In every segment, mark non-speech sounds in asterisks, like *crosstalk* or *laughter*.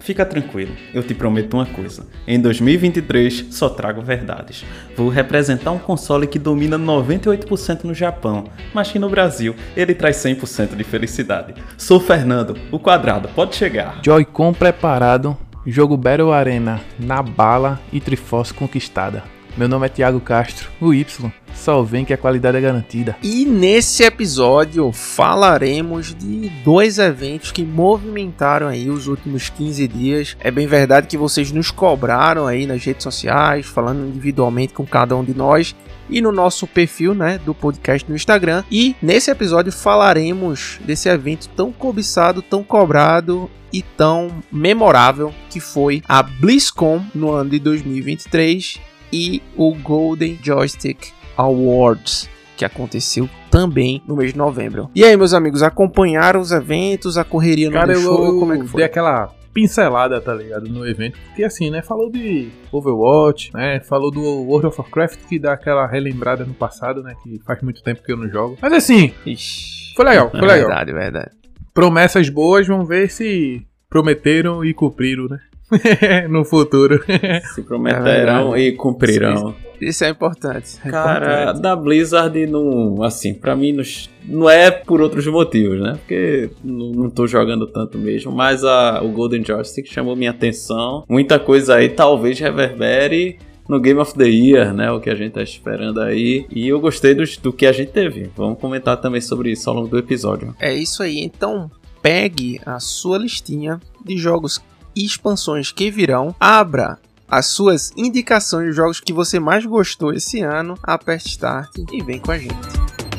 Fica tranquilo, eu te prometo uma coisa. Em 2023 só trago verdades. Vou representar um console que domina 98% no Japão, mas que no Brasil ele traz 100% de felicidade. Sou Fernando, o quadrado pode chegar. Joy-Con preparado, jogo Battle Arena na bala e Triforce conquistada. Meu nome é Thiago Castro, o Y. Só vem que a qualidade é garantida. E nesse episódio falaremos de dois eventos que movimentaram aí os últimos 15 dias. É bem verdade que vocês nos cobraram aí nas redes sociais, falando individualmente com cada um de nós e no nosso perfil, né, do podcast no Instagram. E nesse episódio falaremos desse evento tão cobiçado, tão cobrado e tão memorável que foi a BlizzCon no ano de 2023 e o Golden Joystick Awards, que aconteceu também no mês de novembro. E aí, meus amigos, acompanharam os eventos, a correria no Cara, eu, show, eu como é que foi? dei aquela pincelada, tá ligado, no evento. Porque assim, né, falou de Overwatch, né, falou do World of Warcraft, que dá aquela relembrada no passado, né, que faz muito tempo que eu não jogo. Mas assim, Ixi, foi legal, foi é legal. verdade, verdade. Promessas boas, vamos ver se prometeram e cumpriram, né. *laughs* no futuro. *laughs* Se prometerão e cumprirão. Isso é importante. é Cara, importante. da Blizzard não, assim, pra mim não, não é por outros motivos, né? Porque não, não tô jogando tanto mesmo, mas a, o Golden Joystick chamou minha atenção. Muita coisa aí talvez reverbere no Game of the Year, né? O que a gente tá esperando aí. E eu gostei do, do que a gente teve. Vamos comentar também sobre isso ao longo do episódio. É isso aí. Então, pegue a sua listinha de jogos e expansões que virão, abra as suas indicações de jogos que você mais gostou esse ano, aperte Start e vem com a gente.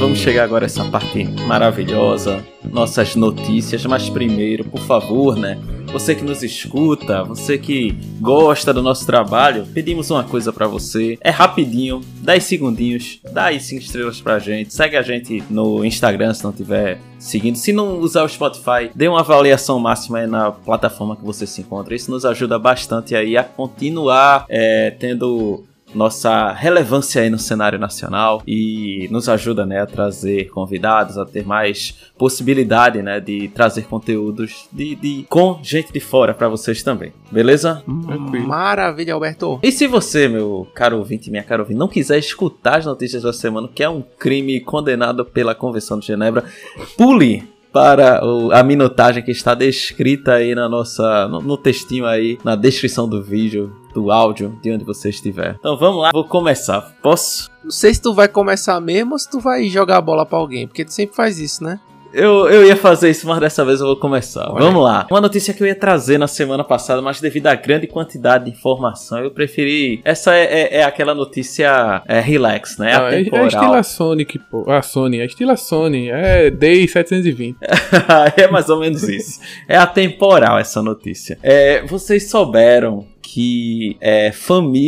Vamos chegar agora a essa parte maravilhosa, nossas notícias, mas primeiro, por favor, né? Você que nos escuta, você que gosta do nosso trabalho, pedimos uma coisa pra você. É rapidinho, 10 segundinhos, dá aí 5 estrelas pra gente. Segue a gente no Instagram se não tiver seguindo. Se não usar o Spotify, dê uma avaliação máxima aí na plataforma que você se encontra. Isso nos ajuda bastante aí a continuar é, tendo nossa relevância aí no cenário nacional e nos ajuda, né, a trazer convidados, a ter mais possibilidade, né, de trazer conteúdos de, de com gente de fora para vocês também, beleza? Tranquilo. Maravilha, Alberto. E se você, meu caro ouvinte, minha cara ouvinte, não quiser escutar as notícias da semana, que é um crime condenado pela Convenção de Genebra, pule para o- a minutagem que está descrita aí na nossa no, no textinho aí na descrição do vídeo, do áudio, de onde você estiver. Então vamos lá, vou começar. Posso? Não sei se tu vai começar mesmo ou se tu vai jogar a bola pra alguém, porque tu sempre faz isso, né? Eu, eu ia fazer isso, mas dessa vez eu vou começar. Olha. Vamos lá. Uma notícia que eu ia trazer na semana passada, mas devido à grande quantidade de informação, eu preferi. Essa é, é- é aquela notícia é, relax, né? Não, é, é a Sonic, pô. A Sony, é a Sony. É Day 720. *laughs* é mais ou menos isso. É atemporal essa notícia. É, vocês souberam que é,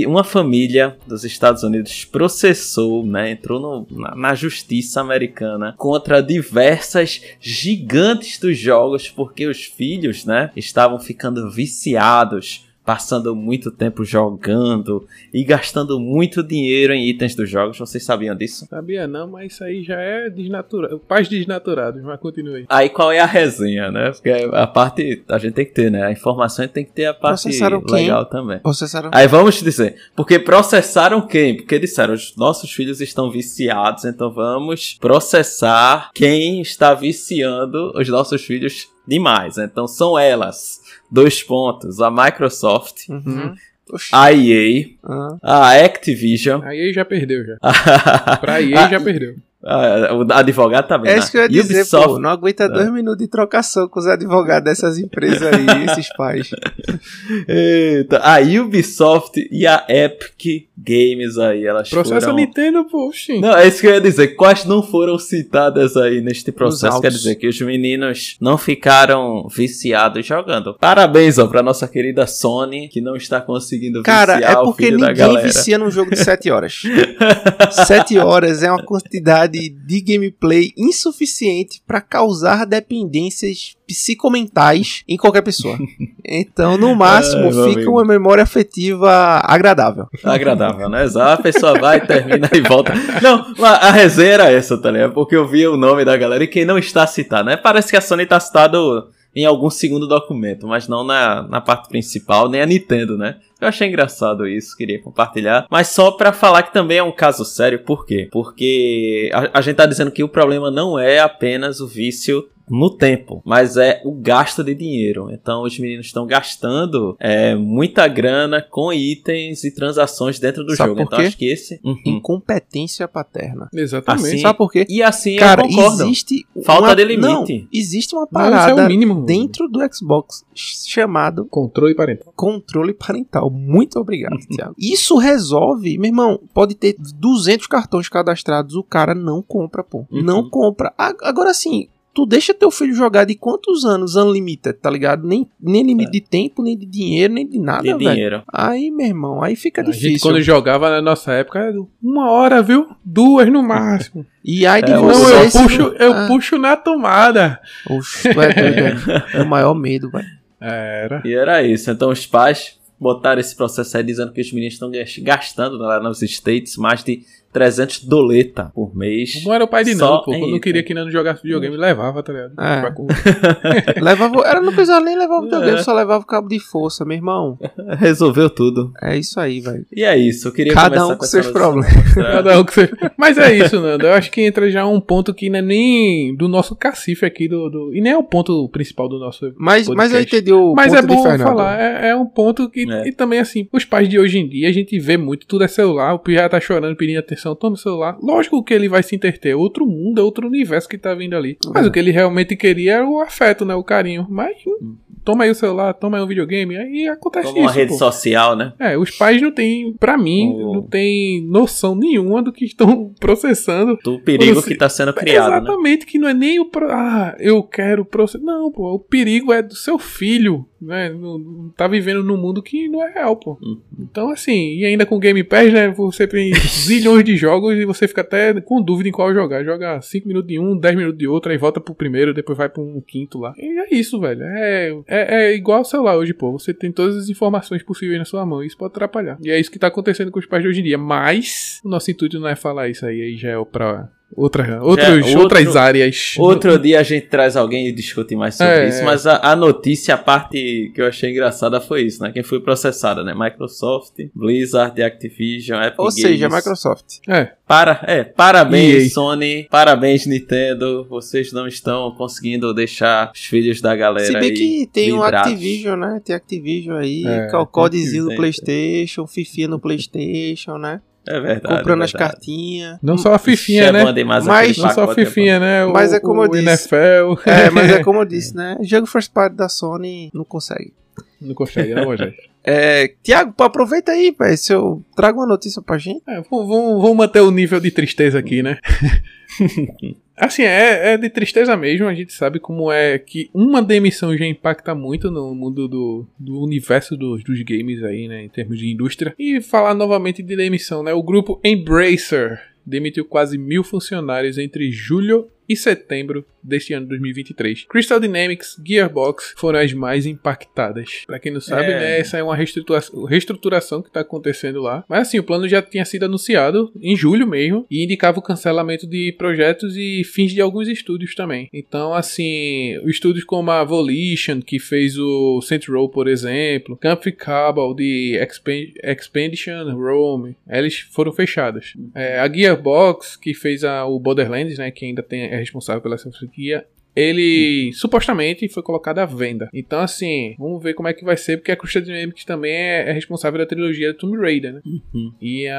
uma família dos Estados Unidos processou, né, entrou no- na, na justiça americana contra diversas gigantes dos jogos porque os filhos, né, estavam ficando viciados passando muito tempo jogando e gastando muito dinheiro em itens dos jogos. Vocês sabiam disso? Sabia não, mas isso aí já é desnaturado. Pais desnaturados, mas continue aí. Aí qual é a resenha, né? Porque a parte a gente tem que ter, né? A informação tem que ter a parte Processaram quem? legal também. Processaram. Aí vamos dizer, porque processaram quem? Porque disseram, os nossos filhos estão viciados, então vamos processar quem está viciando os nossos filhos demais. Então são elas, dois pontos, a Microsoft, Uhum. A EA, Ah. a Activision, Aí já perdeu já. *laughs* a, Pra EA já perdeu. Ah, o advogado tá bem. É isso que eu ia né? dizer, Ubisoft- pô. Não aguenta dois minutos de trocação com os advogados dessas empresas aí, *laughs* esses pais. Eita, a Ubisoft e a Epic Games aí, elas Processo foram... Nintendo, pô, oxi. Não, é isso que eu ia dizer. Quais não foram citadas aí neste processo? Quer dizer que os meninos não ficaram viciados jogando. Parabéns, ó, pra nossa querida Sony, que não está conseguindo Cara, viciar é o porque filho da ninguém vicia num jogo de 7 horas. *laughs* 7 horas é uma quantidade de gameplay insuficiente pra causar dependências psicomentais em qualquer pessoa. *laughs* Então, no máximo, meu fica amigo. uma memória afetiva agradável. Agradável, né? Exato. A pessoa vai, termina e volta. Não, a resenha era essa, tá ligado? Porque eu vi o nome da galera e quem não está citado, né? Parece que a Sony tá citado em algum segundo documento, mas não na, na parte principal, nem a Nintendo, né? Eu achei engraçado isso, queria compartilhar. Mas só pra falar que também é um caso sério, por quê? Porque a, a gente tá dizendo que o problema não é apenas o vício no tempo, mas é o gasto de dinheiro. Então os meninos estão gastando é, muita grana com itens e transações dentro do Sabe jogo. por Então quê? acho que esse. Uhum. Incompetência paterna. Exatamente. Assim, Sabe por quê? E assim Cara, eu concordo. existe Falta uma... de limite. Não, existe uma Não, é parada o mínimo. dentro do Xbox chamado Controle parental. controle parental. Muito obrigado, *laughs* Thiago. Isso resolve, meu irmão, pode ter 200 cartões cadastrados, o cara não compra, pô. Uhum. Não compra. Agora sim, tu deixa teu filho jogar de quantos anos unlimited, tá ligado? Nem, nem limite de tempo, nem de dinheiro, nem de nada, É. de velho. dinheiro. Aí, meu irmão, aí fica A gente, difícil. quando jogava na nossa época, era uma hora, viu? Duas no máximo. *laughs* E aí de É, Não, você... eu puxo, não- eu Ah, puxo na tomada. oxe, tu é doido, é. *laughs* É o maior medo, velho. Era. E era isso. Então os pais botaram esse processo aí dizendo que os meninos estão gastando lá nos States mais de 300 doleta por mês. Não era o pai de não, pô. Quando não queria que não jogasse videogame, levava, tá ligado? É. Com- *laughs* Levava, era não precisava nem levar o videogame, É. só levava o cabo de força, meu irmão. *laughs* Resolveu tudo. É isso aí, velho. E é isso. Eu queria Cada começar um com seus problemas. Cada um que você... Mas é isso, Nando. Eu acho que entra já um ponto que não é nem do nosso cacife aqui, do, do- e nem é o ponto principal do nosso. Mas, mas eu entendi o Mas ponto é de bom Fernando. falar, é, é um ponto que. É. E também, assim, os pais de hoje em dia, a gente vê muito, tudo é celular, o Pia tá chorando, pedindo atenção, toma o celular. Lógico que ele vai se interter, outro mundo, é outro universo que tá vindo ali. Mas É. o que ele realmente queria era o afeto, né? O carinho. Mas hum, toma aí o celular, toma aí um videogame, aí acontece uma isso. rede pô. social, né? É, os pais não têm, pra mim, Oh. não tem noção nenhuma do que estão *laughs* processando. Do perigo que está sendo criado, né? Exatamente, que não é nem o. Pro... Ah, eu quero processar. Não, pô, o perigo é do seu filho, né? Não, tá vivendo num mundo que não é real, pô. Hum. Então, assim, e ainda com Game Pass, né? Você tem *laughs* zilhões de jogos e você fica até com dúvida em qual jogar. Joga 5 minutos de um, 10 minutos de outro, aí volta pro primeiro, depois vai pro um quinto lá. E é isso, velho. É, é, é igual o celular hoje, pô. Você tem todas as informações possíveis na sua mão. e Isso pode atrapalhar. E é isso que tá acontecendo com os pais de hoje em dia. Mas o nosso intuito não é falar isso aí, aí já é pra outra, outros, outro- outras áreas. Outro dia a gente traz alguém e discute mais sobre É, isso, é. mas a, a notícia, a parte que eu achei engraçada foi isso, né? Quem foi processada, né? Microsoft, Blizzard, Activision, Epic Ou Games. seja, Microsoft. É, Para, é, parabéns EA. Sony, parabéns Nintendo, vocês não estão conseguindo deixar os filhos da galera Se bem aí que tem o vidrados. Activision, né? Tem Activision aí, É, com o codezinho tem, do tem. Playstation, Fifinha no Playstation, né? É verdade. Comprando é as verdade. cartinhas. não só a fifinha, né? Demais Mas- Não só a fifinha, né? O, Mas é como eu o disse. NFL. É, mas é *laughs* como eu disse, né? Jogo first party da Sony não consegue. Não consegue, não, Rogério. *laughs* É, Tiago, aproveita aí, velho. Se eu trago uma notícia pra gente. É, vamos, vamos- vamos manter o nível de tristeza aqui, né? *laughs* assim, é, é de tristeza mesmo. A gente sabe como é que uma demissão já impacta muito no mundo do, do universo dos, dos games aí, né? Em termos de indústria. E falar novamente de demissão, né? O grupo Embracer demitiu quase mil funcionários entre julho e setembro deste ano 2023. Crystal Dynamics, Gearbox foram as mais impactadas. Pra quem não sabe, É. né, essa é uma reestruturação, reestruturação que tá acontecendo lá. Mas assim, o plano já tinha sido anunciado em julho mesmo e indicava o cancelamento de projetos e fins de alguns estúdios também. Então, assim, os estúdios como a Volition, que fez o Saints Row, por exemplo, Comfortable de Expen- Expedition Rome, eles foram fechados. É, a Gearbox, que fez a- o Borderlands, né, que ainda tem, é responsável pela essa franquia, ele supostamente foi colocado à venda. Então, assim, vamos ver como é que vai ser, porque a Crystal Dynamics também é, é responsável da trilogia Tomb Raider, né? Uhum. E a,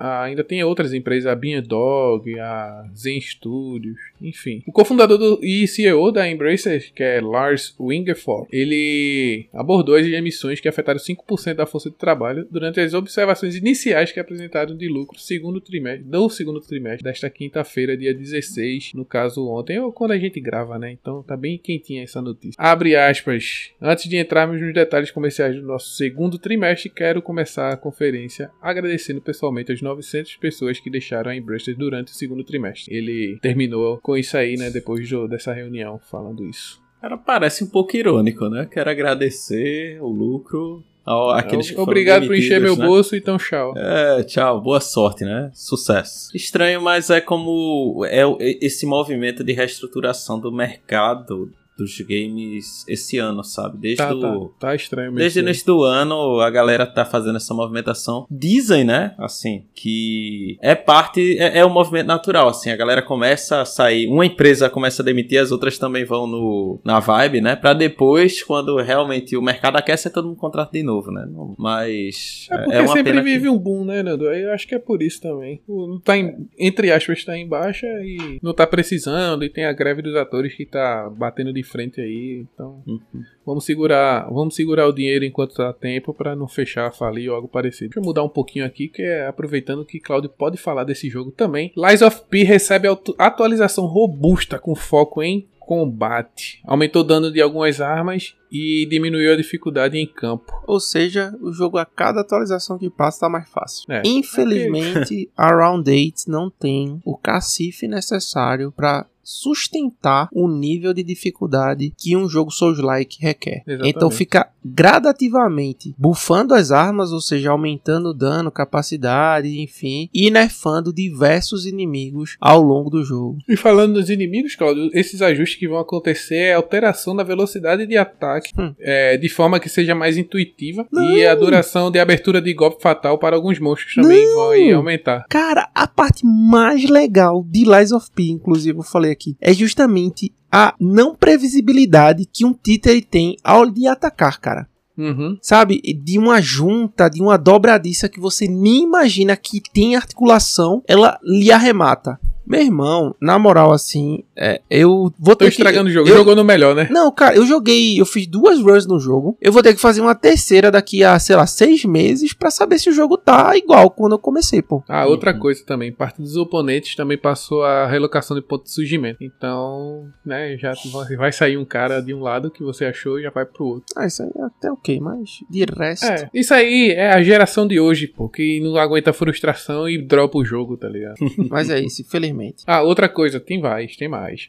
a- ainda tem outras empresas, a Bean Dog, a Zen Studios, enfim. O cofundador do, e CEO da Embracer, que é Lars Wingeford, ele abordou as emissões que afetaram 5% da força de trabalho durante as observações iniciais que apresentaram de lucro segundo trimestre, do segundo trimestre desta quinta-feira, dia 16, no caso ontem, ou quando a gente grava, né? Então tá bem quentinha essa notícia. Abre aspas. Antes de entrarmos nos detalhes comerciais do nosso segundo trimestre, quero começar a conferência agradecendo pessoalmente as 900 pessoas que deixaram a Embracer durante o segundo trimestre. Ele terminou isso aí, né? Depois do- dessa reunião, falando isso. Cara, parece um pouco irônico, né? Quero agradecer o lucro ao, àqueles que Obrigado por encher meu né? bolso, então tchau. É, tchau, boa sorte, né? Sucesso. Estranho, mas é como é esse movimento de reestruturação do mercado dos games esse ano, sabe? Desde Tá, o tá, tá estranho mesmo. Desde o início do ano, a galera tá fazendo essa movimentação. Dizem, né? Assim, que é parte, é, é um movimento natural. Assim, a galera começa a sair, uma empresa começa a demitir, as outras também vão no, na vibe, né? Pra depois, quando realmente o mercado aquece, é todo mundo contrato de novo, né? Mas. É porque uma sempre pena que- vive um boom, né, Nando? Eu acho que é por isso também. O- tá em- entre aspas, tá em baixa e não tá precisando. E tem a greve dos atores que tá batendo de frente aí. Então, Uhum. vamos segurar vamos segurar o dinheiro enquanto tá tempo pra não fechar, falir ou algo parecido. Deixa eu mudar um pouquinho aqui, que é aproveitando que Claudio pode falar desse jogo também. Lies of P recebe atualização robusta com foco em combate. Aumentou o dano de algumas armas e diminuiu a dificuldade em campo. Ou seja, o jogo a cada atualização que passa tá mais fácil. É. Infelizmente, a Round 8 não tem o cacife necessário para sustentar o nível de dificuldade que um jogo Souls-like requer. Exatamente. Então fica gradativamente bufando as armas, ou seja, aumentando o dano, capacidade, enfim, e nerfando diversos inimigos ao longo do jogo. E falando dos inimigos, Claudio, esses ajustes que vão acontecer é a alteração da velocidade de ataque Hum. é, de forma que seja mais intuitiva Não. e a duração de abertura de golpe fatal para alguns monstros também Não. vai aumentar. Cara, a parte mais legal de Lies of P, inclusive eu falei aqui, é justamente a não previsibilidade que um títere tem ao lhe atacar, cara. Uhum. Sabe? De uma junta, de uma dobradiça que você nem imagina que tem articulação, ela lhe arremata. Meu irmão, na moral, assim, é, eu vou Tô ter que- estragando o jogo. eu- Jogou no melhor, né? Não, cara, eu joguei, eu fiz duas runs no jogo. Eu vou ter que fazer uma terceira daqui a, sei lá, seis meses pra saber se o jogo tá igual quando eu comecei, pô. Ah, outra coisa também, parte dos oponentes também passou a relocação de ponto de surgimento. Então, né, já vai vai sair um cara de um lado que você achou e já vai pro outro. Ah, isso aí é até ok, mas de resto. É, isso aí é a geração de hoje, pô, que não aguenta frustração e dropa o jogo, tá ligado? *laughs* *laughs* Mas é isso, infelizmente. Ah, outra coisa, tem mais, tem mais.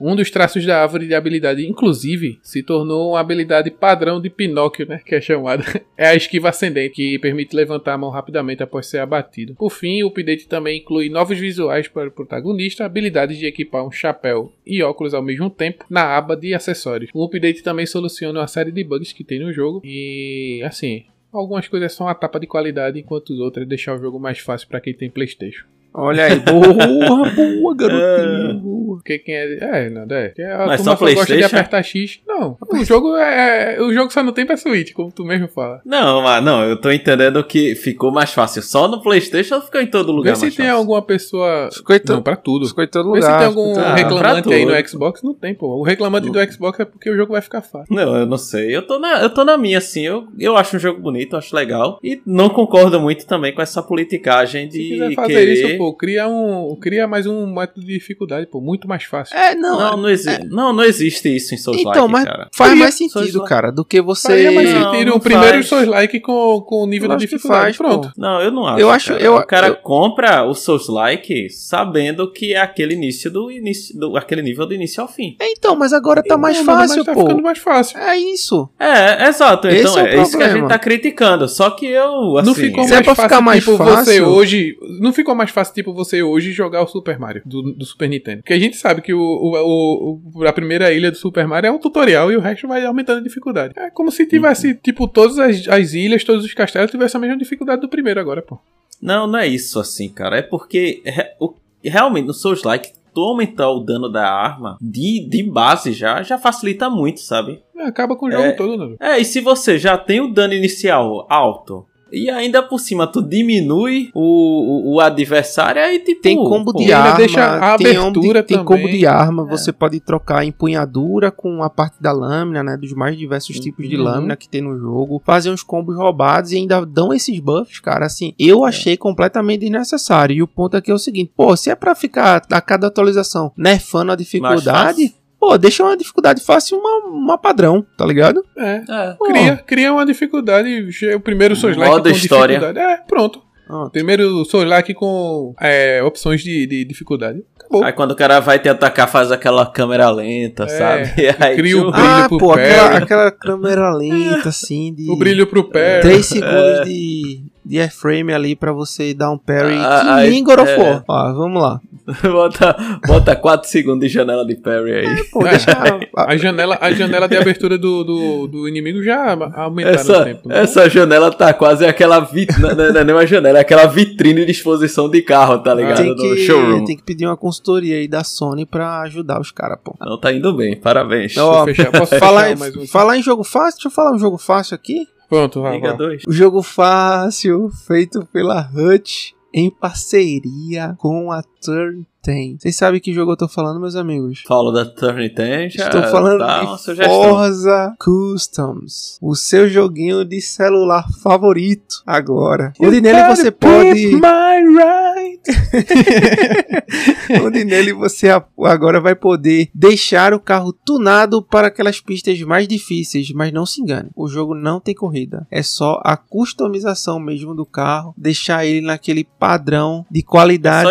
Um dos traços da árvore de habilidade, inclusive, se tornou uma habilidade padrão de Pinóquio, né? Que é chamada. *laughs* É a esquiva ascendente, que permite levantar a mão rapidamente após ser abatido. Por fim, o update também inclui novos visuais para o protagonista, habilidades de equipar um chapéu e óculos ao mesmo tempo na aba de acessórios. O update também soluciona uma série de bugs que tem no jogo. E assim. Algumas coisas são a tapa de qualidade, enquanto as outras deixar o jogo mais fácil para quem tem Playstation. Olha aí, boa, boa, garotinho. boa. Porque quem é. É, nada é. A Mas só só gosta de PlayStation? apertar X. Não. O jogo é. O jogo só não tem pra Switch, como tu mesmo fala. Não, mas não, eu tô entendendo que ficou mais fácil só no PlayStation ou ficou em todo lugar Vê se mais tem fácil? alguma pessoa. Ficou em to- Não, pra tudo. Ficou em todo Vê se lugar. tem algum Ah, lugar. reclamante aí no. Xbox. Não tem, pô. O reclamante do Xbox é porque o jogo vai ficar fácil. Não, eu não sei. Eu tô na, eu tô na minha, assim. Eu, eu acho um jogo bonito, eu acho legal. E não concordo muito também com essa politicagem de Se quiser fazer querer... isso, pô, cria um. Cria mais um método de dificuldade, pô. Muito mais fácil. É, não. Não, não, exi não, não existe isso em Souls Então, mas cara. faz mais sentido, cara, do que você. Faria mais Não, sentido não o primeiro. Souls like com, com o nível de dificuldade. faz, Pronto. pô. Não, eu não acho. Eu acho- cara. eu- o cara eu- compra o Souls-like sabendo que é aquele início do início, do, aquele nível do início ao fim. É, então, mas agora tá mais Então, mano, fácil, mas tá pô. ficando mais fácil. É isso. É, exato. Esse Então é o é, isso que a gente tá criticando. Só que eu, assim, não ficou se é mais pra fácil, ficar mais tipo, você fácil- hoje. Não ficou mais fácil, tipo, você hoje jogar o Super Mario do, do Super Nintendo. Porque a gente sabe que o, o, o- a primeira ilha do Super Mario é um tutorial e o resto vai aumentando a dificuldade. É como se tivesse, Uhum. tipo, todas as, as ilhas, todos os castelos tivessem a mesma dificuldade do primeiro agora, pô. Não, não é isso assim, cara. É porque re- o- realmente no Souls-like tu aumentar o dano da arma de, de base já, já facilita muito, sabe? Acaba com o jogo É. todo, né? É, e se você já tem o dano inicial alto, e ainda por cima tu diminui o, o, o adversário, aí tipo. Tem combo pô, de arma, deixa a tem, combo de- abertura tem combo de arma, É. você pode trocar empunhadura com a parte da lâmina, né, dos mais diversos tipos de Uhum. lâmina que tem no jogo, fazer uns combos roubados e ainda dão esses buffs, cara, assim, eu achei completamente desnecessário, e o ponto aqui é o seguinte, pô, se é pra ficar a cada atualização nerfando a dificuldade. Pô, deixa uma dificuldade fácil uma, uma padrão, tá ligado? É. É. Cria, cria uma dificuldade. O primeiro Souls like Modo com história. dificuldade. É, pronto. Ó, Primeiro Souls like com é, opções de, de dificuldade. Acabou. Aí quando o cara vai te atacar, faz aquela câmera lenta, É, sabe? E *laughs* aí, cria o tipo, brilho ah, pro pô, pé. aquela, aquela câmera lenta, assim, de... O brilho pro pé. 3 segundos de, de airframe ali pra você dar um parry. Ah, que nem God of é. War. Ó, vamos lá. *laughs* bota, bota 4 segundos de janela de parry aí. Pô, É, deixa... *laughs* A janela, a janela de abertura do, do, do inimigo já aumentaram o Essa, tempo. né? essa janela tá quase aquela vitrine. *laughs* não, não é nem uma janela, é aquela vitrine de exposição de carro, tá ligado? tem, que, showroom. tem que pedir uma consultoria aí da Sony pra ajudar os caras, pô. Não tá indo bem, parabéns. Ó, fechar- posso falar, um? falar em jogo fácil, deixa eu falar um jogo fácil aqui. Pronto, vai, Liga vai. 2. O jogo fácil, feito pela Hutch em parceria com a Turn 10. Vocês sabem que jogo eu tô falando, meus amigos? Falo da Turn 10, já Estou falando de. Forza Customs, o seu joguinho de celular favorito agora. Onde nele você pode, *laughs* onde nele você a- agora vai poder deixar o carro tunado para aquelas pistas mais difíceis, mas não se engane, o jogo não tem corrida, é só a customização mesmo do carro, deixar ele naquele padrão de qualidade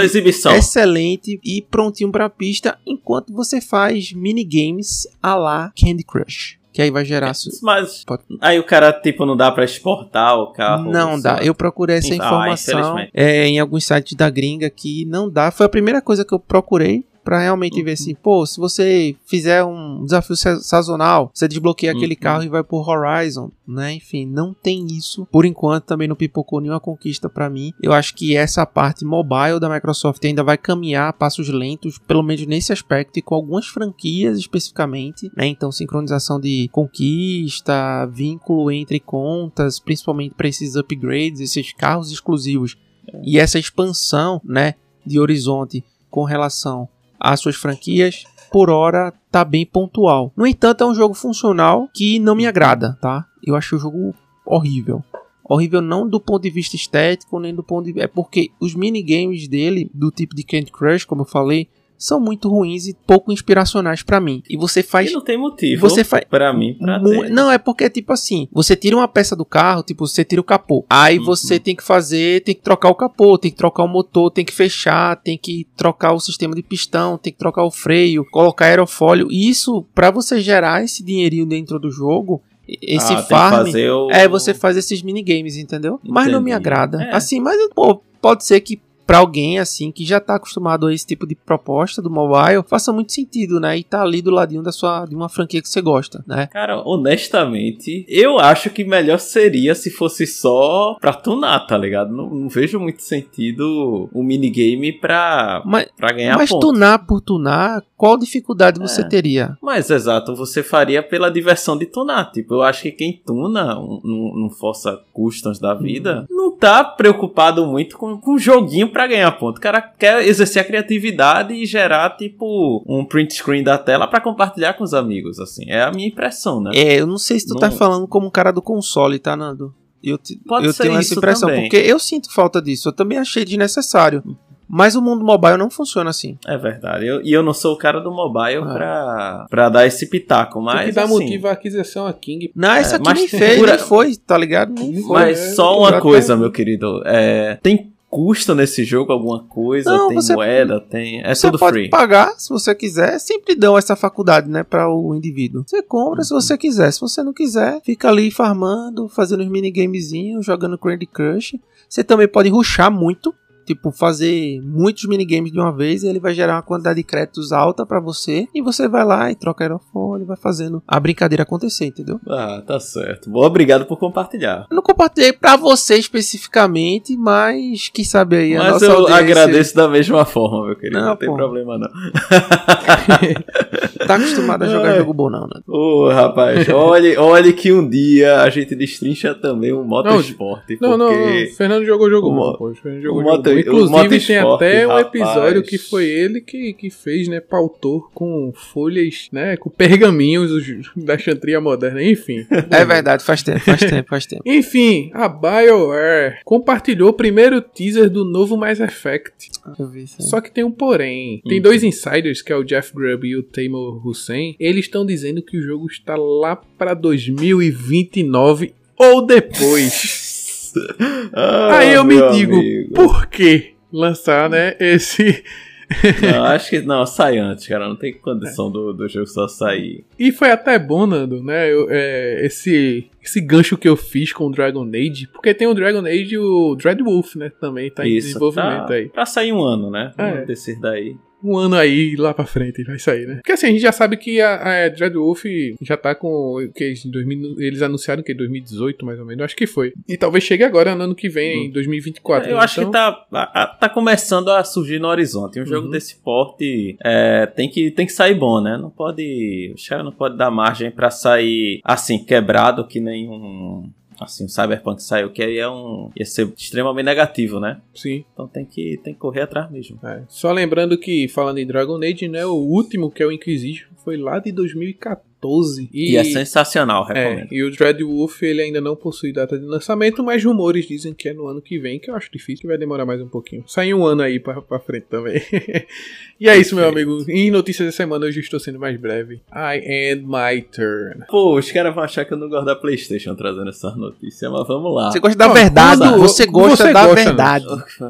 excelente e prontinho pra pista enquanto você faz minigames a la Candy Crush. Que aí vai gerar. su- Mas Pode- aí o cara, tipo, não dá pra exportar o carro. Não dá. Eu procurei essa Ah, informação infelizmente. é, em alguns sites da gringa que não dá. Foi a primeira coisa que eu procurei pra realmente ver Uhum. assim, pô, se você fizer um desafio sa- sazonal, você desbloqueia aquele Uhum. carro e vai pro Horizon, né? Enfim, não tem isso. Por enquanto também não pipocou nenhuma conquista pra mim. Eu acho que essa parte mobile da Microsoft ainda vai caminhar a passos lentos, pelo menos nesse aspecto e com algumas franquias especificamente, né? Então, sincronização de conquista, vínculo entre contas, principalmente para esses upgrades, esses carros exclusivos e essa expansão, né, de horizonte com relação às suas franquias, por hora tá bem pontual. No entanto, é um jogo funcional que não me agrada, tá? Eu acho o jogo horrível. Horrível não do ponto de vista estético, nem do ponto de... É porque os minigames dele, do tipo de Candy Crush, como eu falei, são muito ruins e pouco inspiracionais pra mim. E você faz... E não tem motivo Você faz... pra mim pra Mu-. Não, é porque, tipo assim, você tira uma peça do carro, tipo, você tira o capô. Aí Uhum. você tem que fazer, tem que trocar o capô, tem que trocar o motor, tem que fechar, tem que trocar o sistema de pistão, tem que trocar o freio, colocar aerofólio. E isso, pra você gerar esse dinheirinho dentro do jogo, esse Ah, farm. o- É, você faz esses minigames, entendeu? Mas não me agrada. É. Assim, mas, pô, pode ser que pra alguém, assim, que já tá acostumado a esse tipo de proposta do mobile, faça muito sentido, né? E tá ali do ladinho da sua, de uma franquia que você gosta, né? Cara, honestamente, eu acho que melhor seria se fosse só pra tunar, tá ligado? Não, não vejo muito sentido o minigame pra, Mas, pra ganhar mas ponto. tunar por tunar, qual dificuldade você É. teria? Mas exato, você faria pela diversão de tunar. Tipo, eu acho que quem tuna um- num num Força Customs da vida Uhum. não tá preocupado muito com, com o joguinho pra ganhar ponto. O cara quer exercer a criatividade e gerar, tipo, um print screen da tela pra compartilhar com os amigos, assim. É a minha impressão, né? É, eu não sei se tu tá Não. falando como um cara do console, tá, Nando? Eu, te- Pode eu ser tenho essa isso impressão, também. porque eu sinto falta disso. Eu também achei desnecessário. Mas o mundo mobile não funciona assim. É verdade. Eu- e eu não sou o cara do mobile Ah. pra, pra dar esse pitaco, Tem mas. que dar assim, motivo à aquisição a King. Não, essa É, aqui mas nem fez, por- nem foi, tá ligado? Nem foi. Mas é, só uma coisa, meu querido. É, tem custo nesse jogo, alguma coisa? Não, tem você- moeda? Tem. É você tudo pode free. pagar se você quiser. Sempre dão essa faculdade, né, para o indivíduo. Você compra se você quiser. Se você não quiser, fica ali farmando, fazendo os minigamezinhos, jogando Candy Crush. Você também pode ruxar muito. Tipo, fazer muitos minigames de uma vez e ele vai gerar uma quantidade de créditos alta para você e você vai lá e troca aerofone, vai fazendo a brincadeira acontecer, entendeu? Ah, tá certo. Bom, obrigado por compartilhar. Eu não compartilhei para você especificamente, mas quem sabe aí a Mas nossa eu audiência agradeço da mesma forma, meu querido. Não, Não, tem problema não. *laughs* tá acostumado a jogar Ai. jogo bom não, né? Ô, rapaz, olhe, olhe que um dia a gente destrincha também o motosport. Não, não, porque... não. Fernando jogou jogo o bom, mo- pô. O Fernando o jogou moto- jogo bom. Inclusive, tem até um rapaz. episódio que foi ele que, que fez, né? Pautou com folhas, né? Com pergaminhos os- da chantria moderna. Enfim. *laughs* É verdade, faz tempo, faz tempo, faz tempo. Enfim, a BioWare compartilhou o primeiro teaser do novo Mass Effect. Deixa eu ver isso. Só que tem um porém. Tem Hum. dois insiders, que é o Jeff Grubb e o Taymor Hussein. Eles estão dizendo que o jogo está lá pra 2029 ou depois. *laughs* Ah, Aí eu me digo, amigo. por que lançar, né, esse... Não, acho que não, sai antes, cara. Não tem condição do, do jogo só sair. E foi até bom, Nando, né, eu- é, esse, esse gancho que eu fiz com o Dragon Age, porque tem o Dragon Age e o Dreadwolf, né, também tá em Isso, desenvolvimento tá, aí. Pra sair um ano, né? É. Vamos descer daí. Um ano aí lá pra frente vai sair, né? Porque assim, a gente já sabe que a, a Dreadwolf já tá com. o Que, em 2000 eles anunciaram que em 2018, mais ou menos. Acho que foi. E talvez chegue agora, no ano que vem, em 2024. Eu né? acho Então, que tá, a- a- tá começando a surgir no horizonte. Um jogo Uhum. desse porte é, tem, que, tem que sair bom, né? Não pode. Os caras não podem dar margem pra sair assim, quebrado, que nem um. Assim, o Cyberpunk saiu, que aí é um. ia ser extremamente negativo, né? Sim. Então tem que, tem que correr atrás mesmo. é. Só lembrando que, falando em Dragon Age, né? O último, que é o Inquisition, foi lá de 2014. E, E, é sensacional, É, recomendo. e o Dreadwolf ele ainda não possui data de lançamento, mas rumores dizem que é no ano que vem, que eu acho difícil, que vai demorar mais um pouquinho. Sai um ano aí pra, pra frente também. *laughs* e é isso, meu amigo. Em notícias da semana, hoje estou sendo mais breve. I end my turn. Pô, os caras vão achar que eu não gosto da PlayStation trazendo essa notícia, mas vamos lá. Você gosta da Não, verdade, quando- você gosta você da gosta, verdade.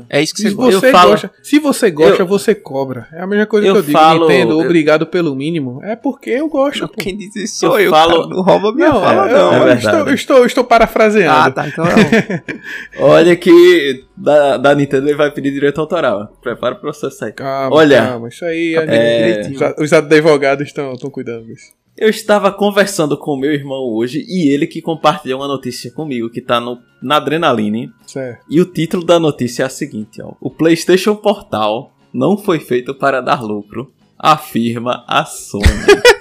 É isso que Se você gosta. você, falo- gosta, se você gosta, Eu- você cobra. É a mesma coisa Eu que eu digo. falo- Nintendo, eu- obrigado pelo mínimo. É porque eu gosto. pô. Quem sou Eu eu, falo- cara. Não rouba minha Não, fala, eu, não. é estou, eu estou, estou parafraseando. Ah, tá, então não. *laughs* Olha que da, da Nintendo ele vai pedir direito autoral. Prepara o processo aí. Calma, Olha, calma. Isso aí, É. os, os advogados estão, estão cuidando disso. Eu estava conversando com meu irmão hoje e ele que compartilhou uma notícia comigo que tá no, na Adrenaline. Certo. E o título da notícia é a seguinte, ó. O PlayStation Portal não foi feito para dar lucro, afirma a Sony. *laughs*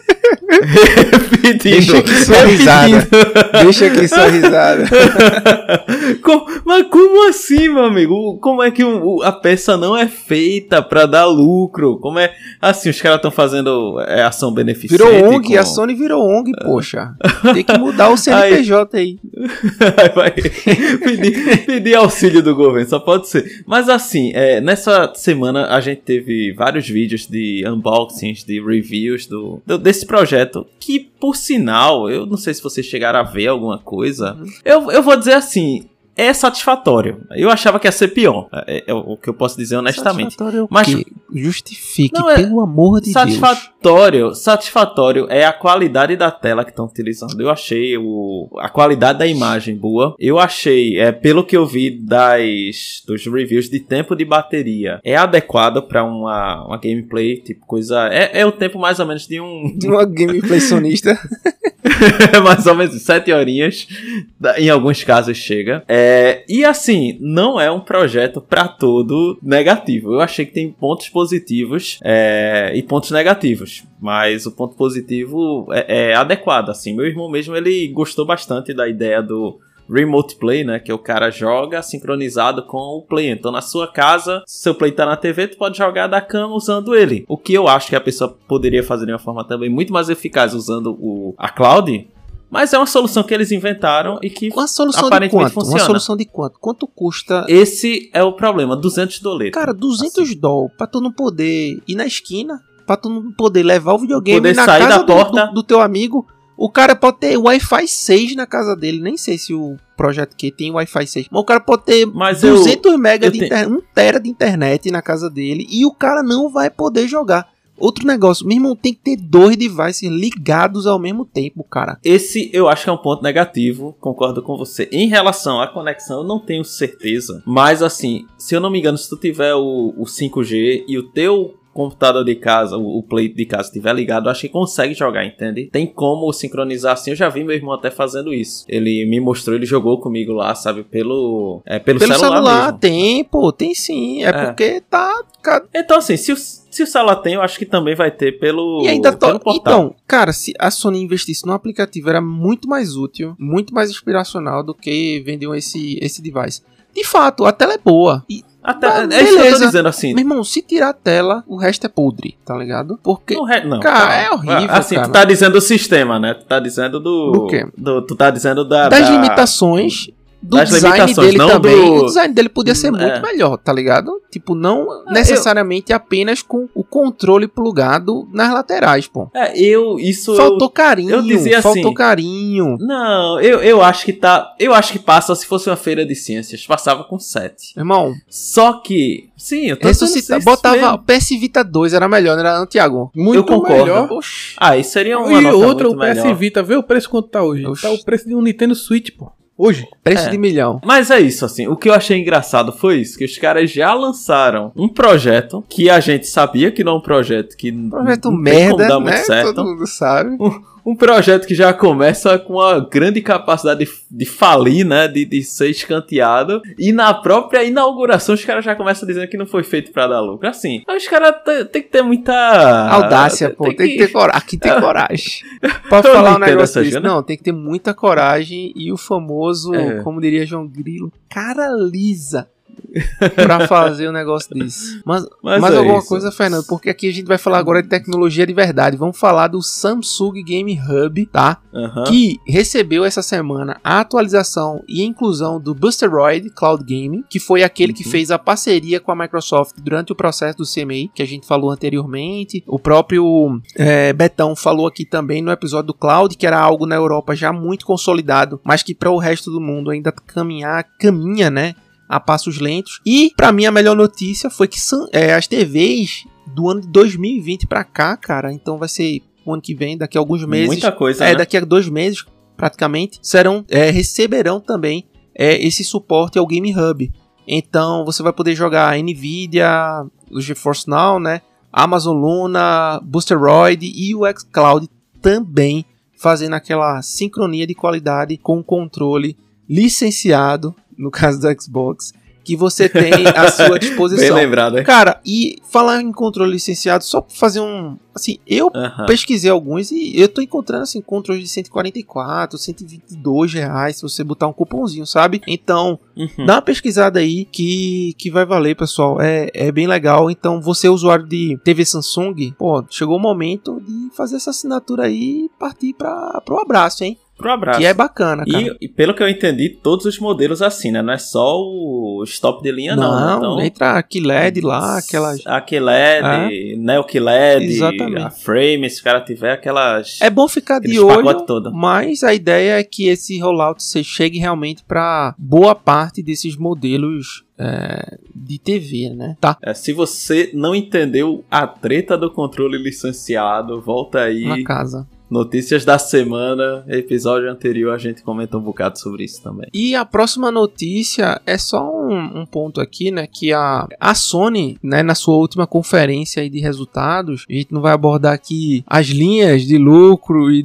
Repetindo. Deixa aqui sua risada. Deixa aqui sua risada. *laughs* Mas como assim, meu amigo? Como é que o- a peça não é feita pra dar lucro? Como é assim? Os caras estão fazendo é, ação beneficente. Virou ONG, com- a Sony virou ONG, poxa. *laughs* Tem que mudar o CNPJ aí. Vai pedir, pedir auxílio do governo, só pode ser. Mas assim, é, nessa semana a gente teve vários vídeos de unboxings, de reviews do, do- desse projeto. Que, por sinal, eu não sei se vocês chegaram a ver alguma coisa. Eu, eu vou dizer assim. É satisfatório. Eu achava que ia ser pior. É, é o que eu posso dizer honestamente. Satisfatório é Mas- quê? Justifique, Não, é- pelo amor de Deus. Satisfatório, satisfatório é a qualidade da tela que estão utilizando. Eu achei o, a qualidade da imagem boa. Eu achei, é, pelo que eu vi das dos reviews de tempo de bateria, é adequado para uma, uma gameplay, tipo coisa, é, é o tempo mais ou menos de um De uma gameplay sonista. *laughs* *laughs* mais ou menos sete horinhas, em alguns casos chega. É, e assim, não é um projeto pra todo negativo. Eu achei que tem pontos positivos é, e pontos negativos. Mas o ponto positivo é, é adequado, assim. Meu irmão mesmo, ele gostou bastante da ideia do remote play, né? Que o cara joga sincronizado com o play. Então, na sua casa, se seu play tá na TV, tu pode jogar da cama usando ele. O que eu acho que a pessoa poderia fazer de uma forma também muito mais eficaz usando o, a cloud. Mas é uma solução que eles inventaram e que Uma solução de Aparentemente quanto? Uma funciona. solução de quanto? Quanto custa? esse é o problema, 200 doletas. Cara, 200 dólares pra tu não poder ir na esquina, pra tu não poder levar o videogame Poder na sair casa da do, porta. do, do teu amigo. O cara pode ter Wi-Fi 6 na casa dele. Nem sei se o Project Q tem Wi-Fi 6. Mas o cara pode ter Mas eu- 200 mega eu de internet, 1 tera de internet na casa dele e o cara não vai poder jogar. outro negócio. Meu irmão, tem que ter dois devices ligados ao mesmo tempo, cara. Esse eu acho que é um ponto negativo, concordo com você. Em relação à conexão, eu não tenho certeza. Mas assim, se eu não me engano, se tu tiver o, o 5G e o teu computador de casa, o, play de casa estiver ligado, acho que consegue jogar, entende? Tem como sincronizar assim. Eu já vi meu irmão até fazendo isso. Ele me mostrou, ele jogou comigo lá, sabe, pelo é pelo, Pelo celular, celular, mesmo. tem, pô, tem sim. É, É. porque tá. Então assim, se o, se o celular tem, eu acho que também vai ter pelo E ainda to... portal. Então, cara, se a Sony investisse no aplicativo, era muito mais útil, muito mais inspiracional do que vender esse, esse device. De fato, a tela é boa. E, Até, é isso que eu tô dizendo assim. meu irmão, se tirar a tela, o resto é podre, tá ligado? Porque. Não, re- não, Cara, calma. é horrível, Assim, cara. tu tá dizendo do sistema, né? Tu tá dizendo do. Do quê? do- tu tá dizendo da. das da- limitações do das design dele não também. do- O design dele podia ser Hum, muito é. melhor, tá ligado? Tipo, não Ah, necessariamente apenas com o controle plugado nas laterais, pô. É, eu. Isso. Faltou eu... carinho, eu dizia faltou assim- carinho. Não, eu, eu acho que tá. Eu acho que passa se fosse uma feira de ciências. Passava com 7. Irmão, Só que. Sim, eu tô ressuscita, botava mesmo. PS Vita 2, era melhor, não era não, Thiago? Muito Eu concordo. melhor. Oxi. Ah, isso seria uma e outra, o PS melhor. Vita, vê o preço quanto tá hoje. Oxi. Tá o preço de um Nintendo Switch, pô. Hoje. Preço É. de milhão. Mas é isso, assim. O que eu achei engraçado foi isso: que os caras já lançaram um projeto que a gente sabia que não é um projeto que Projeto não tem como merda, dar muito né? certo. Todo mundo sabe. Um projeto que já começa com uma grande capacidade de, de falir, né? De, de ser escanteado. E na própria inauguração, os caras já começam dizendo que não foi feito pra dar lucro. Assim, os caras te- tem que ter muita. Audácia, pô. Tem, que ter coragem. Aqui tem *laughs* coragem. *laughs* Pode Eu falar não um negócio desse. gíria. Não, tem que ter muita coragem e o famoso, É. como diria João Grilo, cara lisa pra fazer um negócio desse. Mas, Mas mais é alguma isso. coisa, Fernando? Porque aqui a gente vai falar agora de tecnologia de verdade. Vamos falar do Samsung Game Hub, tá? Aham. que recebeu essa semana a atualização e a inclusão do Boosteroid Cloud Gaming, que foi aquele que Uhum. fez a parceria com a Microsoft durante o processo do CMA, que a gente falou anteriormente. O próprio é, Betão falou aqui também no episódio do Cloud, que era algo na Europa já muito consolidado, mas que para o resto do mundo ainda caminhar, caminha, né? A passos lentos. E, para mim, a melhor notícia foi que são, é, as TVs do ano de 2020 para cá, cara, então vai ser o ano que vem, daqui a alguns meses. Muita coisa, É, né? daqui a dois meses, praticamente, serão, é, receberão também é, esse suporte ao Game Hub. Então você vai poder jogar Nvidia, o GeForce Now, né? Amazon Luna, Boosteroid e o xCloud também fazendo aquela sincronia de qualidade com o controle licenciado, no caso do Xbox, que você tem à sua *laughs* Bem disposição. lembrado, hein? Cara, e falar em controle licenciado, só pra fazer um. Assim, eu Aham. pesquisei alguns e eu tô encontrando assim controles de 144, 122 reais se você botar um cupomzinho, sabe? Então, Uhum. dá uma pesquisada aí que, que vai valer, pessoal. É, é bem legal. Então, você usuário de TV Samsung, pô, chegou o momento de fazer essa assinatura aí e partir para pro abraço, hein? Pro abraço. Que é bacana, cara. E, e pelo que eu entendi, todos os modelos assim, né? Não é só o stop de linha, não. não, Então, entra a QLED lá, aquelas. A QLED, Neo QLED, Exatamente. a Frame, se o cara tiver aquelas. É bom ficar de olho, todo. mas a ideia é que esse rollout se- chegue realmente para boa parte desses modelos é, de TV, né? Tá. É, se você não entendeu a treta do controle licenciado, volta aí. Na casa. Notícias da semana, episódio anterior, a gente comenta um bocado sobre isso também. E a próxima notícia é só um, um ponto aqui, né? Que a, a Sony, né, na sua última conferência de resultados, a gente não vai abordar aqui as linhas de lucro e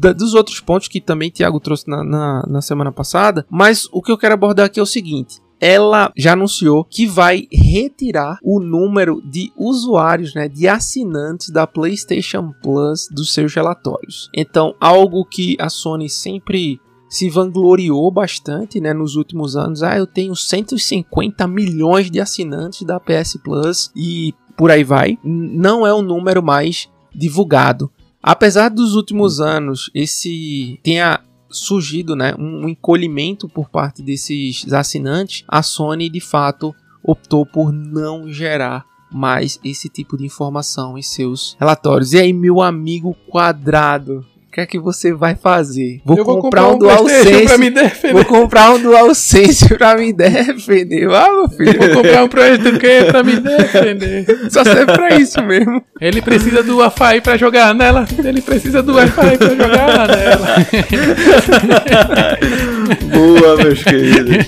da- dos outros pontos que também Thiago trouxe na, na, na semana passada, mas o que eu quero abordar aqui é o seguinte. Ela já anunciou que vai retirar o número de usuários, né, de assinantes da PlayStation Plus dos seus relatórios. Então, algo que a Sony sempre se vangloriou bastante, né, nos últimos anos. Ah, eu tenho 150 milhões de assinantes da PS Plus e por aí vai. Não é um número mais divulgado. Apesar dos últimos anos esse tenha surgido, né, um encolhimento por parte desses assinantes, a Sony de fato optou por não gerar mais esse tipo de informação em seus relatórios. E aí, meu amigo quadrado, que é que você vai fazer? Vou, Eu comprar, um, PlayStation DualSense. pra me defender. Vou comprar um DualSense pra me defender. Ah, meu filho. Vou comprar um projeto que pra me defender. Só serve pra isso mesmo. Ele precisa do Wi-Fi pra jogar nela. Ele precisa do Wi-Fi pra jogar nela. *laughs* Boa, meus queridos.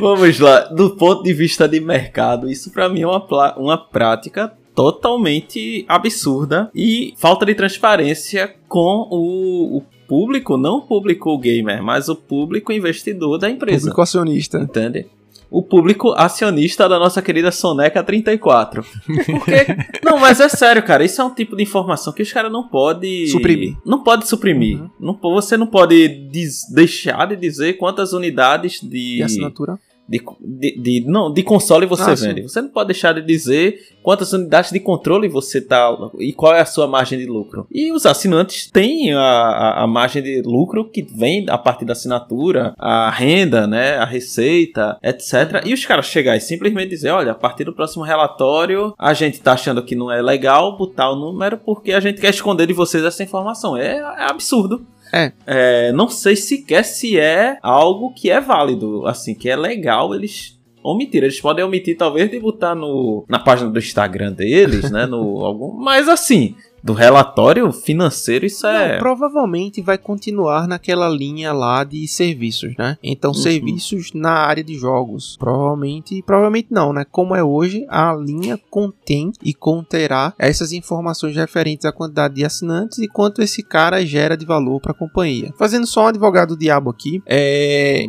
Vamos lá. Do ponto de vista de mercado, isso pra mim é uma, uma prática totalmente absurda e falta de transparência com o, o público, não o público gamer, mas o público investidor da empresa. Público acionista. Entende? O público acionista da nossa querida Soneca 34. *laughs* Porque. não, mas é sério, cara. Isso é um tipo de informação que os caras não podem. Suprimir. Não pode suprimir. Uhum. Não, você não pode deixar de dizer quantas unidades de. E assinatura? De, de, de- não, de console você Ah, vende. sim. Você não pode deixar de dizer quantas unidades de controle você tá. e qual é a sua margem de lucro. E os assinantes têm a, a, a margem de lucro que vem a partir da assinatura, a renda, né, a receita, etc. E os caras chegar e simplesmente dizer: olha, a partir do próximo relatório, a gente tá achando que não é legal botar o número porque a gente quer esconder de vocês essa informação. É, é absurdo. É. É, não sei sequer se é algo que é válido, assim, que é legal eles omitir. Eles podem omitir, talvez, de botar no, na página do Instagram deles, né? No, *laughs* algum, mas assim, do relatório financeiro, isso é. Não, provavelmente vai continuar naquela linha lá de serviços, né? Então, Uhum. serviços na área de jogos. Provavelmente, provavelmente não, né? Como é hoje, a linha contém e conterá essas informações referentes à quantidade de assinantes e quanto esse cara gera de valor para a companhia. Fazendo só um advogado diabo aqui, é.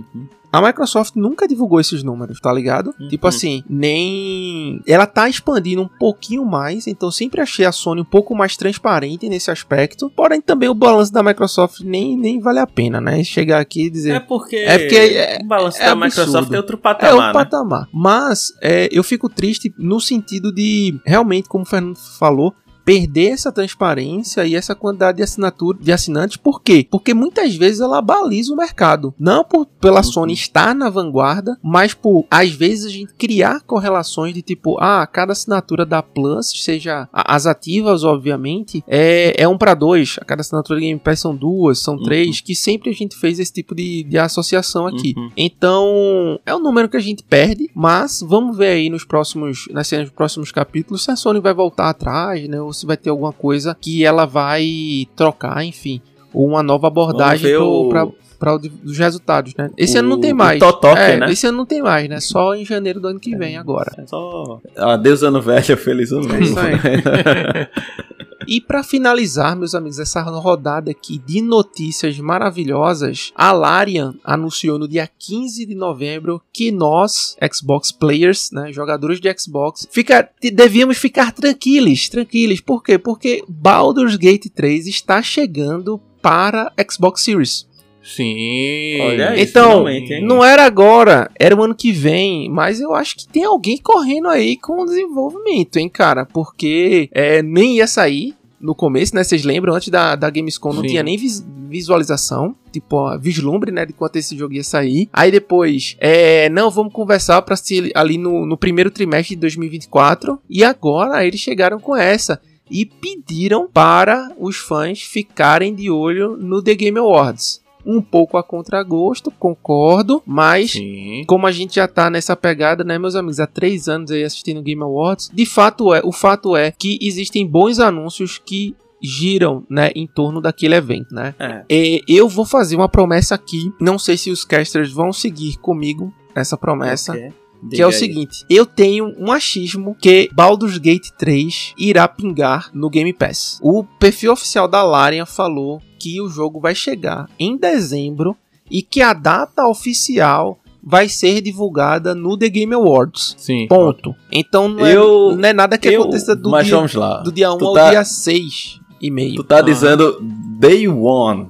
A Microsoft nunca divulgou esses números, tá ligado? Uhum. Tipo assim, nem. Ela tá expandindo um pouquinho mais, então sempre achei a Sony um pouco mais transparente nesse aspecto. Porém, também o balanço da Microsoft nem, nem vale a pena, né? Chegar aqui e dizer. É porque, É porque é- o balanço é da absurdo. Microsoft é outro É patamar, o né? patamar. Mas é, eu fico triste no sentido de, realmente, como o Fernando falou, perder essa transparência e essa quantidade de assinatura de assinantes. Por quê? Porque muitas vezes ela baliza o mercado. Não por, pela Sony estar na vanguarda, mas por, às vezes, a gente criar correlações de tipo, ah, cada assinatura da Plus, seja as ativas, obviamente, é, é um para dois. A cada assinatura de Game Pass são duas, são Uhum. três, que sempre a gente fez esse tipo de, de associação aqui. Uhum. Então, é um número que a gente perde, mas vamos ver aí nos próximos, nas cenas dos próximos capítulos se a Sony vai voltar atrás, né? Ou se vai ter alguma coisa que ela vai trocar, enfim. Ou uma nova abordagem ver pro, o- pra, pra o de- dos resultados, né? Esse O- ano não tem mais. Totoque, é, né? Esse ano não tem mais, né? Só em janeiro do ano que vem agora. É só. Adeus ano velho, feliz ano novo. isso aí. *laughs* *laughs* E para finalizar, meus amigos, essa rodada aqui de notícias maravilhosas, a Larian anunciou no dia 15 de novembro que nós, Xbox players, né, jogadores de Xbox, fica, devíamos ficar tranquilos, tranquilos. Por quê? Porque Baldur's Gate 3 está chegando para Xbox Series. Sim. Olha aí. Então, não era agora, era o ano que vem, mas eu acho que tem alguém correndo aí com o desenvolvimento, hein, cara? Porque é, nem ia sair no começo, né? Vocês lembram? Antes da, da Gamescom não Sim. tinha nem vis- visualização, tipo, ó, vislumbre, né? De quanto esse jogo ia sair. Aí depois, é, não, vamos conversar pra se ali no, no primeiro trimestre de 2024. E agora eles chegaram com essa. E pediram para os fãs ficarem de olho no The Game Awards um pouco a contragosto, concordo, mas Sim. como a gente já tá nessa pegada, né, meus amigos, há três anos aí assistindo Game Awards, de fato é, o fato é que existem bons anúncios que giram, né, em torno daquele evento, né. É. E eu vou fazer uma promessa aqui, não sei se os casters vão seguir comigo essa promessa. Ok. Que Diga é o aí. seguinte, eu tenho um achismo que Baldur's Gate 3 irá pingar no Game Pass. O perfil oficial da Larian falou que o jogo vai chegar em dezembro e que a data oficial vai ser divulgada no The Game Awards. Sim. Ponto. Então não é, Eu- não é nada que Eu- aconteça do mas dia, vamos lá. do dia 1 Tu ao tá- dia 6 e meio. Tu tá dizendo Day One.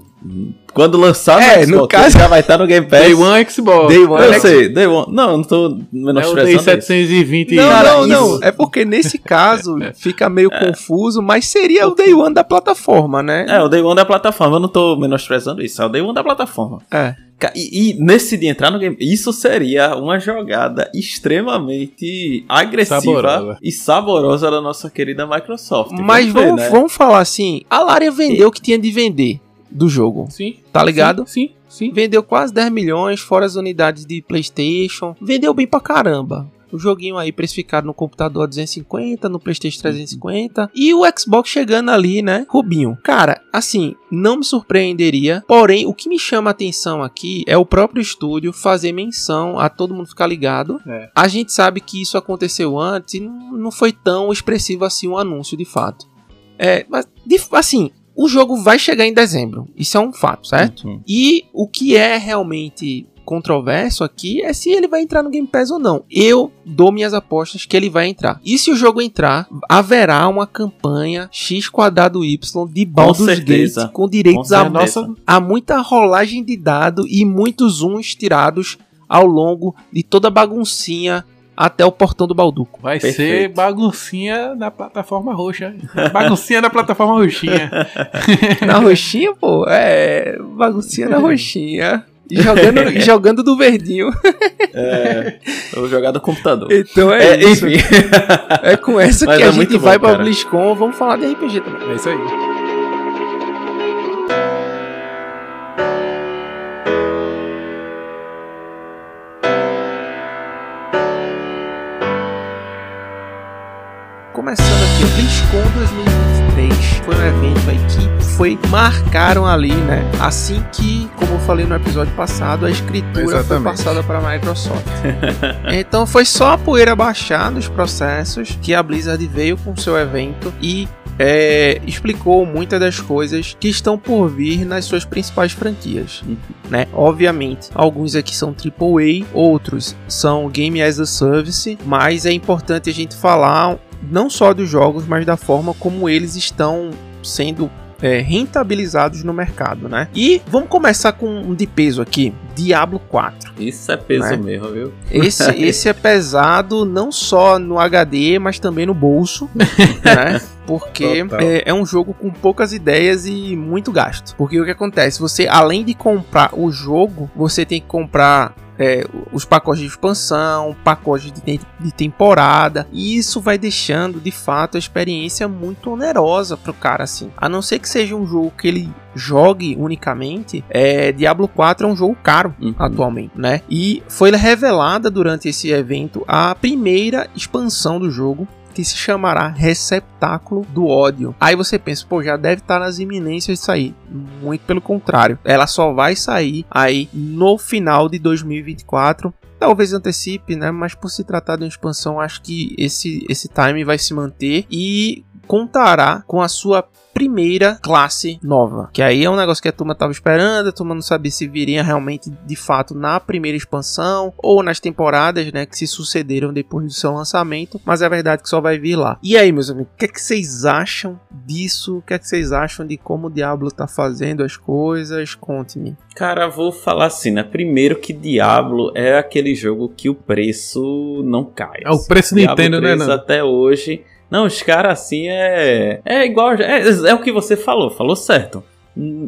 Quando lançar É, no no Xbox, caso- já vai estar no Game Pass. Day One Xbox. Day One Eu Xbox. sei, Day One. Não, eu não tô É o Day menosprezando isso. 720. Não, Cara, não, não. É porque nesse caso *laughs* fica meio confuso, mas seria o Day One da plataforma, né? É, o Day One da plataforma. Eu não tô menosprezando isso. É o Day One da plataforma. É. E, e nesse de entrar no game, isso seria uma jogada extremamente agressiva Saborosa. e saborosa da nossa querida Microsoft. Mas ver, vamos, né? vamos falar assim, a Larian vendeu o que tinha de vender. Do jogo. Sim. Tá ligado? Sim, sim. sim. Vendeu quase 10 milhões, fora as unidades de PlayStation. Vendeu bem pra caramba. O joguinho aí precificado no computador a 250, no PlayStation 350 e o Xbox chegando ali, né? Rubinho. Cara, assim, não me surpreenderia. Porém, o que me chama a atenção aqui é o próprio estúdio fazer menção a todo mundo ficar ligado. É. A gente sabe que isso aconteceu antes e não foi tão expressivo assim um anúncio de fato. É, mas de, assim, o jogo vai chegar em dezembro. Isso é um fato, certo? Uhum. E o que é realmente controverso aqui é se ele vai entrar no Game Pass ou não. Eu dou minhas apostas que ele vai entrar. E se o jogo entrar, haverá uma campanha X quadrado Y de Baldur's. Gate com direitos Com a, nossa, a muita rolagem de dado e muitos zooms tirados ao longo de toda a baguncinha até o portão do Balduco. Vai ser Perfeito. baguncinha na plataforma roxa. Baguncinha na plataforma roxinha. *laughs* Na roxinha, pô, é baguncinha na roxinha. E jogando, *laughs* jogando do verdinho. É, vou jogar do computador. Então é, É, isso. enfim. É com essa Mas que é a gente muito bom, vai pra cara. BlizzCon. Vamos falar de RPG também. É isso aí. Foi marcaram ali, né? Assim que, como eu falei no episódio passado, a escritura foi Exatamente. passada para a Microsoft. *laughs* então foi só a poeira baixar dos processos que a Blizzard veio com seu evento e é, explicou muitas das coisas que estão por vir nas suas principais franquias, né? Obviamente, alguns aqui são AAA, outros são Game as a Service, mas é importante a gente falar não só dos jogos, mas da forma como eles estão sendo é, rentabilizados no mercado, né? E vamos começar com um de peso aqui, Diablo 4. Isso é peso Né? mesmo, viu? Esse, *laughs* esse é pesado não só no HD, mas também no bolso, *laughs* né? Porque é, é um jogo com poucas ideias e muito gasto. Porque o que acontece? Você, além de comprar o jogo, você tem que comprar é, os pacotes de expansão, pacotes de, de temporada, e isso vai deixando de fato a experiência muito onerosa pro cara assim. A não ser que seja um jogo que ele jogue unicamente, é, Diablo 4 é um jogo caro Uhum. atualmente, né? E foi revelada durante esse evento a primeira expansão do jogo. Que se chamará Receptáculo do Ódio. Aí você pensa, pô, já deve estar nas iminências de sair. Muito pelo contrário, ela só vai sair aí no final de 2024. Talvez antecipe, né? Mas por se tratar de uma expansão, acho que esse, esse time vai se manter e contará com a sua primeira classe nova. Que aí é um negócio que a turma tava esperando, a turma não sabia se viria realmente de fato na primeira expansão ou nas temporadas, né, que se sucederam depois do seu lançamento, mas é verdade que só vai vir lá. E aí, meus amigos, o que é que vocês acham disso? O que é que vocês acham de como o Diablo tá fazendo as coisas? Conte-me. Cara, vou falar assim, né? Primeiro que Diablo é aquele jogo que o preço não cai. É o preço Diablo Nintendo, né, 3 Nando? até hoje. Não, os caras assim é. É igual. É, é o que você falou, falou certo.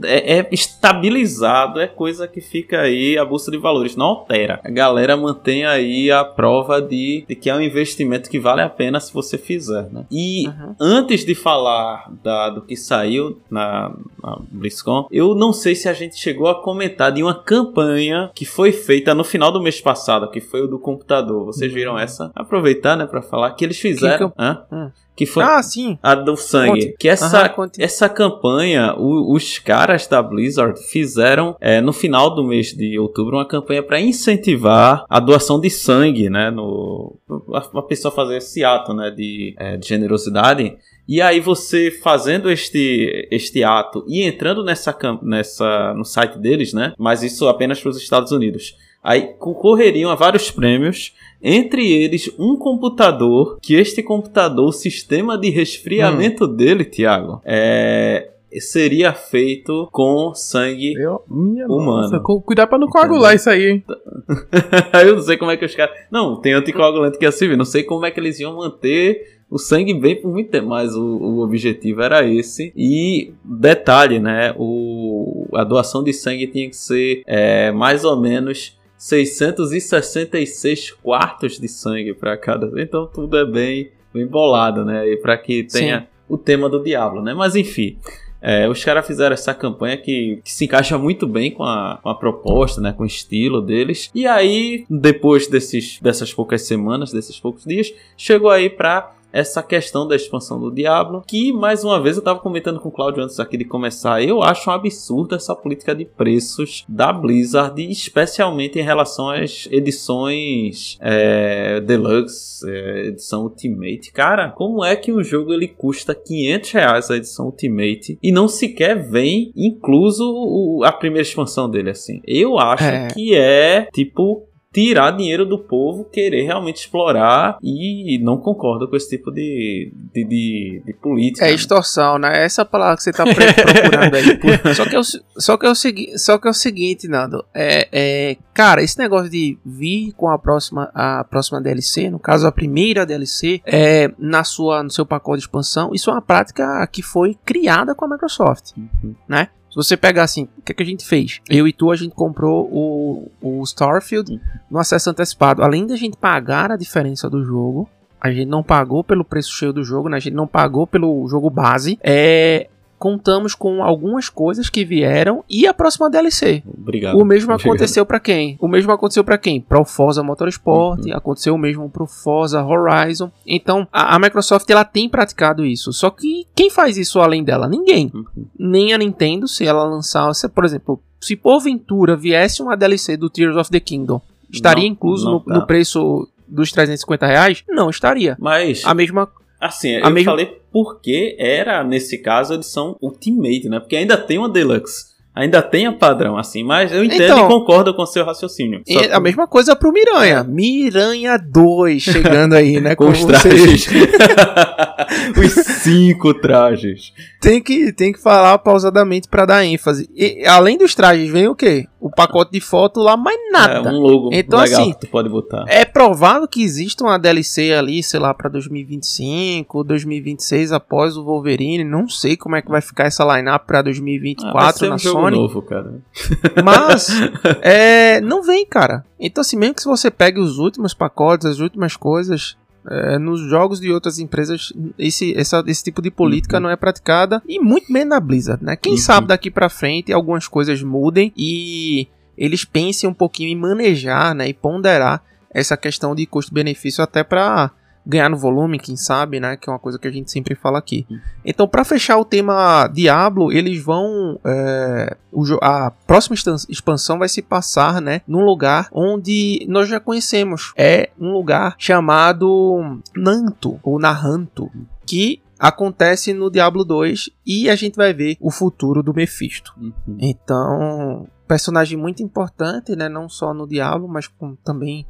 É, é estabilizado, é coisa que fica aí, a bolsa de valores não altera. A galera mantém aí a prova de, de que é um investimento que vale a pena se você fizer, né? E Uhum. antes de falar da- do que saiu na, na BlizzCon, eu não sei se a gente chegou a comentar de uma campanha que foi feita no final do mês passado, que foi o do computador. Vocês viram essa? Aproveitar, né, pra falar que eles fizeram. Hã? Hum. Que foi Ah, sim. a do sangue. Conte. Que essa, Aham, essa campanha, o- os caras da Blizzard fizeram é, no final do mês de outubro uma campanha para incentivar a doação de sangue, né? No, a, a pessoa fazer esse ato, né? De, é, de generosidade. E aí você fazendo este, este ato e entrando nessa, nessa no site deles, né? Mas isso apenas para os Estados Unidos. Aí concorreriam a vários prêmios, entre eles um computador, que este computador, o sistema de resfriamento dele, Thiago, é, seria feito com sangue. Eu, Humano. nossa, cu- cuidado pra não coagular isso aí, hein? *laughs* eu não sei como é que os caras. Não, tem anticoagulante que é assim, não sei como é que eles iam manter o sangue bem por muito tempo, mas o, o objetivo era esse. E detalhe, né? O, a doação de sangue tinha que ser é, mais ou menos 666 quartos de sangue para cada. Então tudo é bem, bem bolado, né? E para que tenha o tema do diabo, né? Mas enfim. É, os caras fizeram essa campanha que, que, se encaixa muito bem com a, com a proposta, né? Com o estilo deles. E aí, depois desses, dessas poucas semanas, desses poucos dias, chegou aí pra essa questão da expansão do Diablo, que mais uma vez eu estava comentando com o Claudio antes aqui de começar, eu acho um absurdo essa política de preços da Blizzard, especialmente em relação às edições é, Deluxe, é, edição Ultimate. Cara, como é que um jogo ele custa 500 reais a edição Ultimate e não sequer vem incluso o, a primeira expansão dele assim? Eu acho é. que é tipo tirar dinheiro do povo, querer realmente explorar e não concorda com esse tipo de, de, de, de política. É extorsão, né? Essa palavra que você tá procurando aí. *laughs* Só que, é o, só, que é o segui, só que é o seguinte, Nando. É, é, cara, esse negócio de vir com a próxima, a próxima DLC, no caso a primeira DLC, é, na sua, no seu pacote de expansão, isso é uma prática que foi criada com a Microsoft, uhum. né? Se você pegar assim, o que, que a gente fez? Eu e tu, a gente comprou o, o Starfield no acesso antecipado. Além de a gente pagar a diferença do jogo, a gente não pagou pelo preço cheio do jogo, né? A gente não pagou pelo jogo base. É, contamos com algumas coisas que vieram e a próxima DLC. Obrigado. O mesmo aconteceu para quem? O mesmo aconteceu para quem? Para o Forza Motorsport, uhum. aconteceu o mesmo para o Forza Horizon. Então, a, a, Microsoft ela tem praticado isso. Só que quem faz isso além dela? Ninguém. Uhum. Nem a Nintendo, se ela lançasse, por exemplo, se porventura viesse uma DLC do Tears of the Kingdom, estaria não, incluso não no, no, preço dos 350 reais? Não estaria. Mas a mesma Assim, a eu mesma... falei porque era, nesse caso, a edição Ultimate, né? Porque ainda tem uma Deluxe. Ainda tem a padrão, assim, mas eu entendo então, e concordo com o seu raciocínio. E a mesma coisa pro Miranha. Miranha 2 chegando aí, né? *laughs* com os trajes. *laughs* os cinco trajes. Tem que, tem que falar pausadamente para dar ênfase. E, além dos trajes, vem o quê? O pacote de foto lá, mais nada. É um logo então, legal assim, que tu pode botar. É provável que exista uma DLC ali, sei lá, para 2025, 2026 após o Wolverine. Não sei como é que vai ficar essa lineup para 2024 ah, vai ser na um Sony. Jogo novo, cara. *laughs* Mas *laughs* é, não vem, cara. Então assim, mesmo que se você pegue os últimos pacotes, as últimas coisas, é, nos jogos de outras empresas, esse, essa, esse tipo de política uhum. não é praticada e muito menos na Blizzard, né? Quem uhum. sabe daqui para frente algumas coisas mudem e eles pensem um pouquinho em manejar, né, e ponderar essa questão de custo-benefício até para ganhar no volume, quem sabe, né? Que é uma coisa que a gente sempre fala aqui. Então, para fechar o tema Diablo, eles vão. É, o, a próxima expansão vai se passar, né? Num lugar onde nós já conhecemos. É um lugar chamado Nanto, ou Naranto, que acontece no Diablo 2 e a gente vai ver o futuro do Mephisto. Uhum. Então, personagem muito importante, né? Não só no Diablo, mas com, também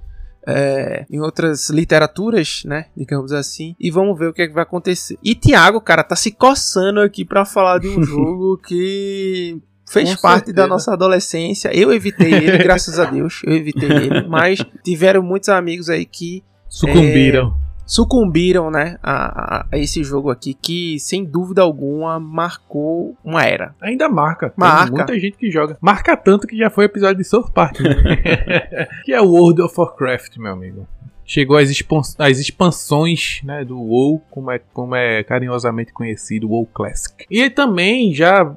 é, em outras literaturas, né? Digamos assim. E vamos ver o que, é que vai acontecer. E Thiago, cara, tá se coçando aqui para falar de um *laughs* jogo que fez Com parte certeza. da nossa adolescência. Eu evitei ele, *laughs* graças a Deus. Eu evitei ele. Mas tiveram muitos amigos aí que. Sucumbiram. É, sucumbiram, né, a, a, esse jogo aqui que sem dúvida alguma marcou uma era. Ainda marca. Marca. Tem muita gente que joga. Marca tanto que já foi episódio de South Park. Né? *laughs* que é o World of Warcraft, meu amigo chegou às, às expansões né, do WoW, como é, como é carinhosamente conhecido, WoW Classic. E também já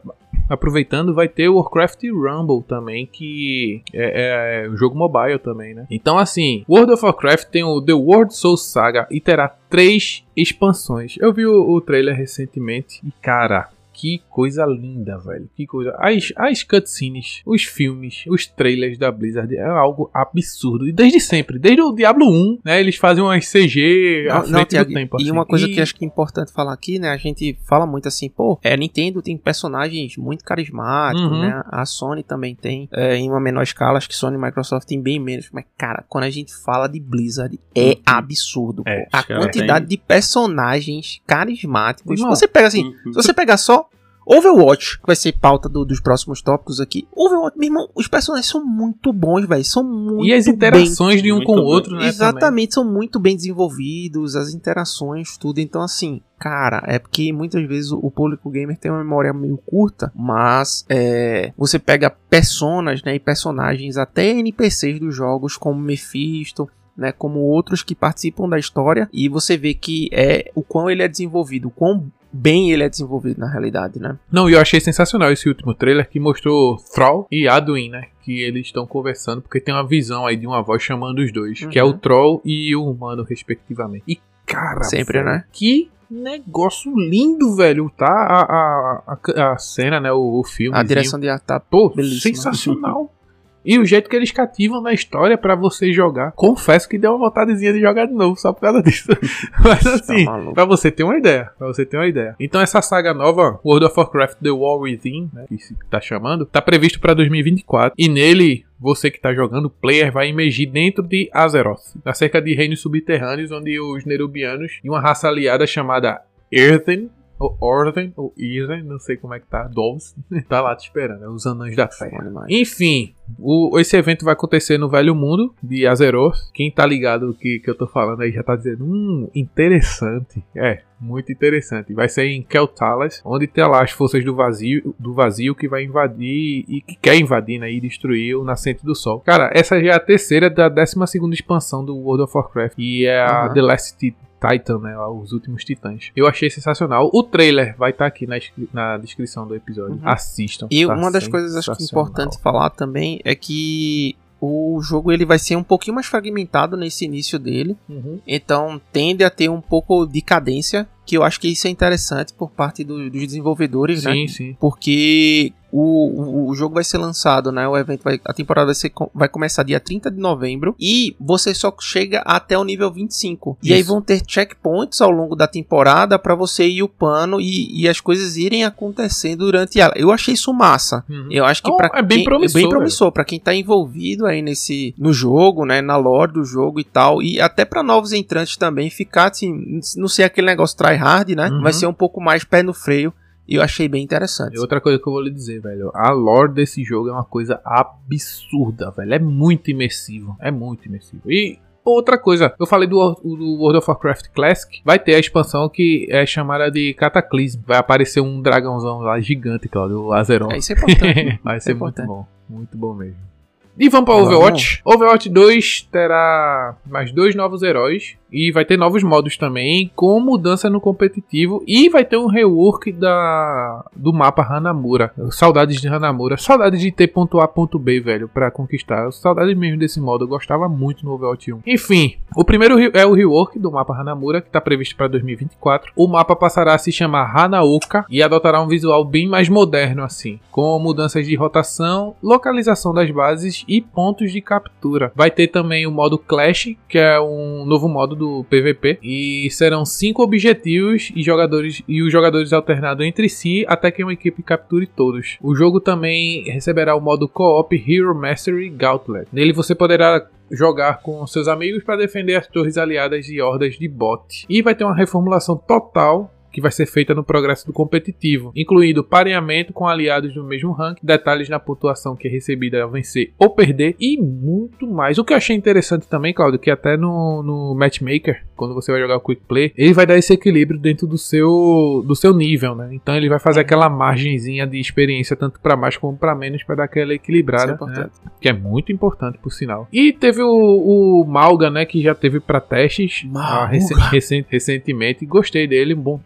aproveitando, vai ter o Warcraft Rumble também, que é, é, um jogo mobile também, né? Então, assim, World of Warcraft tem o The World Soul Saga e terá três expansões. Eu vi o, o trailer recentemente e, cara, que coisa linda, velho. Que coisa. As, as cutscenes, os filmes, os trailers da Blizzard é algo absurdo. E desde sempre, desde o Diablo 1, né? Eles fazem umas CG à frente não, do tempo. Assim. E uma coisa e... que acho que é importante falar aqui, né? A gente fala muito assim, pô, é, Nintendo tem personagens muito carismáticos, uhum. né? A Sony também tem, é, em uma menor escala, acho que Sony e Microsoft tem bem menos. Mas, cara, quando a gente fala de Blizzard, é uhum. absurdo, é, A quantidade tem... de personagens carismáticos. Não. Você pega assim, uhum. se você pegar só Overwatch, que vai ser pauta do, dos próximos tópicos aqui. Overwatch, meu irmão, os personagens são muito bons, velho. São muito E as interações bem, de um com o outro, né? Exatamente, também. são muito bem desenvolvidos, as interações, tudo. Então, assim, cara, é porque muitas vezes o público gamer tem uma memória meio curta, mas é, você pega personas, né, e personagens, até NPCs dos jogos, como Mephisto, né, como outros que participam da história, e você vê que é o quão ele é desenvolvido, o quão bem ele é desenvolvido na realidade, né? Não, e eu achei sensacional esse último trailer que mostrou Thrall e Adwin, né? Que eles estão conversando, porque tem uma visão aí de uma voz chamando os dois, Uhum. que é o Troll e o humano, respectivamente. E cara, Sempre, velho, né? Que negócio lindo, velho. Tá a, a, a, a cena, né? O, o filme. A direção de arte tá Pô, belíssima. sensacional. *laughs* E o jeito que eles cativam na história pra você jogar. Confesso que deu uma vontadezinha de jogar de novo, só por causa disso. *laughs* Mas assim, Tá pra você ter uma ideia. Pra você ter uma ideia. Então essa saga nova, World of Warcraft The War Within, né, que se tá chamando, tá previsto pra 2024. E nele, você que tá jogando, o player vai emergir dentro de Azeroth. Acerca de reinos subterrâneos, onde os Nerubianos e uma raça aliada chamada Earthen ou Orthen, ou Irthen, não sei como é que tá, Dolls, *laughs* tá lá te esperando, é os anões da demais. Enfim, o- esse evento vai acontecer no Velho Mundo de Azeroth. Quem tá ligado o que, que eu tô falando aí já tá dizendo, hum, interessante. É, muito interessante. Vai ser em Keltalas, onde tem lá as forças do vazio, do vazio que vai invadir e que quer invadir né, e destruir o Nascente do Sol. Cara, essa já é a terceira da 12 segunda expansão do World of Warcraft e é a Aham. The Last Ti- Titan, né? Os últimos titãs. Eu achei sensacional. O trailer vai estar aqui na, na descrição do episódio. Uhum. Assistam. E Tá uma das coisas acho que importante falar também é que o jogo ele vai ser um pouquinho mais fragmentado nesse início dele, Uhum. então tende a ter um pouco de cadência, que eu acho que isso é interessante por parte do- dos desenvolvedores, né? Sim, sim. Porque o, o, o jogo vai ser lançado, né? O evento vai. A temporada vai, ser, vai começar dia 30 de novembro. E você só chega até o nível 25. E aí Isso. vão ter checkpoints ao longo da temporada pra você ir upando e, e as coisas irem acontecendo durante ela. Eu achei isso massa. Uhum. Eu acho que Oh, pra é bem quem, promissor, bem promissor para quem tá envolvido aí nesse no jogo, né, na lore do jogo e tal, e até pra novos entrantes também ficar assim, não sei aquele negócio try hard, né? Uhum. Vai ser um pouco mais pé no freio. E eu achei bem interessante. E outra coisa que eu vou lhe dizer, velho. A lore desse jogo é uma coisa absurda, velho. É muito imersivo. É muito imersivo. E outra coisa, eu falei do, do World of Warcraft Classic. Vai ter a expansão que é chamada de Cataclysm. Vai aparecer um dragãozão lá gigante, Claudio, o Azeron. É, isso é importante. *laughs* Vai Isso é ser muito importante. bom. Muito bom mesmo. E vamos para. Overwatch. Overwatch 2 terá mais dois novos heróis. E vai ter novos modos também, com mudança no competitivo. E vai ter um rework da, do mapa Hanamura. Saudades de Hanamura. Saudades de ter ponto A, ponto B, velho, pra conquistar. Saudades mesmo desse modo. Eu gostava muito no Overwatch 1. Enfim, o primeiro é o rework do mapa Hanamura, que está previsto para 2024. O mapa passará a se chamar Hanaoka e adotará um visual bem mais moderno, assim, com mudanças de rotação, localização das bases e pontos de captura. Vai ter também o modo Clash, que é um novo modo do PVP, e serão cinco objetivos e jogadores e os jogadores alternados entre si até que uma equipe capture todos. O jogo também receberá o modo Co-op Hero Mastery Gauntlet. Nele você poderá jogar com seus amigos para defender as torres aliadas de hordas de bot. E vai ter uma reformulação total que vai ser feita no progresso do competitivo, incluindo pareamento com aliados do mesmo rank, detalhes na pontuação que é recebida ao vencer ou perder e muito mais. O que eu achei interessante também, Claudio, que até no, no Matchmaker, quando você vai jogar o Quick Play, ele vai dar esse equilíbrio dentro do seu do seu nível, né? Então ele vai fazer aquela margenzinha de experiência tanto para mais como para menos para dar aquela Isso é equilibrada, né? que é muito importante por sinal. E teve o, o Malga, né, que já teve pra testes ah, recen- recen- recentemente. Gostei dele, um bom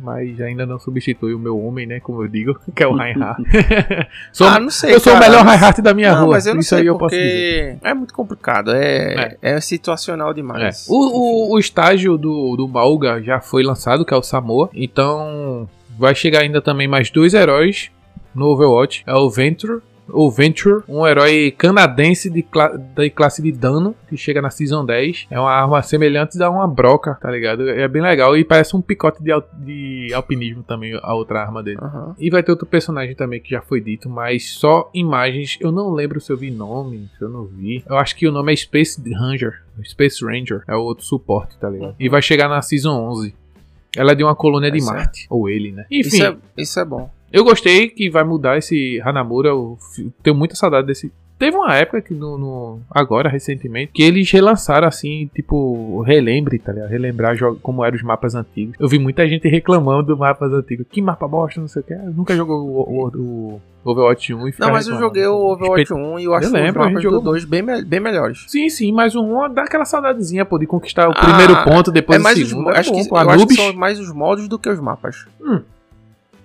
mas ainda não substitui o meu homem, né, como eu digo, *laughs* que é o Reinhardt. *laughs* sou, Ah, não sei, eu sou cara, o melhor Reinhardt da minha não, rua. mas eu não Isso sei aí eu posso porque dizer. é muito complicado. É, é. situacional É. demais. O, o, o estágio do, do Malga já foi lançado, que é o Samoa. Então vai chegar ainda também mais dois heróis no Overwatch. É o Venture. O Venture, um herói canadense de, cla de classe de dano, que chega na Season 10. É uma arma semelhante a uma broca, tá ligado? É bem legal e parece um picote de, al- de alpinismo também, a outra arma dele. Aham. E vai ter outro personagem também que já foi dito, mas só imagens. Eu não lembro se eu vi nome, se eu não vi. Eu acho que o nome é Space Ranger. Space Ranger é o outro suporte, tá ligado? E vai chegar na Season 11. Ela é de uma colônia de É certo. Marte. Ou ele, né? Enfim, Isso, é, isso é bom. Eu gostei que vai mudar esse Hanamura. Eu tenho muita saudade desse. Teve uma época que no, no- agora, recentemente, que eles relançaram assim, tipo, relembre, tá ligado? Relembrar como eram os mapas antigos. Eu vi muita gente reclamando dos mapas antigos. Que mapa bosta, não sei o que. Nunca jogou o, o, o Overwatch 1 e Não, mas eu joguei o Overwatch Respeito- 1 e eu acho Eu os lembro, gente mapas do jogou 2 bem, me- bem melhores. Sim, sim, mas o 1 dá aquela saudadezinha, pô, de conquistar o Ah, primeiro ponto, depois é o mais os, segundo. mo- é acho, bom, que, pô, eu acho que são mais os modos do que os mapas. Hum.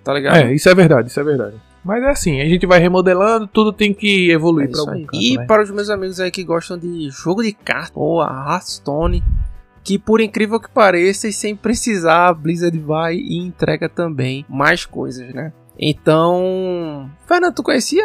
Tá ligado? É, isso é verdade, isso é verdade. Mas é assim, a gente vai remodelando, tudo tem que É evoluir pra isso algum canto, E né? para os meus amigos aí que gostam de jogo de carta, ou a Hearthstone, que por incrível que pareça, e sem precisar, a Blizzard vai e entrega também mais coisas, né? Então, Fernando, tu conhecia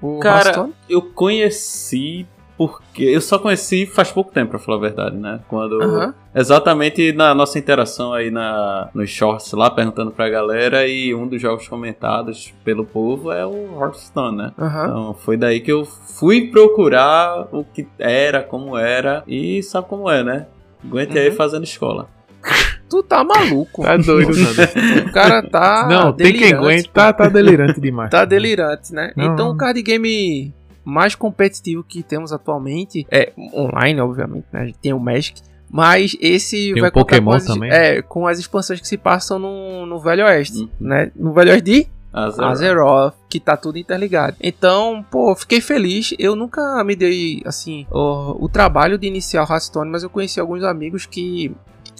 o Cara, Hearthstone? eu conheci porque. Eu só conheci faz pouco tempo, pra falar a verdade, né? Quando. Aham. Exatamente na nossa interação aí na, nos shorts lá, perguntando pra galera, e um dos jogos comentados pelo povo é o Hearthstone, né? Aham. Então foi daí que eu fui procurar o que era, como era, e sabe como é, né? Aguentei aí Uhum. fazendo escola. *laughs* Tu tá maluco. Tá doido, *laughs* Nando. O cara tá. não, tem quem delirante. aguente, tá, tá delirante demais. Tá delirante, né? Não. Então o card game mais competitivo que temos atualmente é online, obviamente, né? A gente tem o Magic. Mas esse Tem vai o contar Pokémon com as, também. É, com as expansões que se passam no, no Velho Oeste, Uhum. né? No Velho Oeste de Azeroth. Azeroth, que tá tudo interligado. Então, pô, fiquei feliz. Eu nunca me dei, assim, o, o trabalho de iniciar o Hearthstone, mas eu conheci alguns amigos que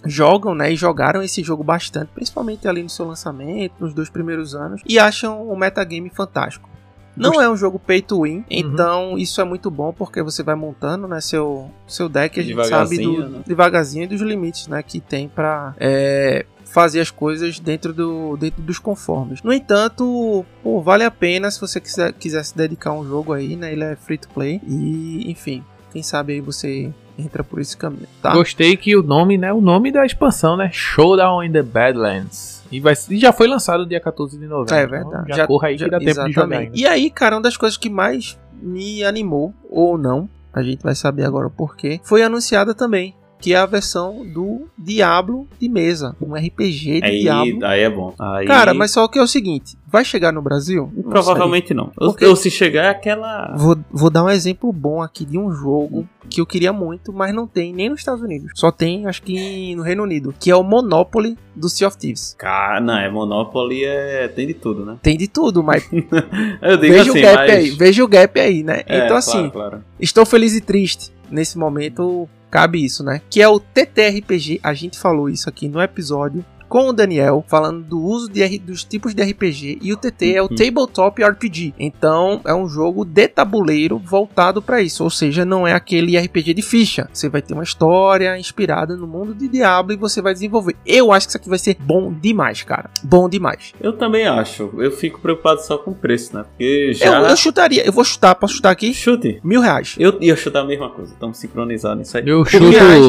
jogam, né, e jogaram esse jogo bastante, principalmente ali no seu lançamento, nos dois primeiros anos, e acham o metagame fantástico. Não é um jogo pay to win, então isso é muito bom porque você vai montando, né, seu, seu deck, a gente sabe do, né? devagarzinho e dos limites, né, que tem pra é, fazer as coisas dentro, do, dentro dos conformes. No entanto, pô, vale a pena se você quiser, quiser se dedicar a um jogo aí, né, ele é free to play e, enfim, quem sabe aí você entra por esse caminho, tá? Gostei que o nome, né? O nome da expansão, né? Showdown in the Badlands. E, vai, e já foi lançado dia 14 de novembro. É então verdade. já, corra aí que dá tempo de jogar ainda. E aí, cara, uma das coisas que mais me animou, ou não, a gente vai saber agora o porquê, foi anunciada também. Que é a versão do Diablo de mesa. Um RPG de Aí, Diablo. aí é bom. Aí, Cara, mas só que é o seguinte: vai chegar no Brasil? Não Provavelmente não. Ou, Porque- ou se chegar é aquela. Vou, vou dar um exemplo bom aqui de um jogo que eu queria muito, mas não tem nem nos Estados Unidos. Só tem, acho que no Reino Unido, que é o Monopoly do Sea of Thieves. Cara, não, é Monopoly, é... tem de tudo, né? Tem de tudo, mas *laughs* Eu digo veja assim, o gap mas... aí, veja o gap aí, né? É, então, assim, Claro, claro. estou feliz e triste. Nesse momento, cabe isso, né? Que é o TTRPG. A gente falou isso aqui no episódio com o Daniel, falando do uso de dos tipos de RPG. E o TT é o Uhum. Tabletop RPG. Então, é um jogo de tabuleiro voltado para isso. Ou seja, não é aquele RPG de ficha. Você vai ter uma história inspirada no mundo de Diablo e você vai desenvolver. Eu acho que isso aqui vai ser bom demais, cara. Bom demais. Eu também acho. Eu fico preocupado só com o preço, né? Porque já. Eu, eu chutaria, eu vou chutar, posso chutar aqui? Chute. Mil reais. Eu ia chutar a mesma coisa. Estamos sincronizados nisso aí. Eu chuto,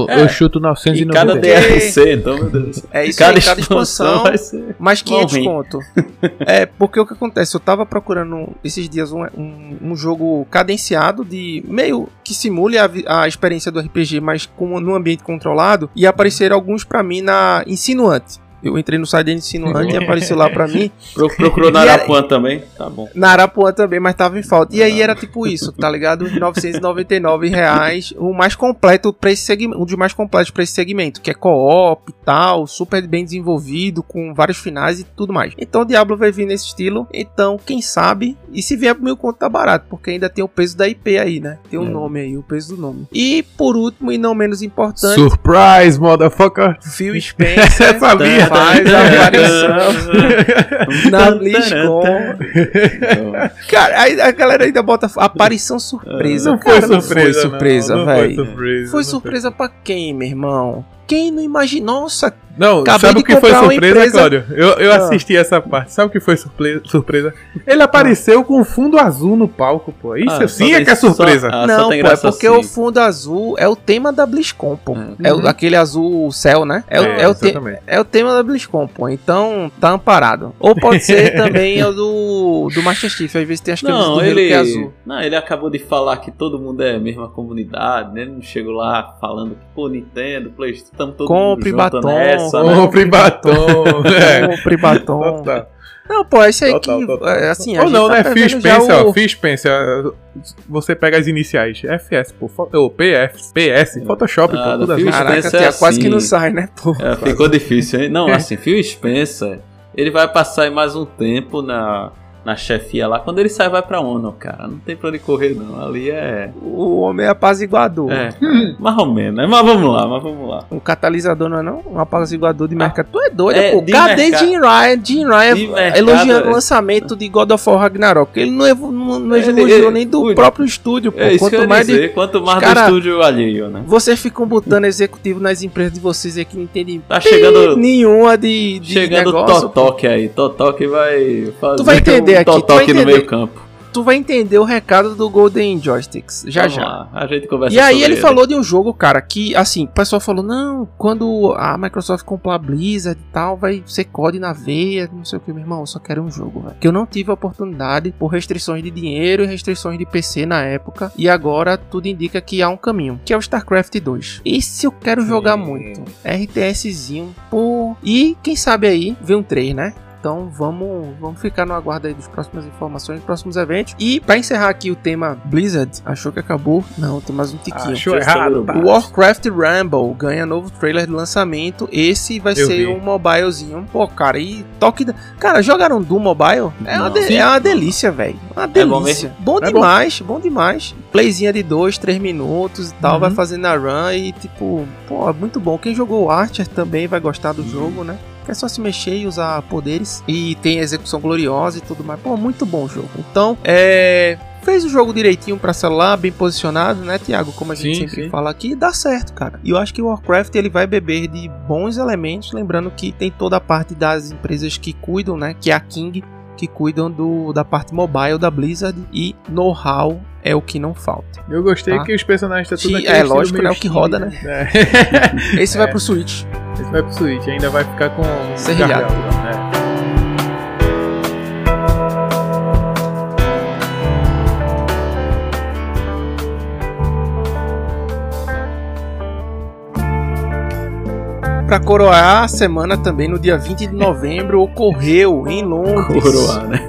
é, eu chuto E 990. cada Porque- DLC, então, meu Deus. É isso cada aí, cada expansão. ser. Mais 500 Bom, conto. é, porque o que acontece? Eu tava procurando esses dias um, um, um jogo cadenciado de meio que simule a, a experiência do RPG, mas com, num ambiente controlado. E apareceram alguns pra mim na Insinuante. Eu entrei no site da Insinuante e apareceu lá pra mim. *laughs* Pro- Procurou na E era- Arapuã também? Tá bom. Na Arapuã também, mas tava em falta. E aí era tipo isso, tá ligado? 999 reais, o mais completo para esse segmento, um dos mais completos para esse segmento, que é co-op e tal, super bem desenvolvido, com vários finais e tudo mais. Então o Diablo vai vir nesse estilo, então quem sabe, e se vier pro meu conto tá barato, porque ainda tem o peso da IP aí, né? Tem o É. nome aí, o peso do nome. E por último e não menos importante, Surprise, motherfucker! Phil Spencer *laughs* sabia. Faz a aparição na BlizzCon. Cara, aí a galera ainda bota aparição surpresa. Não Cara, foi não surpresa, foi surpresa, não, não velho. Foi surpresa. Foi surpresa pra quem, meu irmão? Quem não imagina? Nossa, Não, Acabei sabe o que foi surpresa, empresa- Cláudio? Eu, eu Ah. assisti essa parte. Sabe o que foi surpresa? surpresa? Ele apareceu com fundo azul no palco, pô. Isso ah, sim é que é surpresa. ah, só não, pô, é porque assim. o fundo azul é o tema da BlizzCon, pô. É. É o- aquele azul céu, né? É, o- é o te- exatamente. é o tema da BlizzCon, pô. Então tá amparado. Ou pode ser *laughs* também o do, do Master Chief. Às vezes tem as camisas Não, do ele, que é azul. não, ele acabou de falar que todo mundo é a mesma comunidade, né? Ele não chegou lá falando que, pô, Nintendo, Playstation. Tamo todo Compre batom, nessa, né? Compre batom. *laughs* é. Compre batom. Total. Não, pô, esse aí Total, que. total. é, Assim, Ou não, tá né? já Spencer, o-. Você pega as iniciais. FS, pô. Ou PF, PS, Photoshop, Ah, pô. do Tudo Phil assim. Caraca, tia, é quase que assim. não sai, né, pô? É, ficou difícil, hein? Não, *laughs* assim, Phil Spencer, ele vai passar aí mais um tempo na, na chefia lá. Quando ele sai, vai pra ONU, cara. Não tem pra onde correr, não. Ali é. O homem é apaziguador. É, mais ou menos, né? Mas vamos lá, mas vamos lá. Um catalisador não é não? Um apaziguador de mercado. Tu é doido, É, pô. de Cadê mercado. Jim Ryan? Jim Ryan De mercado, elogiando é. o lançamento de God of War Ragnarok. Ele não, evo- não, não Ele- elogiou ele- nem do o- próprio estúdio, pô. É isso que eu Quanto mais de dizer. Quanto mais Cara- do estúdio alheio, né? Vocês ficam botando executivo nas empresas de vocês aí que não entendem Tá chegando. nenhuma de, de Chegando negócio. Totoque aí. Totoque vai fazer Tu vai entender aqui, tu vai Totoque no entender. meio campo. Tu vai entender o recado do Golden Joysticks. Já Vamos já. lá, a gente conversa E aí sobre ele falou de um jogo, cara, que assim, o pessoal falou, não, quando a Microsoft comprar a Blizzard e tal, vai ser COD na veia, não sei o que, meu irmão, eu só quero um jogo, velho. Que eu não tive a oportunidade por restrições de dinheiro e restrições de PC na época, e agora tudo indica que há um caminho, que é o StarCraft 2. Esse eu quero jogar muito. RTSzinho, pô. E quem sabe aí, ver um 3, né? Então vamos, vamos ficar no aguardo aí das próximas informações, dos próximos eventos. E pra encerrar aqui o tema Blizzard, achou que acabou? Não, tem mais um tiquinho. Achou errado. Warcraft Rumble ganha novo trailer de lançamento. Esse vai Eu ser vi. um mobilezinho. Pô, cara, e toque. Da... Cara, jogaram Doom Mobile? É uma, de- é uma delícia, velho. Uma É bom delícia. mesmo? bom, É bom. demais, bom. demais. Playzinha de 2, 3 minutos e tal. Uhum. Vai fazendo a run e, tipo, pô, é muito bom. Quem jogou o Archer também vai gostar do jogo, né? É só se mexer e usar poderes. E tem execução gloriosa e tudo mais. Pô, muito bom o jogo. Então, é. Fez o jogo direitinho pra celular, bem posicionado, né, Thiago? Como a gente Sim, sempre sim. fala aqui, dá certo, cara. E eu acho que o Warcraft ele vai beber de bons elementos, lembrando que tem toda a parte das empresas que cuidam, né, que é a King, que cuidam do, da parte mobile da Blizzard e know-how é o que não falta. Eu gostei Tá. que os personagens tá tudo aquele é, lógico, né, o que roda, né? É. *laughs* Esse vai pro Switch. Esse vai pro Switch, ainda vai ficar com Serrilhado. né? Pra coroar a semana também, no dia 20 de novembro, ocorreu em Londres. Coroar, né?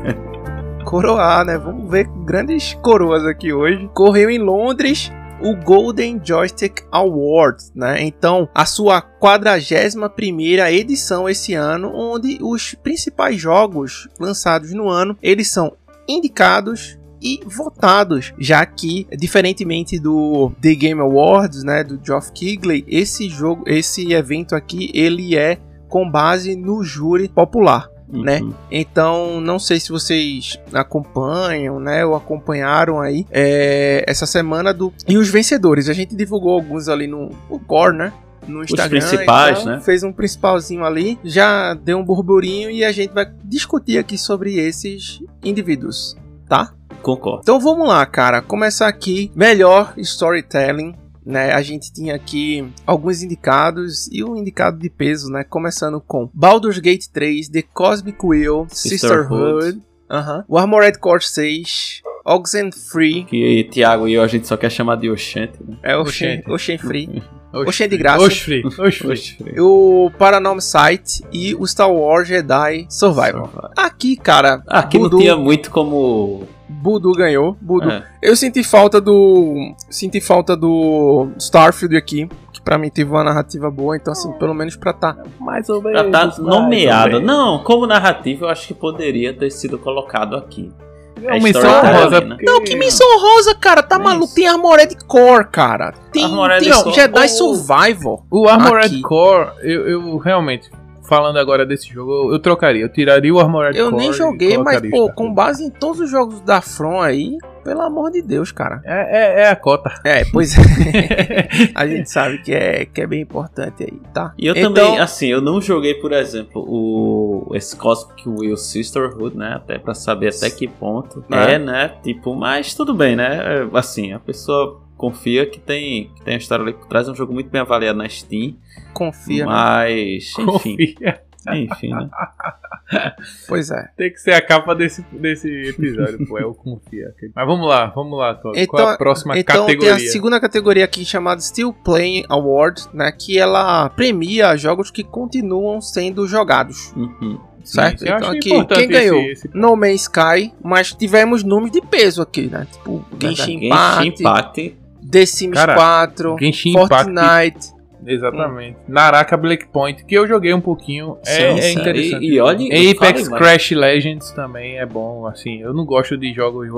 coroar, né? Vamos ver grandes coroas aqui hoje. Correu em Londres o Golden Joystick Awards, né? Então, a sua 41ª edição esse ano, onde os principais jogos lançados no ano, eles são indicados e votados, já que diferentemente do The Game Awards, né, do Geoff Keighley, esse jogo, esse evento aqui, ele é com base no júri popular. Né? Uhum. Então, não sei se vocês acompanham, né, ou acompanharam aí é, essa semana do e os vencedores. A gente divulgou alguns ali no, no core, né? No Instagram. principais, então, né? Fez um principalzinho ali, já deu um burburinho e a gente vai discutir aqui sobre esses indivíduos, tá? Concordo. Então vamos lá, cara. Começar aqui. Melhor storytelling. Né, a gente tinha aqui alguns indicados e um indicado de peso, né? Começando com Baldur's Gate 3, The Cosmic Wheel, Sisterhood, Sisterhood. aham, o Armored Core 6, Oxenfree, Que Thiago e eu a gente só quer chamar de Oxente, né? é Oxen, Oxente. Oxenfree, Oxen *laughs* de graça. Oxfree. Oxfree. Oxente. o Paranormal Sight e o Star Wars Jedi Survival. Aqui, cara, Aqui Budu, não tinha muito como. Budu ganhou. Budu É. Eu senti falta do. Senti falta do Starfield aqui. Que pra mim teve uma narrativa boa. Então, assim, pelo menos pra tá. Mais ou menos. tá nomeado. ou menos. Não, como narrativa eu acho que poderia ter sido colocado aqui. É uma menção storytelling, honrosa. né? Não, que menção rosa, cara. Tá maluco? Tem Armored Core, cara. Tem, Armored tem Core. Jedi O- Survival. O Armored Aqui. Core, eu, eu realmente, falando agora desse jogo, eu, eu trocaria. Eu tiraria o Armored Eu Core. nem e joguei, mas, pô, com base em todos os jogos da From aí, pelo amor de Deus, cara. É, é, é a cota. É, pois é. *laughs* A gente sabe que é, que é bem importante aí, tá? E eu Então- também, assim, eu não joguei, por exemplo, o esse Cosmic Will Sisterhood, né? Até pra saber até que ponto É. é, né? Tipo, mas tudo bem, né? É, Assim, a pessoa confia que tem, que tem a história ali por trás. É um jogo muito bem avaliado na Steam. Confia. né? Mas, enfim. Confia. Enfim, né? *laughs* Pois é. Tem que ser a capa desse, desse episódio, pô. Eu confio. Mas vamos lá, vamos lá, Todd. Qual é a próxima então categoria? tem a segunda categoria aqui chamada Still Playing Award, né? Que ela premia jogos que continuam sendo jogados. Uhum. Certo? eu então aqui, quem ganhou? esse- esse- No Man's Sky, mas tivemos nomes de peso aqui, né? Tipo, Genshin Impact, Genshin Impact. The Sims Cara, 4, Genshin Impact. Exatamente. Naraka Black Point, que eu joguei um pouquinho. É, Sim, é interessante. E, e olha, Apex. Crash Legends também é bom, assim, eu não gosto de jogos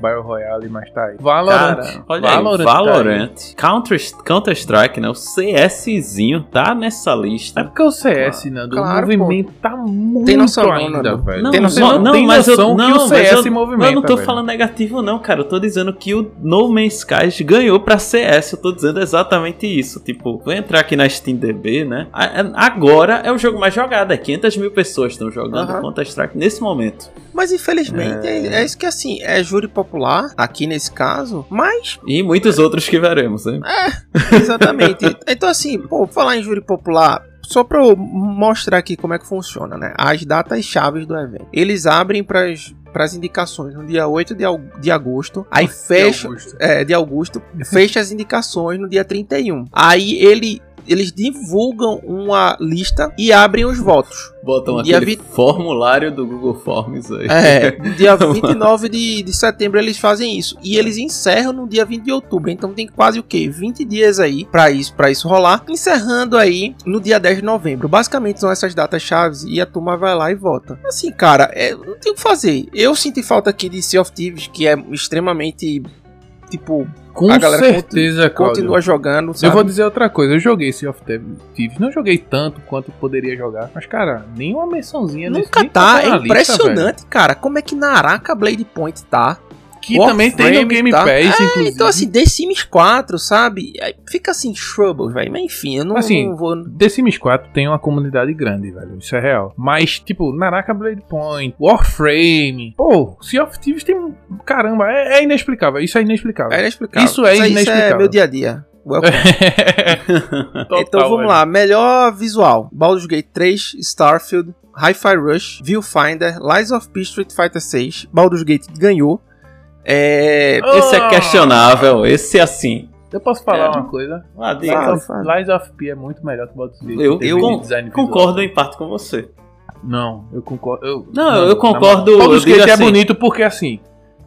Battle Royale, mas tá aí. Valorant, Cara, olha Valorant, aí, tá Valorant, Counter, Counter Strike, né? O CSzinho tá nessa É lista. porque o CS, Nando, Claro, o movimento tá muito Tem noção ainda, Nando. velho. Não, Tem noção não, tem mas eu- noção que não, o mas CS eu- movimenta, Eu não tô velho. falando negativo, não, cara. Eu tô dizendo que o No Man's Sky ganhou pra CS. Eu tô dizendo exatamente isso. Tipo, vou entrar aqui na SteamDB, né? A- a- Agora é o jogo mais jogado. É 500 mil pessoas estão jogando Aham. Counter Strike nesse momento. Mas infelizmente é... é isso que assim, é júri popular aqui nesse caso, mas E muitos outros que veremos, né? exatamente. *laughs* então assim, pô, falar em júri popular, só pra eu mostrar aqui como é que funciona, né? As datas chaves do evento. Eles abrem pras para as indicações no dia 8 de, de agosto, aí fecha, Augusto. é, de agosto, *laughs* fecha as indicações no dia 31. Aí ele eles divulgam uma lista e abrem os votos. Botam Dia aquele formulário do Google Forms aí. É, *laughs* dia 29 de, de setembro eles fazem isso. E eles encerram no dia 20 de outubro. Então tem quase o quê? 20 dias aí pra isso, pra isso rolar. Encerrando aí no dia 10 de novembro. Basicamente são essas datas chaves e a turma vai lá e vota. Assim, cara, é, não tem o que fazer. Eu senti falta aqui de Sea of Thieves, que é extremamente. Tipo, Com a galera certeza, Cláudio. continua jogando. Eu Sabe? vou dizer outra coisa, eu joguei Sea of Thieves, não joguei tanto quanto poderia jogar, mas cara, nenhuma mençãozinha Nunca tá, na é lista, impressionante, cara. Como é que Naraka Blade Point tá? Que também tem no Warframe, Game tá? Pass, É, inclusive. Então, assim, The Sims 4, sabe? Fica assim, trouble, velho. Mas enfim, eu não, Assim, não vou. The Sims 4 tem uma comunidade grande, velho. Isso é real. Mas, tipo, Naraka Blade Point, Warframe. Pô, Sea of Thieves tem. Caramba, é, é inexplicável. Isso é inexplicável. É inexplicável. Isso é Isso é inexplicável. meu dia a dia. Welcome. *laughs* Total, então vamos velho. lá. Melhor visual: Baldur's Gate 3, Starfield, Hi-Fi Rush, Viewfinder, Lies of P, Street Fighter 6. Baldur's Gate ganhou. É. Esse é questionável, esse é assim. Eu posso falar É. uma coisa? Ah, diga. Lies of. Lies of P é muito melhor que Baldur's Gate. Eu, eu concordo em parte com você. Não, eu concordo. Eu, Não, eu na concordo. Baldur's eu é assim- bonito porque assim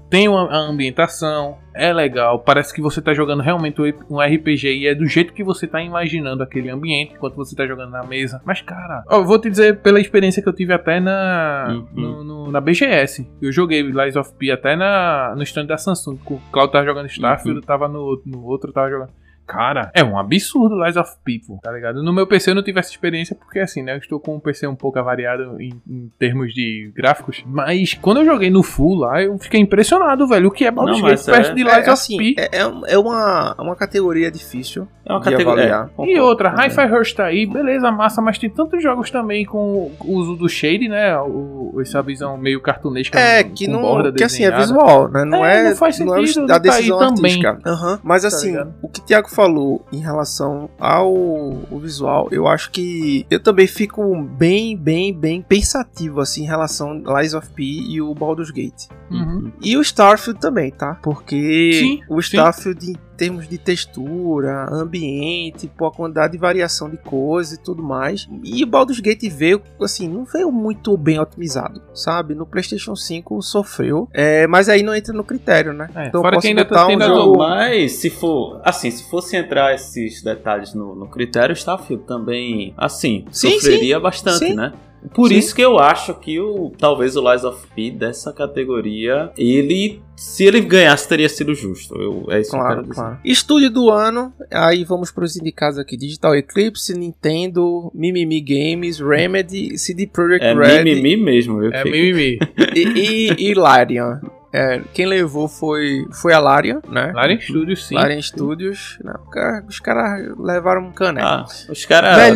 tem uma a ambientação, é legal, parece que você tá jogando realmente um RPG e é do jeito que você tá imaginando aquele ambiente enquanto você tá jogando na mesa. Mas cara, ó, eu vou te dizer pela experiência que eu tive até na Uhum. no- no- na BGS. Eu joguei Lies of P até na no stand da Samsung. O Claudio tava jogando Starfield, Uhum. tava no, no outro tava jogando Cara, é um absurdo Lies of People, tá ligado? No meu PC eu não tive essa experiência porque, assim, né? Eu estou com um PC um pouco avariado em, em termos de gráficos. Mas quando eu joguei no Full lá, eu fiquei impressionado, velho. O que é Baldur's Não, Gate perto é- de É, Lies of assim, P? é, é, é uma, é uma categoria difícil É uma de categoria. avaliar. é, E outra, Hi-Fi Rush tá aí, beleza, massa, mas tem tantos jogos também com o uso do shade, né? O, essa visão meio cartunesca. É, com que com não. borda Que assim, é visual, né? Não É, é. não faz é sentido a ele tá aí decisão também. artística. Aham. Mas Tá assim, ligado? o que o Thiago falou em relação ao o visual, eu acho que eu também fico bem, bem, bem pensativo assim em relação a Lies of P e o Baldur's Gate. Uhum. E o Starfield também, tá? Porque Sim, o sim. Starfield, em termos de textura, ambiente, pô, a quantidade de variação de coisas e tudo mais. E o Baldur's Gate veio, assim, não veio muito bem otimizado, sabe? No PlayStation 5 sofreu. É, mas aí não entra no critério, né? É, então fora posso que ainda tem um jogo. mas se for. Assim, se fosse entrar esses detalhes no, no critério, Starfield também, assim, Sim, sofreria bastante, Sim. né? Por Sim. isso que eu acho que o talvez o Lies of P dessa categoria, ele. Se ele ganhasse, teria sido justo. Eu, é isso que eu Claro, claro. Estúdio do ano, aí vamos para os indicados aqui: Digital Eclipse, Nintendo, Mimimi Games, Remedy, CD Projekt É Red mimimi mesmo, viu? É mimimi. e, e, e Larian. É, quem levou foi, foi a Larian, né? Larian Studios, sim. Larian Studios. Não, cara- os caras levaram um caneco. Ah, os caras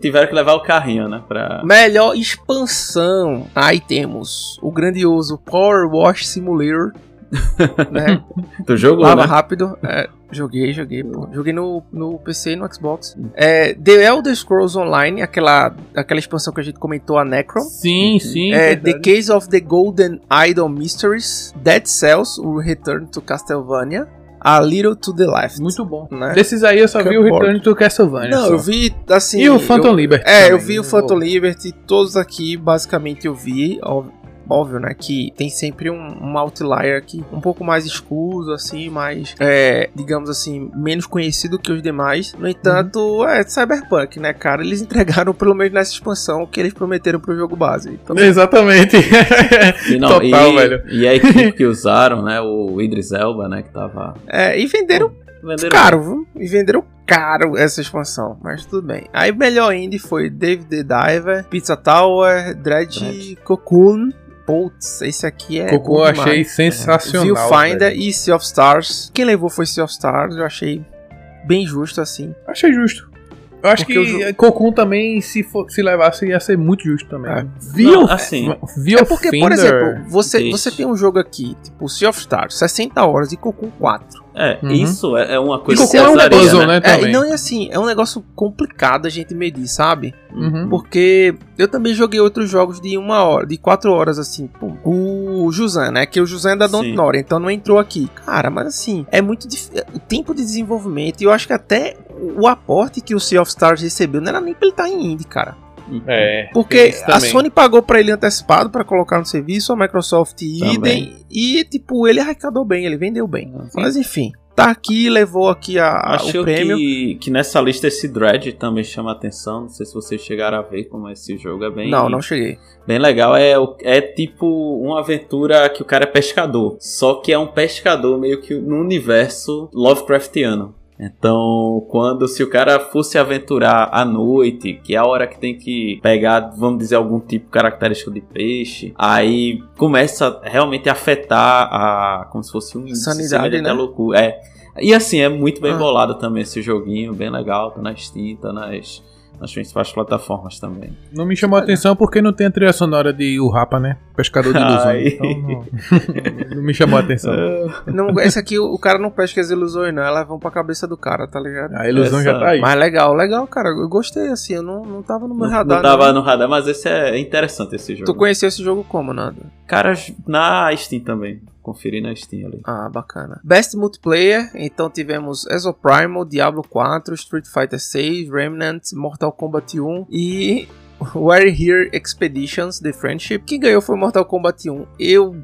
tiveram que levar o carrinho, né? Pra... Melhor expansão. Aí temos o grandioso Power Wash Simulator né? *laughs* Tu jogou, Lava né? rápido. É, joguei, joguei, pô. Joguei no, no PC e no Xbox. É, The Elder Scrolls Online, aquela, aquela expansão que a gente comentou, a Necron. Sim, sim. É, The. Case of the Golden Idol Mysteries, Dead Cells, o Return to Castlevania, A Little to the Left. Muito bom. Né? Desses aí eu só vi o. Return to Castlevania. Não, só. eu vi assim. E o Phantom eu- Liberty. É, eu também. vi o Phantom Liberty, todos aqui basicamente eu vi. ó- Óbvio, né? Que tem sempre um, um outlier aqui, um pouco mais escuso, assim, mais, é, digamos assim, menos conhecido que os demais. No entanto, é Cyberpunk, né, cara? Eles *laughs* entregaram, pelo menos nessa expansão, o que eles prometeram pro jogo base. Então, *laughs* Exatamente. E, não, Total, e, velho. E a equipe que usaram, né? O Idris Elba, né? Que tava. é, e venderam Venderam caro, viu? E venderam caro essa expansão, mas tudo bem. Aí melhor indie foi David the Diver, Pizza Tower, Dredge, Dredge. Cocoon. Putz, esse aqui é. Cocô achei demais. sensacional. Viewfinder velho. e Sea of Stars. Quem levou foi Sea of Stars, eu achei bem justo assim. Achei justo. Eu acho Porque que o Cocum também, se, for, se levasse, ia ser muito justo também. É. Viu? Não, assim, Viu É porque, por exemplo, você, Deixa. você tem um jogo aqui, tipo Sea of Stars, 60 horas e Cocoon 4. É, Uhum. isso é, é uma coisa Cocum é um pesaria, puzzle, né? É, também. e não é assim, é um negócio complicado a gente medir, sabe? Uhum. Porque eu também joguei outros jogos de uma hora, de quatro horas, assim. pô. O Jusan, né? Que o Jusan é da Don't. Nora, então não entrou aqui. Cara, mas assim, é muito difícil. O tempo de desenvolvimento, e eu acho que até o aporte que o Sea of Stars recebeu não era nem pra ele estar em indie, cara. É. tem Porque a. Sony pagou pra ele antecipado pra colocar no serviço, a Microsoft idem, e tipo, ele arrecadou bem, ele vendeu bem. Sim. Mas enfim, tá aqui, levou aqui a, a- Acho o prêmio. que, que nessa lista esse Dread também chama atenção. Não sei se vocês chegaram a ver como esse jogo é bem, Não, não cheguei. bem legal. É, é tipo uma aventura que o cara é pescador. Só que é um pescador meio que no universo Lovecraftiano. Então, quando se o cara fosse aventurar à noite, que é a hora que tem que pegar, vamos dizer, algum tipo característico de peixe, aí começa realmente a afetar a. como se fosse um Sanidade, né? loucura. É. E assim, é muito bem Ah. bolado também esse joguinho, bem legal, tá na Steam, tá nas, nas principais plataformas também. Não me chamou a atenção porque não tem a trilha sonora de O Rapa, né? Pescador de ilusões. Então não, não me chamou a atenção. *laughs* Não, esse aqui, o cara não pesca as ilusões, não. Elas vão pra cabeça do cara, tá ligado? A ilusão Essa- já tá aí. Mas legal, legal, cara. Eu gostei, assim. Eu não, não tava no meu Não, radar. não tava não. no radar, mas esse é interessante esse jogo. Tu conheceu esse jogo como, Nando? Cara, na Steam também. Conferi na Steam ali. Ah, bacana. Best Multiplayer, então tivemos Exoprimal, Diablo 4, Street Fighter 6, Remnant, Mortal Kombat 1 e We're Here Expeditions The Friendship. Quem ganhou foi Mortal Kombat 1. Eu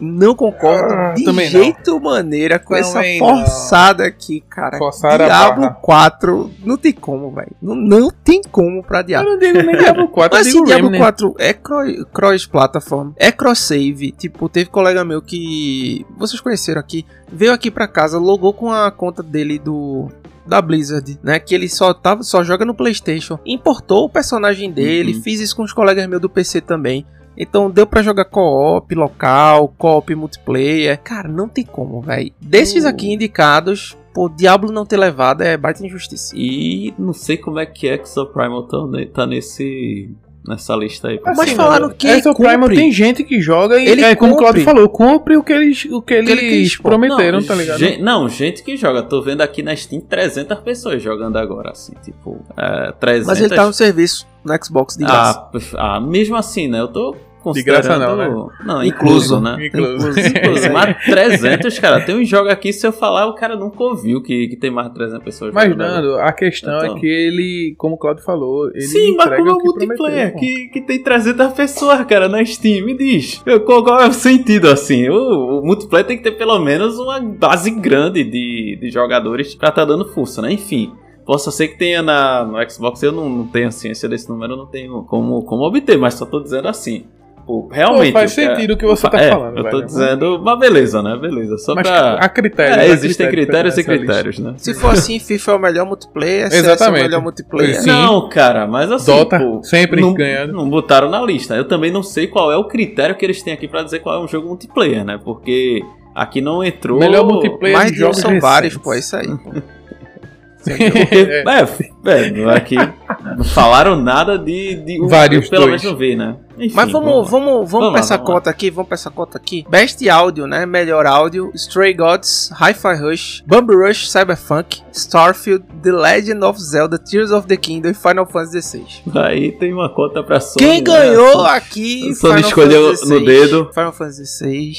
não concordo Ah, de também não. jeito maneira com essa Também não. forçada aqui, cara. Forçaram a Diablo barra. 4 não tem como, velho. Não, não tem como pra Eu Diablo. não digo nem Diablo 4, *laughs* Mas eu assim, Diablo Remnant. 4 é cro- cross-platform, é cross-save. Tipo, teve colega meu que vocês conheceram aqui, veio aqui pra casa, logou com a conta dele do da Blizzard, né? Que ele só tava, só joga no PlayStation. Importou o personagem dele, Uhum. fiz isso com os colegas meus do PC também. Então deu pra jogar co-op local, co-op multiplayer. Cara, não tem como, velho. Desses Uh. aqui indicados, pô, Diablo não ter levado é baita injustiça. E não sei como é que Exoprimal tá, ne- tá nesse, nessa lista aí. Mas Assim, falaram que Exo Primal cumpre. tem gente que joga e, Ele é, como o. Claudio falou, cumpre o que eles, o que eles, ele quis, pô. prometeram, tá ligado? gen- não, gente que joga. Tô vendo aqui na Steam 300 pessoas jogando agora, assim, tipo, é, 300. Mas ele tá no serviço no Xbox de graça. ah, ah, mesmo assim, né? Eu tô De graça considerando... não, né? Não, Incluso. incluso, né? Incluso. Incluso, *laughs* mas 300, cara, tem um jogo aqui, se eu falar, o cara nunca ouviu que, que tem mais de 300 pessoas Mas. Nando, a questão Então. é que ele, como o Claudio falou, ele Sim, mas como é o multiplayer que, que tem 300 pessoas, cara, na Steam? Me diz. Eu- Qual, qual é o sentido, assim? O, o multiplayer tem que ter pelo menos uma base grande de, de jogadores pra tá dando força, né? Enfim. Possa ser que tenha na, no Xbox, eu não, não tenho a ciência desse número, eu não tenho como, como obter, mas só tô dizendo assim. Pô, realmente. Pô, faz quero- sentido o que você tá é, falando, Eu tô velho. dizendo, mas beleza, né? Beleza. Só Mas pra. há critérios. É, há existem critérios e critérios, né? Se for assim, FIFA é o melhor multiplayer, CS é o Exatamente. melhor multiplayer. Sim. Não, cara, mas assim. Dota, pô, sempre não, ganhando. Não botaram na lista. Eu também não sei qual é o critério que eles têm aqui pra dizer qual é um jogo multiplayer, né? Porque aqui não entrou. Melhor multiplayer Mais de um jogos são recentes. vários, pô, é isso aí. pô. *laughs* *laughs* É, é, não é que não falaram nada de. de Vários pelo dois. menos não vi, né? Enfim, Mas vamos, vamos, vamos, Vamos pra lá, essa vamos lá. conta aqui, vamos pra essa conta aqui. Best áudio, né? Melhor áudio: Stray Gods, Hi-Fi Rush, Bumble Rush, Cyberpunk, Starfield, The Legend of Zelda, Tears of the Kingdom e Final Fantasy XVI. Aí tem uma conta pra Sony. Quem né? ganhou aqui? A Sony Final escolheu Fantasy no VI, dedo. Final Fantasy VI.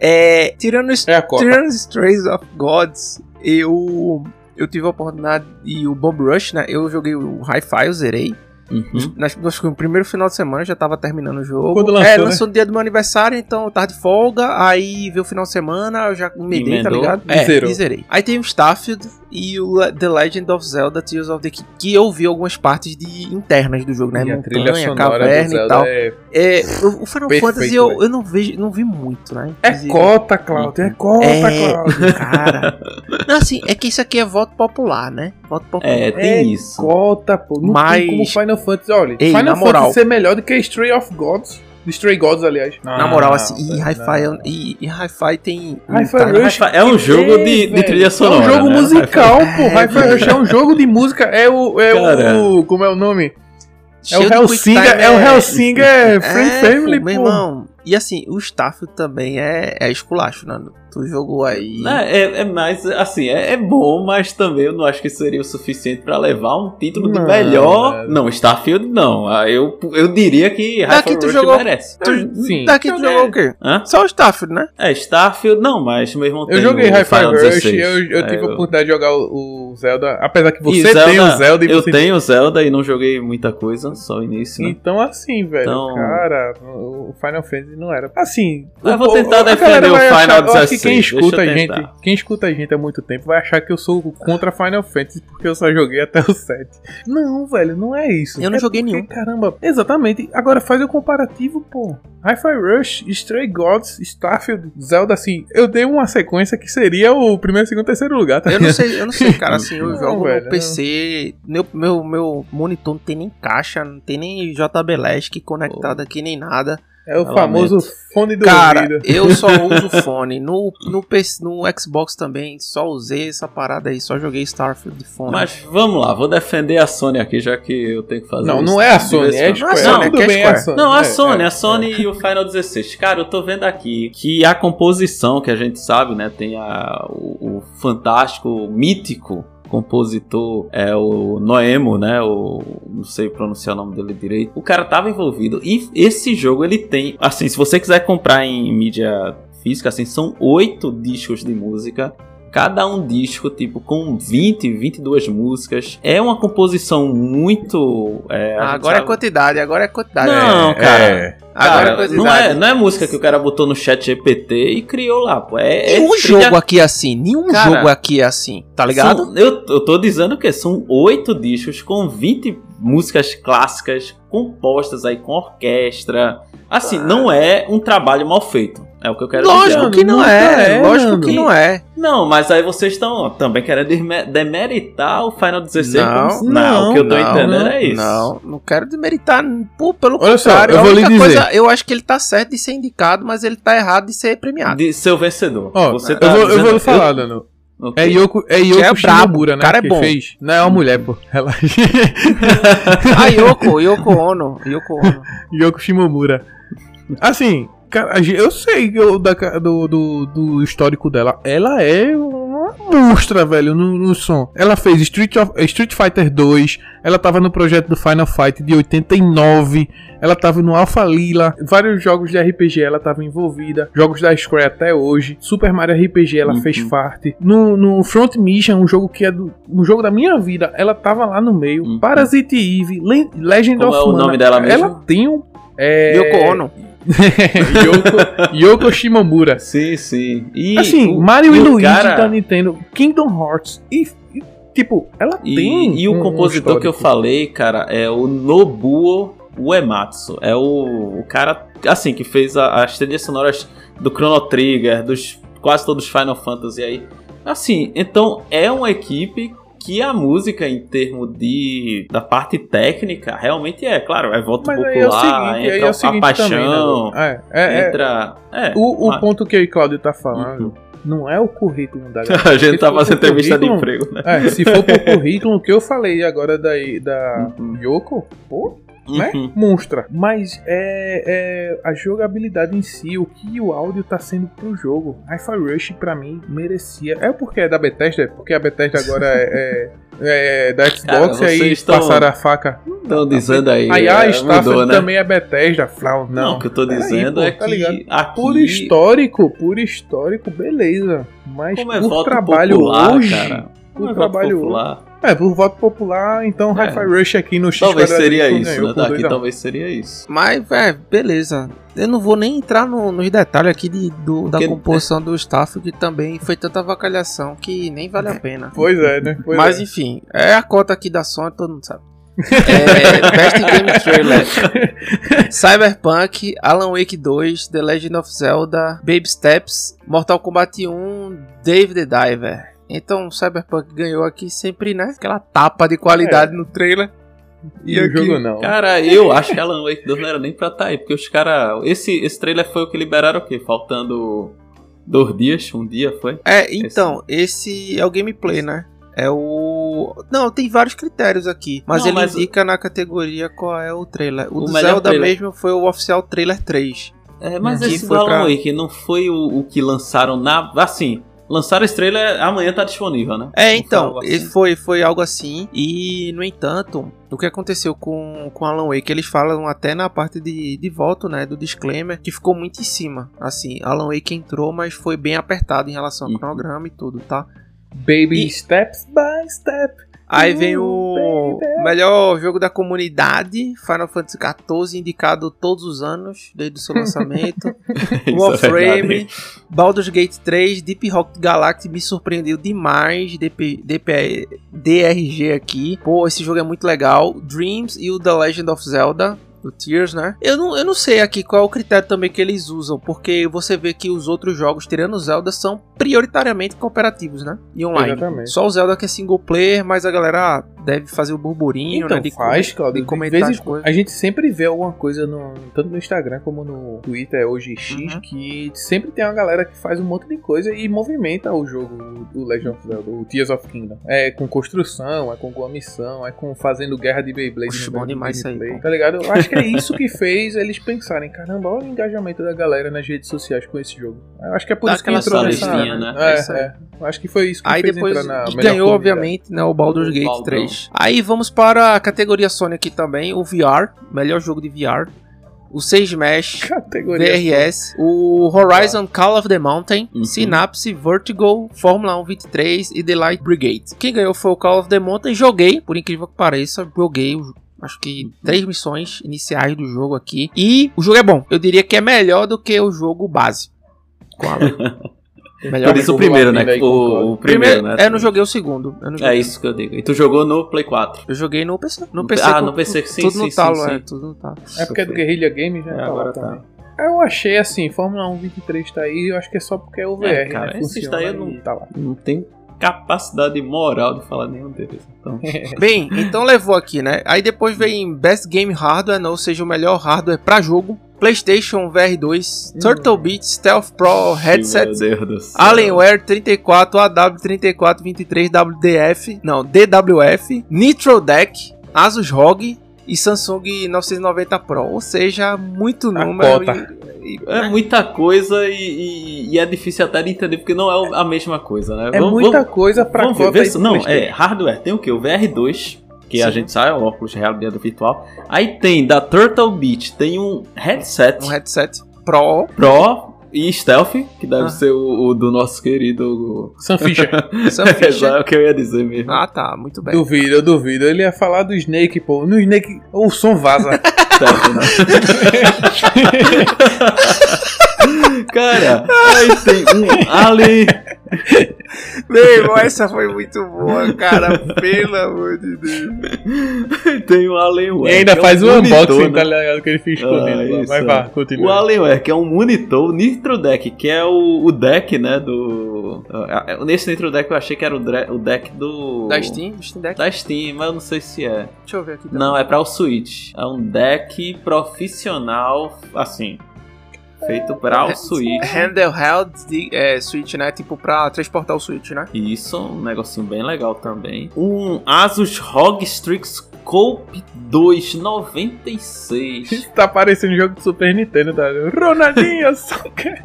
É, tirando, É a cota. tirando Strays of Gods, eu eu tive a oportunidade e o Bomb Rush, né? Eu joguei o Hi-Fi, eu zerei. Uhum. Nas, acho que no primeiro final de semana eu já tava terminando o jogo. Quando lançou, é, né? lançou no dia do meu aniversário, então eu tava de folga. Aí veio o final de semana, eu já me dei, tá ligado? É, e zerei. Aí tem o Starfield e o Le- The Legend of Zelda Tears of the King, que eu vi algumas partes de internas do jogo, né? E Montanha, caverna e tal. é, É, o, o Final Perfeito, Fantasy eu, eu não vejo, não vi muito, né? é Inclusive. cota, Cláudio. É cota, É, Cláudio. cara. Não, assim, é que isso aqui é voto popular, né? Voto popular. É, tem É isso. Cota, pô. Não Mas- tem como Final Fantasy. Olha, Ei, Final na Fantasy moral. ser melhor do que Stray of Gods. Stray Gods, aliás. Na moral, assim, e velho, Hi-Fi é- e, e Hi-Fi tem. Hi-Fi tá- Rush É um jogo de, de velho. trilha sonora. É um jogo né? musical, pô. É, Hi-Fi. Rush é um jogo de música. É o. É Cara. o. Como é o nome? É o de Hellsinger. time, É o Hellsinger Friend É, Family, pô, pô. meu irmão. E assim, o Starfield também é, é esculacho, né? tu jogou aí. É, é, é mais, assim, é, é, bom, mas também eu não acho que seria o suficiente para levar um título não, de melhor. Não, Starfield não. Ah, eu, eu diria que daqui tu jogou, merece. Tu, Sim. Daqui tu jogou o quê? Hã? Só o Starfield, né? É, Starfield não, mas mesmo tempo. Eu joguei Hi-Fi Rush, eu, eu é, tive a oportunidade de jogar o, o, Zelda, apesar que você Zelda, tem o Zelda e Eu você... tenho o Zelda e não joguei muita coisa, só o início. Né? Então assim, velho, então... cara, o Final Fantasy não era. Assim, eu vou tentar defender o Final quem escuta a gente, quem escuta a gente há muito tempo vai achar que eu sou contra Final Fantasy porque eu só joguei até o 7. Não, velho, não é isso. Eu não é joguei porque, nenhum. Caramba, exatamente. Agora faz o comparativo, pô. Hi-Fi Rush, Stray Gods, Starfield, Zelda, assim, eu dei uma sequência que seria o primeiro, segundo, terceiro lugar, tá? Eu não sei, eu não sei, cara, assim, eu não, jogo velho, no PC, meu, meu, meu monitor não tem nem caixa, não tem nem JBL que conectado aqui, nem nada. É o famoso fone do Cara, ouvido. eu só *laughs* uso fone. No, no, PC, no Xbox também, só usei essa parada aí, só joguei Starfield de fone. Mas vamos lá, vou defender a Sony aqui, já que eu tenho que fazer Não, isso não é a Sony, é a. Square. Não, é Tudo que é bem, é a. Sony. Não, a É, Sony, é, a Sony e o Final 16. Cara, eu tô vendo aqui que a composição que a gente sabe, né? Tem a, o, o fantástico, mítico compositor é o Noemo, né? O não sei pronunciar o nome dele direito. O cara tava envolvido e esse jogo ele tem, assim, se você quiser comprar em mídia física, assim, são oito discos de música. Cada um disco, tipo, com 20, 22 músicas. É uma composição muito. é, Ah, agora é sabe- quantidade, agora é quantidade. Não, É, cara. é. agora é Cara, quantidade. não é, não é música que o cara botou no chat GPT e criou lá, pô. É, é Nenhum trilha- jogo aqui é assim, nenhum Cara, jogo aqui é assim, tá ligado? São- eu, eu tô dizendo que são oito discos com 20 músicas clássicas compostas aí com orquestra. Assim, não é um trabalho mal feito. É o que eu quero Lógico dizer. que não nunca é, é, lógico mano. que não é. Não, mas aí vocês estão também querendo demeritar o Final 16 Não, como se- não, o que eu tô não, entendendo não, é isso. Não, não quero demeritar, pô, pelo Olha só, contrário. eu a vou lhe única dizer. coisa, eu acho que ele tá certo de ser indicado, mas ele tá errado de ser premiado. De ser o vencedor. Ó, Você eu, tá vou, eu vou falar, Dano. Ok. É Yoko, é Yoko é brabo, Shimomura, o né? cara é que bom. fez. Não, é uma mulher, pô. *laughs* Relaxa. Ah, Yoko, Yoko Ono, Yoko Ono. Yoko Shimomura. Assim, cara, eu sei que eu- da do, do, do histórico dela. Ela é uma monstra, velho, no, no som. Ela fez Street, of- Street Fighter 2. Ela tava no projeto do Final Fight de 89. Ela tava no Alpha Lila. Vários jogos de RPG ela tava envolvida. Jogos da Square até hoje. Super Mario RPG ela Uhum. fez parte. No, no Front Mission, um jogo que é do, um jogo da minha vida. Ela tava lá no meio. Uhum. Parasite Eve. Le- Legend Como of é o Mana. nome dela mesmo? Ela tem um. É... Yoko Ono. *laughs* Yoko, Yoko Shimomura. Sim, sim. E Assim, o- Mario e, o Luigi cara- da Nintendo, Kingdom Hearts e, e, tipo, ela E, tem e o um- um compositor que eu falei, cara, é o Nobuo Uematsu. É o, o cara, assim, que fez a- as trilhas sonoras do Chrono Trigger, dos quase todos os Final Fantasy aí. Assim, então é uma equipe que a música em termos de da parte técnica realmente é, claro, é voto Mas aí é o popular, seguinte, aí entra é o a seguinte paixão, também, né? É, é, é, entra, é, o, o mas- ponto que e Claudio tá falando Uhum. não é o currículo da *laughs* galera. a gente tá fazendo entrevista de emprego, né? É, se for pro *laughs* currículo, o que eu falei agora da, da uhum. Yoko, pô, né? Uhum. Monstra. Mas é, é, a jogabilidade em si, o que o áudio tá sendo pro jogo. Hi-Fi Rush, pra mim, merecia. É porque é da Bethesda? Porque a Bethesda agora é, é, é da Xbox Cara, e aí estão, passaram a faca. Estão dizendo aí. Aí a é, Starfield né? também é Bethesda. Flau, não. Não, o que eu tô dizendo aí, pô, é tá que. Aqui... Por histórico, por histórico, beleza. Mas Como é por trabalho popular, hoje. Cara. Por é trabalho popular. É, por voto popular, então é. Hi-Fi Rush aqui no X Talvez seria isso, né? Daqui talvez seria isso. Mas, é, beleza. Eu não vou nem entrar no, nos detalhes aqui de, do, da composição do staff, que também foi tanta avacalhação que nem vale a pena. Pois é, né? Pois Mas é. enfim, é a cota aqui da Sony, todo mundo sabe. *laughs* é, Best Game Trailer Cyberpunk, Alan Wake 2, The Legend of Zelda, Baby Steps, Mortal Kombat 1, Dave the Diver. Então, Cyberpunk ganhou aqui sempre, né? Aquela tapa de qualidade é. no trailer. E o jogo não. Cara, eu acho que Alan Wake 2 não era nem pra estar tá aí, porque os caras. Esse, esse trailer foi o que liberaram o quê? Faltando dois dias, um dia foi? É, então, esse, esse é o gameplay, né? É o. Não, tem vários critérios aqui. Mas não, ele mas... indica na categoria qual é o trailer. O, o do Zelda trailer. mesmo foi o oficial trailer 3. É, mas esse do Alan pra... Wake não foi o, o que lançaram na. Assim, Lançaram esse trailer, amanhã tá disponível, né? É, então, assim. foi, foi algo assim. E, no entanto, o que aconteceu com, com Alan Wake, eles falam até na parte de, de voto, né, do disclaimer, que ficou muito em cima. Assim, Alan Wake entrou, mas foi bem apertado em relação ao uhum. cronograma e tudo, tá? Baby e... steps by step. Aí vem o melhor jogo da comunidade, Final Fantasy XIV, indicado todos os anos, desde o seu lançamento. *laughs* Warframe, é Baldur's Gate 3, Deep Rock Galactic me surpreendeu demais. DP, DP, DRG aqui. Pô, esse jogo é muito legal. Dreams e o The Legend of Zelda do Tears, né? Eu não, eu não sei aqui qual é o critério também que eles usam, porque você vê que os outros jogos, tirando Zelda, são prioritariamente cooperativos, né? E online. Exatamente. Só o Zelda que é single player, mas a galera deve fazer o burburinho, então, né? De faz, Claudio. De comentar as coisas. A gente sempre vê alguma coisa, no, tanto no Instagram como no Twitter, hoje X, uhum. que sempre tem uma galera que faz um monte de coisa e movimenta o jogo do Legend of Zelda, o Tears of Kingdom. É com construção, é com alguma missão, é com fazendo guerra de Beyblade. Puxa, bom demais isso aí, Tá ligado? Eu acho que é isso que fez eles pensarem, caramba, olha o engajamento da galera nas redes sociais com esse jogo. Eu acho que é por Dá isso que entrou nessa... Né? É, é. Eu acho que foi isso que aí fez depois entrar na e ganhou, obviamente, né, o Baldur's Gate Baldur's. 3. Aí vamos para a categoria Sony aqui também, o VR, melhor jogo de VR. O Sage Mesh, categoria VRS, o Horizon Call of the Mountain, uhum. Synapse, Vertigo, Fórmula 1 23 e The Light Brigade. Quem ganhou foi o Call of the Mountain. Joguei, por incrível que pareça, joguei acho que três missões iniciais do jogo aqui. E o jogo é bom. Eu diria que é melhor do que o jogo base. *laughs* Melhor Por isso o primeiro, né? O, o, primeiro, né? É, eu não joguei o segundo. Joguei. É isso que eu digo. E tu jogou no Play 4? Eu joguei no PC. No PC ah, no PC, sim, tudo sim, no sim, talo, sim, é, tudo no talo. É porque é do Guerrilla Games, né? É, agora tá. Eu achei assim, Fórmula 1 23 tá aí, eu acho que é só porque é o VR, é, cara, né? Esse daí não, tá lá. não tem capacidade moral de falar nenhum deles. Então. *laughs* Bem, então levou aqui, né? Aí depois vem Best Game Hardware, ou seja, o melhor hardware para jogo. PlayStation VR 2, hum. Turtle Beat, Stealth Pro Headset, Alienware 34, AW3423 WDF, não, DWF, Nitro Deck, Asus ROG, e Samsung 990 Pro, ou seja, muito número. E, e, é muita coisa e, e, é difícil até de entender porque não é a mesma coisa, né? É vamos, muita vamos, coisa pra vamos ver, ver Não, é hardware. Tem o que? O VR2, que Sim. a gente sabe, é o óculos de realidade virtual. Aí tem da Turtle Beach, tem um headset. Um headset Pro. Pro e Stealth, que deve ah. ser o, o, do nosso querido. Sam Fisher. *laughs* Sam Fisher. é o que eu ia dizer mesmo. Ah, tá, muito bem. Duvido, eu duvido. Ele ia falar do Snake, pô. No Snake, o som vaza. *laughs* *laughs* Cara, aí tem um Alien. Meu irmão, essa foi muito boa, cara. Pelo amor de Deus. Tem o Alienware. E ainda é faz um o unboxing, né? tá ligado? Que ele fez escondido ah, Vai, vá, continua. O Alienware, que é um monitor Nitro Deck, que é o, o deck, né? Do. Nesse Nitro Deck eu achei que era o, o deck do. Da Steam? Steam Deck? Da Steam, mas eu não sei se é. Deixa eu ver aqui. Também. Não, é pra o Switch. É um deck profissional, assim Feito para É, o Switch. Handheld de, é, Switch, né? Tipo, pra transportar o Switch, né? Isso, um negocinho bem legal também. Um Asus ROG Strix Cope 2 96. Isso tá parecendo jogo do Super Nintendo, tá? Ronaldinho, *laughs* soca!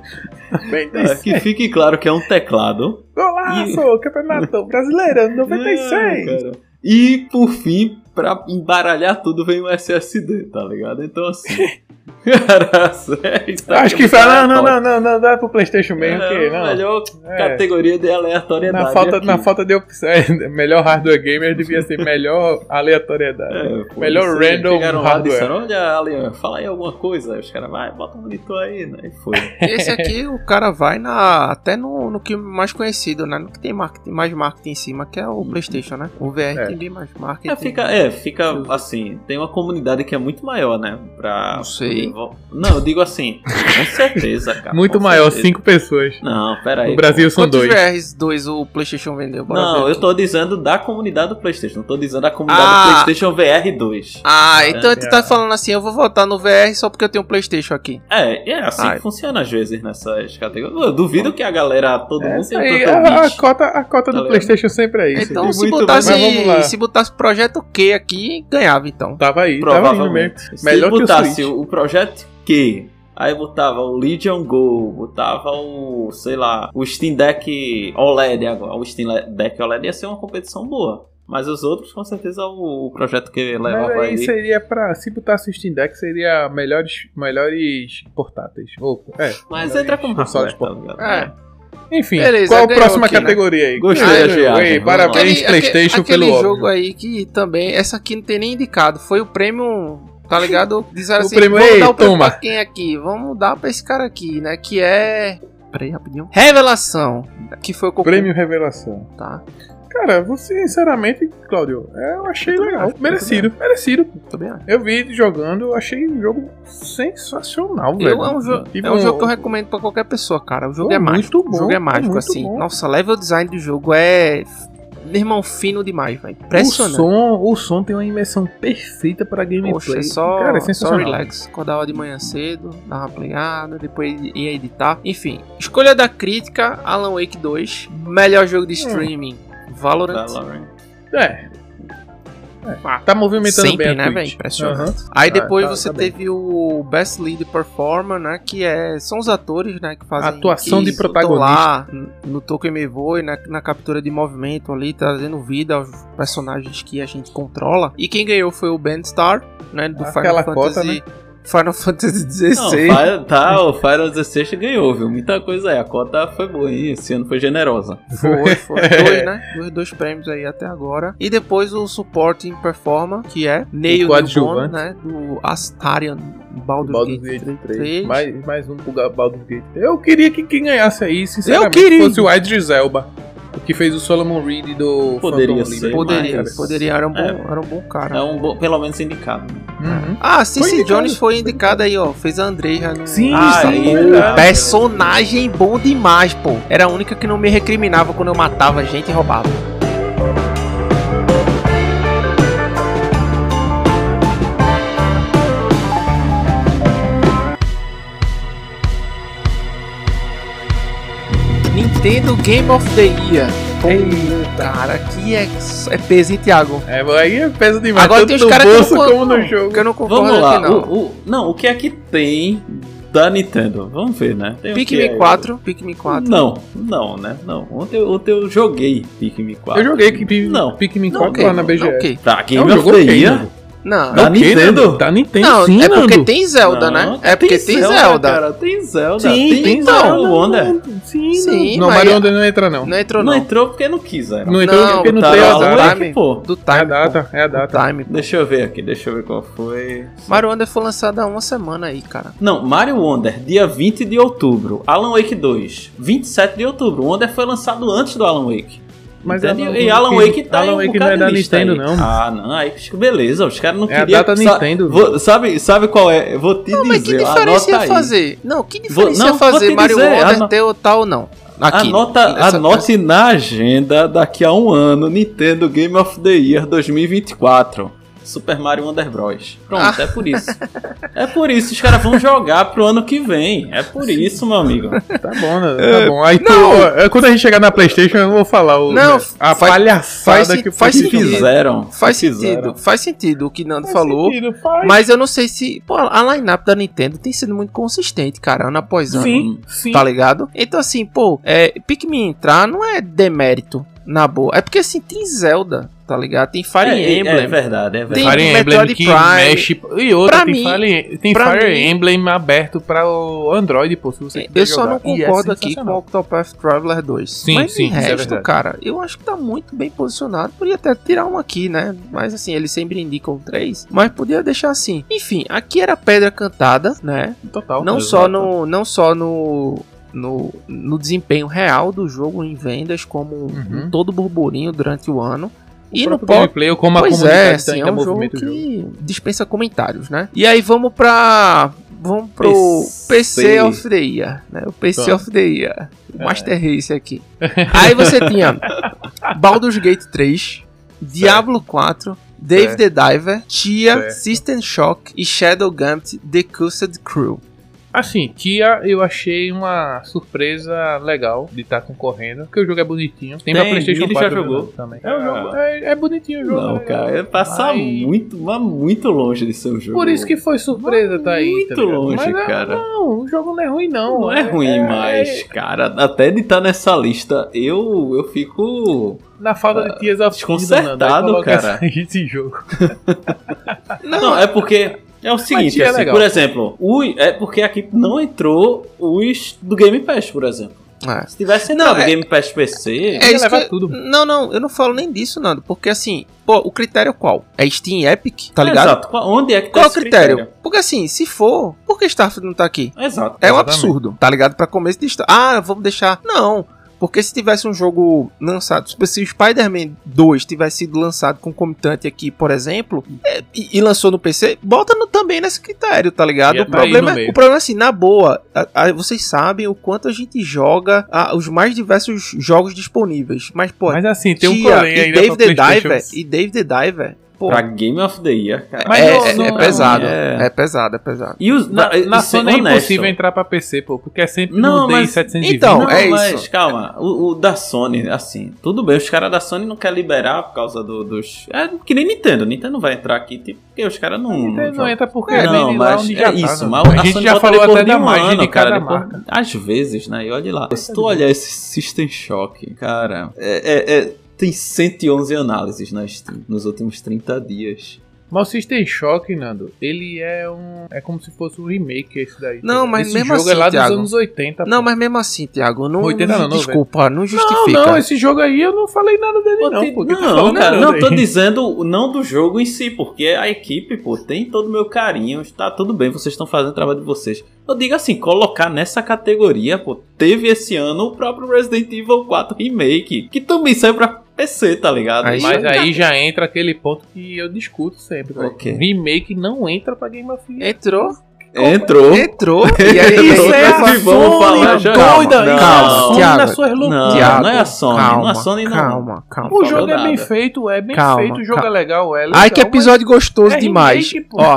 É, que fique claro que é um teclado. Golaço! Campeonato Brasileiro, 96! É, cara. E por fim, pra embaralhar tudo, vem o SSD, tá ligado? Então assim. *laughs* Cara, *laughs* sério, tá Acho que fala, não, não, não, não, não, dá pro Playstation mesmo, É, que não. melhor É. categoria de aleatoriedade. Na falta, na falta de opção, melhor hardware gamer devia ser melhor aleatoriedade. É, pô, Melhor random hardware. disseram, Olha, fala aí alguma coisa. Aí os caras, vai, bota um monitor aí, né? E foi. *laughs* Esse aqui o cara vai na até no, no que mais conhecido, né? No que tem marketing, mais marketing em cima, que é o PlayStation, né? O VR É. tem bem mais marketing. É, fica, é, fica assim, tem uma comunidade que é muito maior, né? Pra. Não sei. Não, eu digo assim, com certeza, cara. Muito maior, certeza. cinco pessoas. Não, pera aí. No Brasil são Quantos dois. VRs 2 o PlayStation vendeu? Bora Não, ver eu tô dizendo da comunidade do PlayStation, não tô dizendo da comunidade Ah. do PlayStation VR 2. Ah, então tu É. tá falando assim, eu vou votar no VR só porque eu tenho um PlayStation aqui. É, é assim Ai. que funciona às vezes nessas categorias. Eu duvido que a galera, todo mundo Essa tenha aí, a, a cota, a cota Tá do ligado? Playstation sempre é isso. então, se botasse, Mas vamos lá. se botasse projeto Q aqui, ganhava então. Tava aí, tava aí. Provavelmente. Se Melhor que o botasse Switch. o, projeto Q, aí botava o Legion Go, botava o, sei lá, o Steam Deck OLED agora. O Steam Deck OLED ia ser uma competição boa. Mas os outros, com certeza, o, projeto que Mas levava aí aí. seria pra. Se botasse o Steam Deck, seria melhores, melhores portáteis. Ou, é. Mas entra como consoles hardware, tá ligado? É. Enfim, Beleza, qual a próxima aqui, né? categoria aí? Gostei Ah, da ganhou, viagem, ei, vamos Parabéns, lá. Playstation, aquele pelo jogo óbvio. aí que também, essa aqui não tem nem indicado, foi o prêmio, tá ligado? *laughs* Disseram O assim, prêmio, vamos ei, dar o prêmio toma. pra quem aqui? Vamos dar pra esse cara aqui, né? Que é... Peraí, rapidinho. Revelação, que foi o concurso, Prêmio Revelação. tá? Cara, você, sinceramente, Cláudio, é, eu achei Eu legal. acho, merecido, merecido. Também acho. Eu vi jogando, achei o jogo sensacional, velho. Eu, é um, jo Tive é um jogo que eu recomendo pra qualquer pessoa, cara. O jogo Pô, é muito mágico. bom, o jogo é é mágico, assim. bom. Nossa, level design do jogo é. Meu irmão, fino demais, velho. O Impressionante. som, o som tem uma imersão perfeita pra gameplay. Poxa, é só, Cara, é só relax. Acordava de manhã cedo, dava uma playada, depois ia editar. Enfim, escolha da crítica: Alan Wake 2. Melhor jogo Hum. de streaming: Valorant. Valorant. É. Ah, Tá movimentando Sempre, bem a né, Twitch. velho? Impressionante. Aham. Aí Ah, depois tá- você tá bem. teve o Best Lead Performer, né? Que é, são os atores, né? Que fazem. Atuação que de protagonista. lá no Tokyo Voe, na, na captura de movimento ali, trazendo vida aos personagens que a gente controla. E quem ganhou foi o Ben Star, né? Do Aquela Final cota, Fantasy. né? Final Fantasy Não, XVI. Fire- tá, o Final 16 ganhou, viu? Muita coisa aí. A cota foi boa, hein? Esse ano foi generosa. Foi, *laughs* foi. Dois, né? Dois, dois prêmios aí até agora. E depois o Supporting Performer, que é Neil coadjuvante. né? Do Astarion Baldur's, Baldur's Gate Gate 3. 3. Mais, mais um pro Baldur's Gate 3. Eu queria que quem ganhasse aí, sinceramente, Eu queria. fosse o Idris Elba. O que fez o Solomon Reed do Poderia Phantom ser, Liberty. Poderia, Mas- poderia, era um bom, É. era um bom cara. É um bom, pelo menos indicado. Uhum. Ah, Cici indicado. Jones foi indicada aí, ó. Fez a Andreja no. Sim, Ah, sim, aí, verdade. Personagem bom demais, pô. Era a única que não me recriminava quando eu matava gente e roubava. Nintendo Game of the Year. Pô, cara, aqui é, é peso, hein, Thiago? É, aí é peso demais. Agora tanto tem os caras que não como no jogo. que eu não concordo Vamos lá. aqui, não. O, o- não, o que é que tem da Nintendo? Vamos ver, né? Tem que Pikmin é- 4, Pikmin 4. Não, não, né? Não. Ontem, ontem eu joguei Pikmin 4. Eu joguei Pikmin, Não. Pikmin Não, 4 ok, lá na não, BGS. ok. Tá, É Game um of the Year. Não, Da Ok, Nintendo? Nando. Da Nintendo, Não, sim, é porque Nando. tem Zelda, Não, né? É porque tem Zelda. Cara, tem Zelda. Sim, tem, tem Mario Zelda. Wonder. Sim, Sim, não. Não, Mario Wonder não entra, não. Não entrou, Não não. entrou porque não quis, era. Não entrou Não, porque não tá tem a data. Wake, pô. Do É time. a data, é a data. Time. Deixa eu ver aqui, deixa eu ver qual foi. Mario Wonder foi lançado há uma semana aí, cara. Não, Mario Wonder, dia 20 de outubro. Alan Wake 2, 27 de outubro. O Wonder foi lançado antes do Alan Wake. Mas Entende? Alan e Alan Wake- Wake tá Alan em um Wake bocado não é da Nintendo, aí. não. Ah, não, aí beleza, os caras não É a queriam... data sa- Nintendo. Vou- sabe, sabe qual é? Eu vou te Não, mas que dizer, diferença ia fazer? Não, que Vou- diferença não, ia vou fazer te Mario dizer, Wonder ter o tal ou não? Aqui. Anota, anote na agenda daqui a um ano, Nintendo Game of the Year 2024. Super Mario Wonder Bros. Pronto, é por isso. É por isso, os caras vão jogar pro ano que vem. É por isso, meu amigo. Tá bom, né? Tá bom. Aí tu, ó, quando a gente chegar na Playstation, eu vou falar o, Não, né, a faz- palhaçada faz- que faz sentido. fizeram. Faz que sentido, fizeram. faz sentido o que Nando Faz falou. sentido, faz. Mas eu não sei se. Pô, a line-up da Nintendo tem sido muito consistente, cara, ano após ano. Sim, sim. Tá ligado? Então, assim, pô, é, Pikmin entrar não é demérito, na boa. É porque, assim, tem Zelda, tá ligado? Tem Fire é, é- Emblem. É verdade, é Tem verdade. Fire Emblem Metroid que Prime. mexe. E outra, Pra tem, mim- Fire, tem pra Fire mim- Emblem aberto para o Android, pô, se você quiser Eu só jogar. não é concordo aqui com o. Octopath Traveler 2. Sim, Mas sim, é resto, verdade. cara, eu acho que tá muito bem posicionado. Podia até tirar um aqui, né? Mas assim, eles sempre indicam três. Mas podia deixar assim. Enfim, aqui era pedra cantada, né? Total. Não exato. só no. Não só no. No, no desempenho real do jogo em vendas, como Uhum. um todo burburinho durante o ano. E E no gameplay, como a pois é, assim, é um jogo o jogo. que dispensa comentários, né? E aí vamos pra. Vamos pro PC. PC, of the Year, né? O PC Tá. of the Year. É. O Master Race aqui. *laughs* aí você tinha Baldur's Gate 3, Diablo 4, Dave the Diver, Tia, Certo. System Shock e Shadow Gambit The Cursed Crew. Assim, Tia eu achei uma surpresa legal de estar concorrendo, porque o jogo é bonitinho. Tem, pra Tem, Playstation ele já 4 jogou? também. É, o jogo, é, é bonitinho o jogo. Não, é legal. cara, é passar Aí- muito, mas muito longe de ser um jogo. Por isso que foi surpresa, tá aí. Muito tá longe, Mas, é- cara. Não, o jogo não é ruim, não. Não é ruim, mas, cara, até de estar nessa lista, eu, eu fico. Na falta de Tears of Kingdom, desconcertado, Nando, coloca cara. *laughs* esse jogo. Não, é porque. É o seguinte, é assim, legal. por exemplo, o, é porque aqui não entrou os do Game Pass, por exemplo. É. Se tivesse Não, entrado é- Game Pass PC, É que... tudo. Não, não, eu não falo nem disso, Nando. Porque assim, pô, o critério qual? É Steam Epic, tá ligado? Exato. Onde é que tá Qual é o esse critério? Porque assim, se for, por que Starfield não tá aqui? Exato. É um Exatamente. absurdo, tá ligado? Pra começo de. Ah, vamos deixar. Não. Porque se tivesse um jogo lançado, tipo, se o Spider-Man 2 tivesse sido lançado concomitante aqui, por exemplo, é, e, e lançou no PC, bota no- também nesse critério, tá ligado? O tá problema, é, o problema é assim, na boa, a- a- vocês sabem o quanto a gente joga ah, os mais diversos jogos disponíveis. Mas, pô, Mas assim, tem um Tia porém e ainda Dave pra the. Diver, e Dave the Diver, pô, Pra Game of the Year, cara. Mas é, não- é- não- é pesado, é- é pesado, é pesado. E os, Na, na, e Sony é impossível entrar pra PC, pô, porque é sempre Não, no mas- 720. Então, Não, é mas isso. calma, o, o da Sony, assim, tudo bem, os caras da Sony não querem liberar por causa do- dos. É que nem Nintendo, Nintendo não vai entrar aqui, tipo, porque os caras não. Nintendo não entra porque É, vem não, mas é tá, isso, né? mas a a gente Sony já falou até de da um margem ano, de cara. Às vezes, né? E olha lá. Se tu olhar esse System Shock, cara, é, é- é- tem 111 análises na Steam nos últimos 30 dias. Mas o System Shock, Nando, ele é um. É como se fosse um remake esse daí. Não, tá? mas esse mesmo jogo é assim, lá Thiago. dos anos 80. Não, pô. mas mesmo assim, Thiago, não, 80 não não, desculpa, não Não, justifica. não, esse jogo aí eu não falei nada dele, Pô, não. tem- pô, não, cara, nada não, aí. tô dizendo não do jogo em si, porque a equipe, pô, tem todo o meu carinho, tá tudo bem, vocês estão fazendo o trabalho de vocês. Eu digo assim, colocar nessa categoria, pô, teve esse ano o próprio Resident Evil 4 Remake, que também saiu pra PC, tá ligado? Aí- Mas Mas aí já entra aquele ponto que eu discuto sempre. velho. Ok. Remake não entra pra Game of Year. Entrou, entrou. entrou, *laughs* e aí Isso é a vamos falar já. doida, Não, isso é a calma, Sony Thiago. nas suas loucuras. Não, Thiago, não é a Sony, calma, não é a Sony não. Calma, calma. O jogo é nada. bem feito, é bem Calma, feito, o jogo calma. é legal, é legal. Ai, que episódio gostoso é demais. remake. Ó,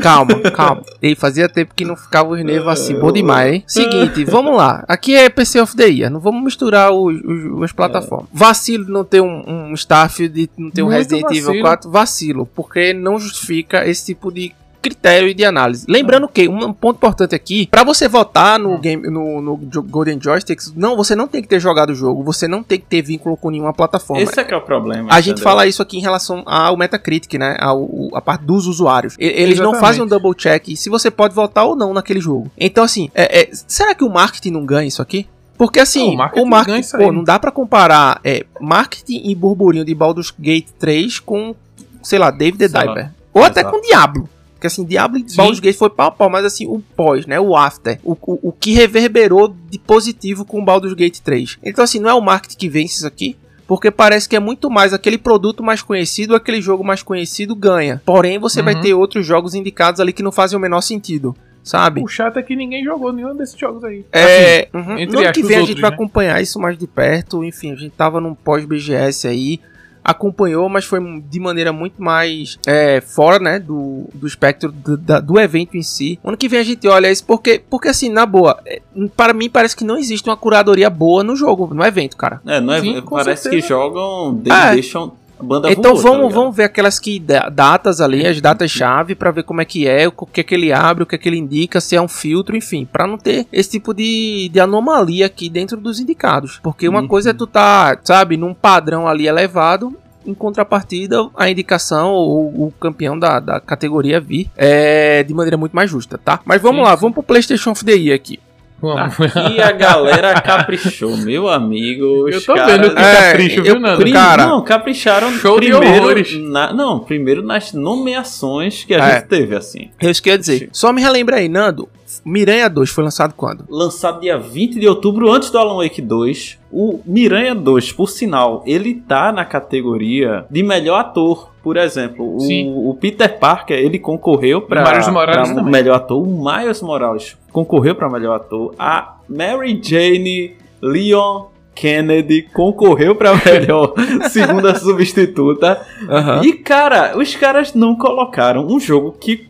calma, calma. Ei, fazia tempo que não ficava os nervos assim, bom demais, hein? Seguinte, vamos lá. Aqui é PC of the Year, não vamos misturar os, os- as plataformas. Vacilo de não ter um, um Starfield, de não ter um Muito Resident Evil vacilo. 4, vacilo, porque não justifica esse tipo de critério e de análise. Lembrando que um ponto importante aqui, pra você votar no game no, no Golden Joysticks, não, você não tem que ter jogado o jogo, você não tem que ter vínculo com nenhuma plataforma. Esse é que é o problema. A gente entendeu? fala isso aqui em relação ao Metacritic, né? Ao, a parte dos usuários. Eles não Exatamente. fazem um double check se você pode votar ou não naquele jogo. Então, assim, é- é, será que o marketing não ganha isso aqui? Porque assim, Não, o marketing o marketing, pô, aí. não dá pra comparar é, marketing e burburinho de Baldur's Gate 3 com, sei lá, David the. Diver. Ou até Exato. com Diablo. Porque assim, Diablo e Sim. Baldur's Gate foi pau a pau, mas assim, o pós, né? O after. O, o, o que reverberou de positivo com o Baldur's Gate 3. Então, assim, não é o marketing que vence isso aqui. Porque parece que é muito mais aquele produto mais conhecido, aquele jogo mais conhecido ganha. Porém, você vai Uhum. ter outros jogos indicados ali que não fazem o menor sentido. Sabe? O chato é que ninguém jogou nenhum desses jogos aí. É, uhum. entre no ano que vem a gente outros, vai né? acompanhar isso mais de perto. Enfim, a gente tava num pós-BGS aí. Acompanhou, mas foi de maneira muito mais é, fora, né, do, do espectro do, da, do evento em si. Ano que vem a gente olha isso porque, porque assim, na boa, é, para mim parece que não existe uma curadoria boa no jogo, no evento, cara. É, não é, Sim, parece certeza. que jogam, É. deixam banda Então voou, tá vamos, ligado? vamos ver aquelas que da- datas ali, as datas-chave, pra ver como é que é, o que é que ele abre, o que é que ele indica, se é um filtro, enfim, pra não ter esse tipo de, de anomalia aqui dentro dos indicados. Porque uma Uhum. coisa é tu tá, sabe, num padrão ali elevado. Em contrapartida, a indicação ou o campeão da, da categoria vir é de maneira muito mais justa, tá? Mas vamos Sim, lá, vamos pro PlayStation of the Year aqui. Aqui a *laughs* galera caprichou, meu amigo. Eu tô caras- vendo que É, capricho, eu viu, Nando? pri- Cara, não, capricharam show de primeiro. horrores. na- não, primeiro nas nomeações que a É. gente teve, assim. É isso que eu ia dizer. Só me relembra aí, Nando. Miranha 2 foi lançado quando? Lançado dia 20 de outubro, antes do Alan Wake 2. O Miranha 2, por sinal, ele tá na categoria de melhor ator. Por exemplo, o, o Peter Parker, ele concorreu para melhor ator. O Miles Morales concorreu para melhor ator. A Mary Jane Leon Kennedy concorreu para *laughs* melhor segunda substituta. E cara, os caras não colocaram um jogo que,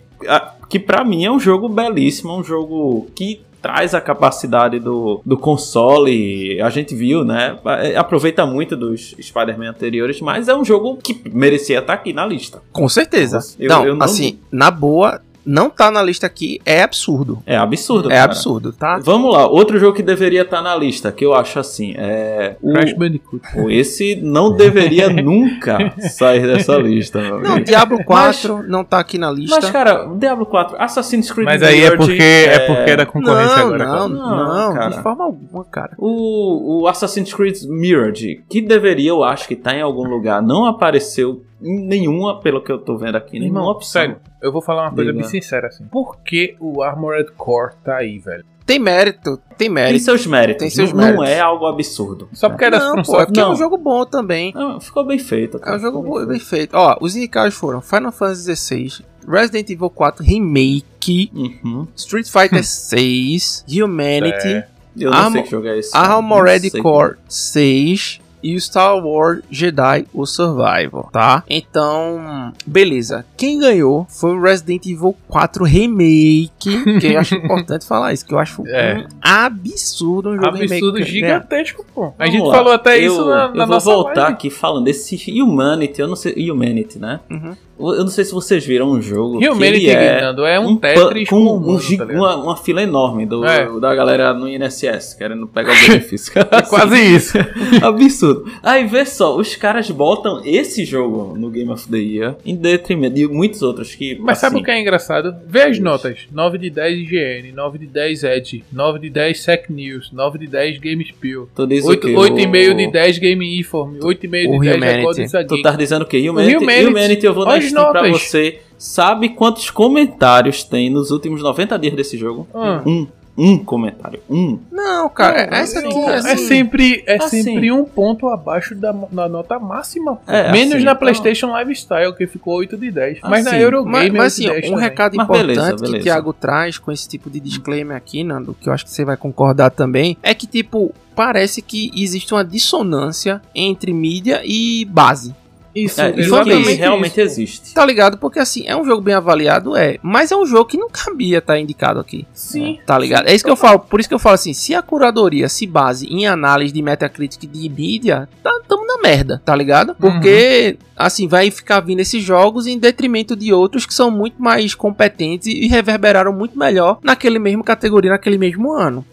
que para mim é um jogo belíssimo, um jogo que traz a capacidade do, do console. A gente viu, né? É, Aproveita muito dos Spider-Man anteriores, mas é um jogo que merecia estar aqui na lista. Com certeza. Eu- não, eu não- assim, na boa, não tá na lista aqui é absurdo. É absurdo, É cara. absurdo, tá? Vamos lá, outro jogo que deveria estar na lista, que eu acho assim, é. O, Crash Bandicoot. esse não deveria *laughs* nunca sair dessa lista, Não. Diablo 4 não tá aqui na lista. Mas, cara, o Diablo 4, Assassin's Creed Mas aí é porque é porque é da concorrência não, agora. não, cara. não, Não, cara. de forma alguma, cara. O, o Assassin's Creed Mirage, que deveria, eu acho que tá em algum lugar, não apareceu nenhuma, pelo que eu tô vendo aqui, nenhuma Irmão, opção. sério, eu vou falar uma coisa Diga. bem sincera assim. Por que o Armored Core tá aí, velho? Tem mérito, tem Tem mérito. seus méritos. Tem seus não, méritos. não é algo absurdo. Só porque era Não, pô, é porque é um Não. jogo bom também. Não, ficou bem feito. É cara, um jogo bom, bem feito. Ó, os indicados foram Final Fantasy XVI, Resident Evil 4 Remake, Uhum. Street Fighter *laughs* 6, Humanity, É. Eu não Armo- sei que jogo é esse. Armored Não. Core 6 e o Star Wars Jedi o Survival, tá? Então, beleza. Quem ganhou foi o Resident Evil 4 Remake, que eu acho *laughs* importante falar isso, que eu acho É. um absurdo um jogo Absurdo remake. gigantesco, pô. A Vamos gente lá. falou até eu, isso na, na Eu vou nossa voltar live. aqui falando desse Humanity, eu não sei, Humanity, né? Uhum. Eu não sei se vocês viram um jogo ele é é um, pa- Tetris com um humano, gi- tá uma, uma fila enorme do, É. da galera no INSS, querendo pegar o *laughs* benefício. É quase isso. *laughs* Absurdo. Aí vê só, os caras botam esse jogo no Game of the Year em detrimento de muitos outros que. Mas sabe assim, o que é engraçado? Vê as notas: 9 de 10 IGN, 9 de 10 Edge, 9 de 10 Sec News, 9 de 10 GameSpell, Tu diz o 8, quê? 8,5 O- de 10 Game Inform, 8,5 O de 10 Humanity. Record Tu tá dizendo o quê? Humanity, Humanity. Humanity, eu vou na Pra notas. você. Sabe quantos comentários tem nos últimos 90 dias desse jogo? Ah. Um. Um comentário. Um. Não, cara, Não, essa não, aqui não, é É assim, sempre, é Assim. sempre um ponto abaixo da, da nota máxima. É, Menos assim, na então- PlayStation Lifestyle, que ficou 8 de 10. Mas na Assim, Eurogame Mas, mas é assim, 8 de 10 um também. recado Mas importante beleza, que beleza. o Thiago traz com esse tipo de disclaimer aqui, Nando, que eu acho que você vai concordar também, é que, tipo, parece que existe uma dissonância entre mídia e base. Isso, É, isso exatamente realmente isso. existe. Tá ligado? Porque assim, é um jogo bem avaliado, é. Mas é um jogo que não cabia estar indicado aqui. Sim. Tá ligado? É isso que eu falo. Por isso que eu falo assim: se a curadoria se base em análise de Metacritic de mídia, tá, tamo na merda, tá ligado? Porque, assim, vai ficar vindo esses jogos em detrimento de outros que são muito mais competentes e reverberaram muito melhor naquele mesmo categoria, naquele mesmo ano.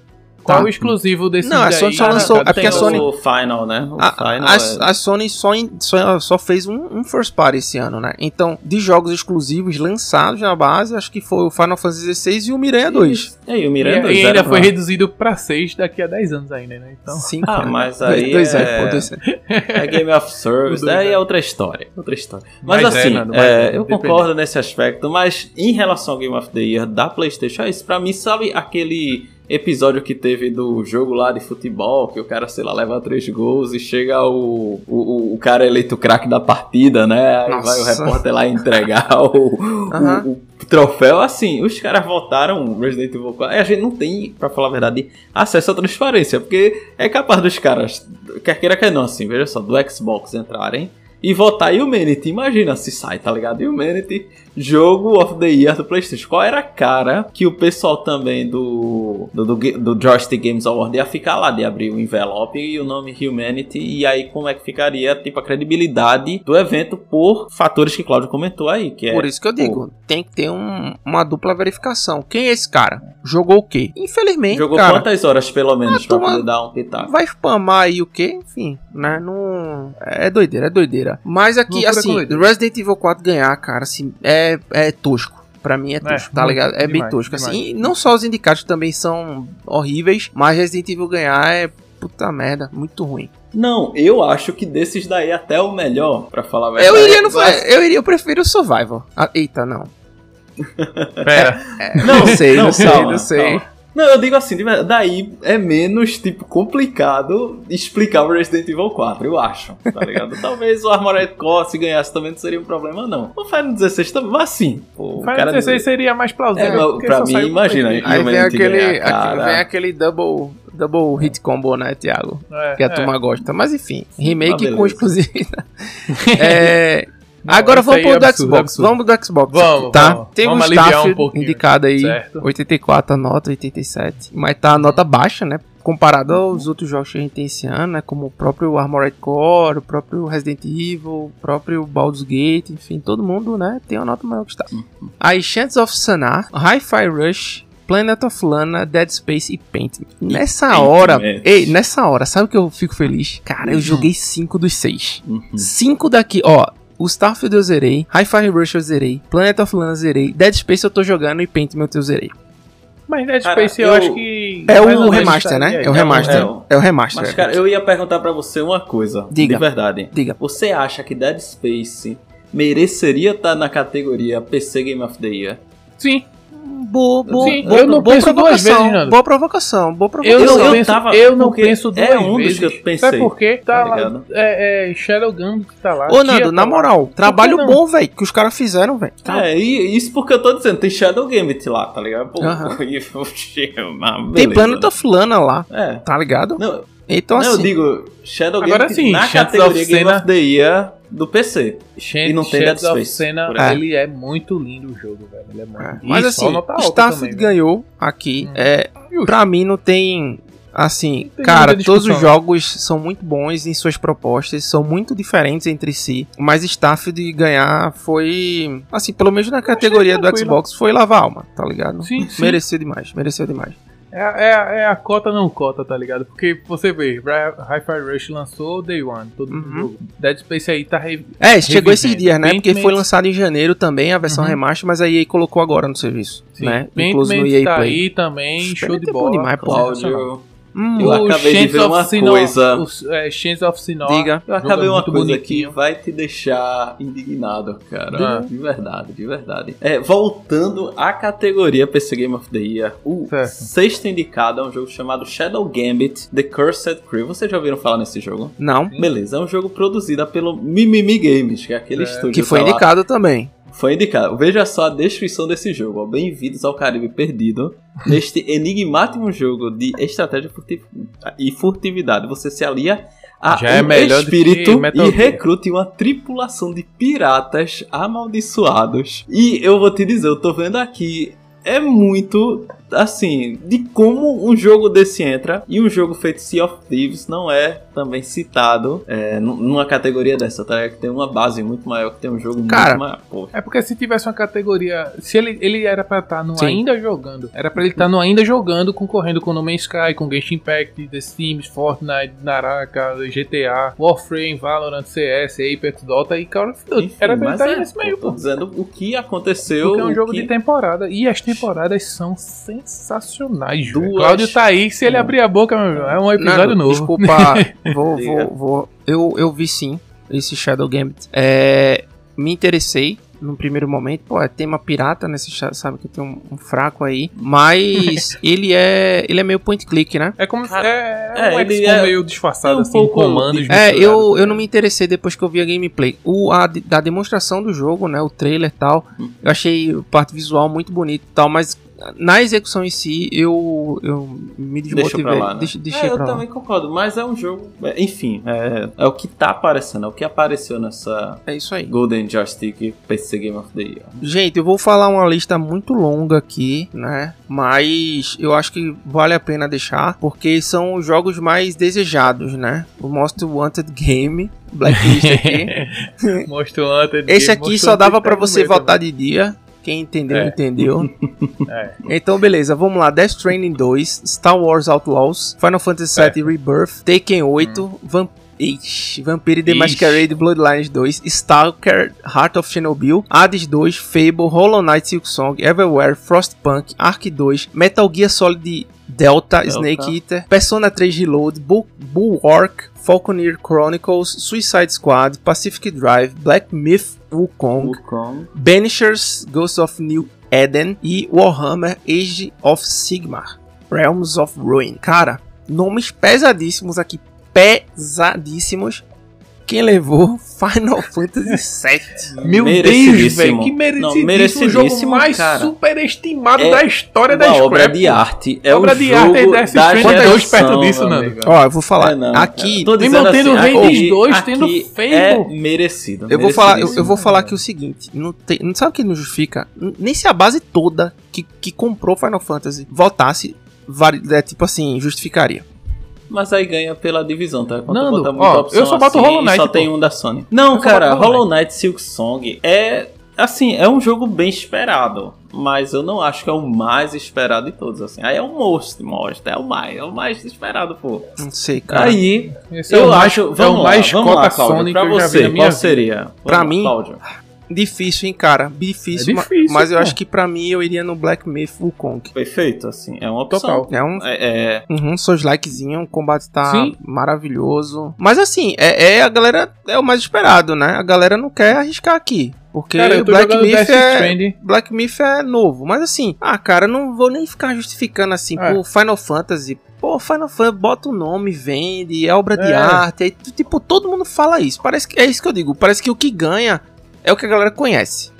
Qual Tá? o exclusivo desse Não, a? Sony só Ah, lançou- cara, é porque a Sony- o Final, né? O A, Final a, é- a Sony só, em- só, só fez um, um first party esse ano, né? Então, de jogos exclusivos lançados na base, acho que foi o Final Fantasy XVI e o Miranha 2. E aí, o E, Miranda e zero ainda foi reduzido pra 6 daqui a 10 anos ainda, né? Então, Cinco Ah, anos. *laughs* mas aí dois é- pô, dois. É Game of Service, Tudo daí bem. é outra história. Outra história. Mas, Mas é, assim, Nando, mas é, é, eu concordo nesse aspecto, mas em relação ao Game of the Year da PlayStation, é isso pra mim, sabe aquele episódio que teve do jogo lá de futebol, que o cara, sei lá, leva três gols e chega o, o, o cara eleito craque da partida, né? Aí Nossa. vai o repórter lá entregar o, o- Aham. o troféu. Assim, os caras votaram Resident Evil 4. E a gente não tem, pra falar a verdade, acesso à transparência, porque é capaz dos caras, quer queira quer não, assim, veja só, do Xbox entrarem e votar Humanity. Imagina se sai, tá ligado? Humanity, jogo of the year do PlayStation. Qual era a cara que o pessoal também do, do, do, do Joystick Games Award ia ficar lá de abrir o envelope e o nome Humanity? E aí, como é que ficaria, tipo, a credibilidade do evento por fatores que Claudio comentou aí? Que é, Por isso que eu digo, tem que ter um- uma dupla verificação. Quem é esse cara? Jogou o quê? Infelizmente, Jogou cara. quantas horas, pelo menos, pra poder dar um pitaco? Vai spamar aí o quê? Enfim, né? Não. É doideira, é doideira. Mas aqui, Loucura assim, doideira. Resident Evil 4 ganhar, cara, assim, é, é tosco. Pra mim é tosco, tá muito, ligado? É bem demais, tosco. demais. Assim, e não só os indicados também são horríveis, mas Resident Evil ganhar é puta merda, muito ruim. Não, eu acho que desses daí até o melhor, pra falar a Eu verdade. iria no. Mas- Eu iria, eu prefiro o Survival. Ah, eita, não. Pera. Não, sei, não, não, sei, calma, não sei. calma. Não, eu digo assim, daí é menos, tipo, complicado explicar o Resident Evil 4, eu acho, tá ligado? *laughs* Talvez o Armored Core, se ganhasse também, não seria um problema, não. O Final 16 também, mas pô, o Final cara... 16 seria mais plausível. É, pra mim, imagina. Aí vem aquele, cara. vem aquele double, double hit combo, né, Thiago? É, Que a é. turma gosta. Mas enfim, remake Ah, com exclusividade. *laughs* é, Não, agora vamos aí é pro do absurdo, Xbox. absurdo. Vamos do Xbox. Vamos, tá? vamos. Tem Vamos um aliviar um indicado aí, Certo. 84 a nota, 87. Mas tá a nota baixa, né? Comparado aos outros jogos que a gente tem esse ano, né? Como o próprio Armored Core, o próprio Resident Evil, o próprio Baldur's Gate, enfim, todo mundo, né? Tem uma nota maior que está. Aí, Chants of Sanar, Hi-Fi Rush, Planet of Lana, Dead Space e Paint. Nessa Paint, hora, ei, nessa hora, sabe o que eu fico feliz? Cara, eu joguei 5 dos 6. Uhum. 5 daqui, ó. O Starfield eu zerei, Hi-Fi Rush eu zerei, Planet of Lana eu zerei, Dead Space eu tô jogando e Paintman eu zerei. Mas Dead Cara, Space eu, eu- acho que. É o remaster, estaria né? É o remaster. é o- É o remaster. Mas, cara, eu ia perguntar pra você uma coisa, Diga. de verdade. Diga. Você acha que Dead Space mereceria estar na categoria PC Game of the Year? Sim. Boa, boa, Sim, boa, eu não boa penso duas provocação, vezes, Nando. Boa provocação, boa Eu, provocação. não, eu penso, tava- eu não porque penso duas é um dos vezes. que eu pensei, Sabe por quê? Tá, tá lá, é, é Shadow Gun que tá lá. Ô, Nando, tá na lá. moral, trabalho bom, velho, que os caras fizeram, velho. Tá- É, e isso porque eu tô dizendo, tem Shadow Gambit lá, tá ligado? Pô, *laughs* e- ah, Tem beleza. Planet of Lana lá, É. tá ligado? Não, Então não, eu assim, digo Shadow Agora Gambit sim, na Chance categoria of Game Senna- of the Year do PC. E não tem Shadows Dead of Space, Senna, exemplo. ele é muito lindo o jogo, velho. Ele é muito. é, mas assim, Starfield velho. ganhou aqui, Hum. é, pra mim não tem... Assim, Tem cara, todos os jogos são muito bons em suas propostas, são muito diferentes entre si, mas Starfield ganhar foi, assim, pelo menos na categoria do. Xbox, foi lavar alma, tá ligado? Sim, sim. Mereceu demais, mereceu demais. É, é, é a cota não cota, tá ligado? Porque você vê, Hi-Fi Rush lançou Day One, todo mundo Uhum. jogou. Dead Space aí tá re... É, chegou esses dias, né? Porque foi lançado em janeiro também a versão Uhum. remaster, mas a EA colocou agora no serviço, Sim. né? Incluso no EA tá Play. aí também, show de é bom bola. demais, pô. Hum, Eu acabei de ver uma coisa. o, é, Chains of. Diga. eu acabei uma coisa bonitinho. que vai te deixar indignado, cara. Ah. De verdade, de verdade. É, voltando à categoria PC Game of the Year, o Certo. sexto indicado é um jogo chamado Shadow Gambit The Cursed Crew. Vocês já ouviram falar nesse jogo? não. Beleza, é um jogo produzido pelo Mimimi Games, que é aquele Certo. estúdio Que foi tá lá. indicado também. Foi indicado. Veja só a descrição desse jogo. Bem-vindos ao Caribe Perdido. Neste *laughs* enigmático jogo de estratégia e furtividade, você se alia a Já é um que espírito e recrute uma tripulação de piratas amaldiçoados. E eu vou te dizer, eu tô vendo aqui. É muito, assim, de como um jogo desse entra e um jogo feito Sea of Thieves não é também citado é, nu- numa categoria dessa, tá? ligado? Que tem uma base muito maior, que tem um jogo Cara, muito maior. Pô, É porque se tivesse uma categoria. Se ele, ele era pra estar no Sim. ainda jogando. Era pra ele estar no ainda jogando, concorrendo com No Man's Sky, com Genshin Impact, The Sims, Fortnite, Naraka, GTA, Warframe, Valorant, CS, Apex, Dota e Call of Duty. Era pra ele estar é, nesse meio, tô pô. dizendo o que aconteceu. Porque é um jogo que... de temporada. E as temporadas são sensacionais. Duas- Cláudio tá aí, se ele Hum. abrir a boca, meu irmão, é um episódio Não, novo. Desculpa, *laughs* vou, vou, vou. Eu, eu vi sim esse Shadow Gambit. É, me interessei no primeiro momento. Pô, é tema pirata, né? Você sabe que tenho um, um fraco aí. Mas *laughs* ele é ele é meio point click, né? É como Cara, é, é, é um ele é- meio disfarçado, é um assim, pouco comandos É, eu, eu não me interessei depois que eu vi a gameplay. O, a, da demonstração do jogo, né? O trailer e tal. Eu achei a parte visual muito bonita e tal, mas na execução em si, eu, eu me Deixa desmotivei. lá, né? Deixa, deixei é, eu pra lá. também concordo, mas é um jogo. é, Enfim, é, é o que tá aparecendo, é o que apareceu nessa É isso aí. Golden Joystick PC Game of the Year. Gente, eu vou falar uma lista muito longa aqui, né? Mas eu acho que vale a pena deixar, porque são os jogos mais desejados, né? O Most Wanted Game, Blacklist aqui. *laughs* Mostrou antes. Esse aqui só dava pra você votar de dia. Quem entendeu, É. entendeu. *laughs* É. Então, beleza, vamos lá. Death Stranding 2, Star Wars Outlaws, Final Fantasy VII Rebirth, Taken 8, Vamp Ixi, Vampire The Ixi. Masquerade Bloodlines 2, Stalker, Heart of Chernobyl, Hades 2, Fable, Hollow Knight Silksong, Everywhere, Frostpunk, Ark 2, Metal Gear Solid Delta, Snake Eater, Persona 3 Reload, Bull Bulwark, Falconeer Chronicles, Suicide Squad, Pacific Drive, Black Myth Wukong, Wukong. Banishers, Ghost of New Eden e Warhammer Age of Sigmar, Realms of Ruin. Cara, nomes pesadíssimos aqui, pesadíssimos. Quem levou Final Fantasy VII. *laughs* Meu Deus, Merecidíssimo. velho, que Não, merecidíssimo. merecidíssimo, o jogo mais cara. superestimado É da história da Uma Square. obra de arte. É Obra o de jogo arte é da geração, perto disso, Nando. Ó, eu vou falar É, não, aqui. tô Nem dizendo mantendo assim, o Hades aqui- 2, aqui tendo É Fable. merecido. Eu vou falar, eu, eu merecidíssimo. vou falar aqui o seguinte, não tem, não sabe o que não justifica? Nem se a base toda que, que comprou Final Fantasy votasse, é, tipo assim, justificaria. Mas aí ganha pela divisão, tá? Quando Nando, muita ó, opção eu só boto assim, Hollow Knight, só pô. tem um da Sony. Não, Eu cara, Hollow Knight Silk Song é assim, é um jogo bem esperado, mas eu não acho que é o mais esperado de todos assim. Aí é o most, most, é o mais, é o mais esperado, pô. Não sei, cara. Aí Esse é eu mais, acho, é vamos o lá, mais vamos lá, Cláudio, Sony pra você, qual seria? Pra Vamos, mim, Cláudio. Difícil, hein, cara? Difícil. É ma- difícil, mas eu pô. acho que pra mim eu iria no Black Myth Wukong. perfeito, assim, é uma opção. Total. É um É, é, Uhum, seus likezinho, o combate tá Sim. maravilhoso. Mas assim, é, é a galera, é o mais esperado, né? A galera não quer arriscar aqui. Porque Cara, eu Black Myth é. Black Myth é novo. Mas assim, ah, cara, eu não vou nem ficar justificando assim, É. Final Fantasy. Pô, Final Fantasy, bota o nome, vende, é obra de É. arte. Aí, tipo, todo mundo fala isso. Parece que é isso que eu digo. Parece que o que ganha é o que a galera conhece.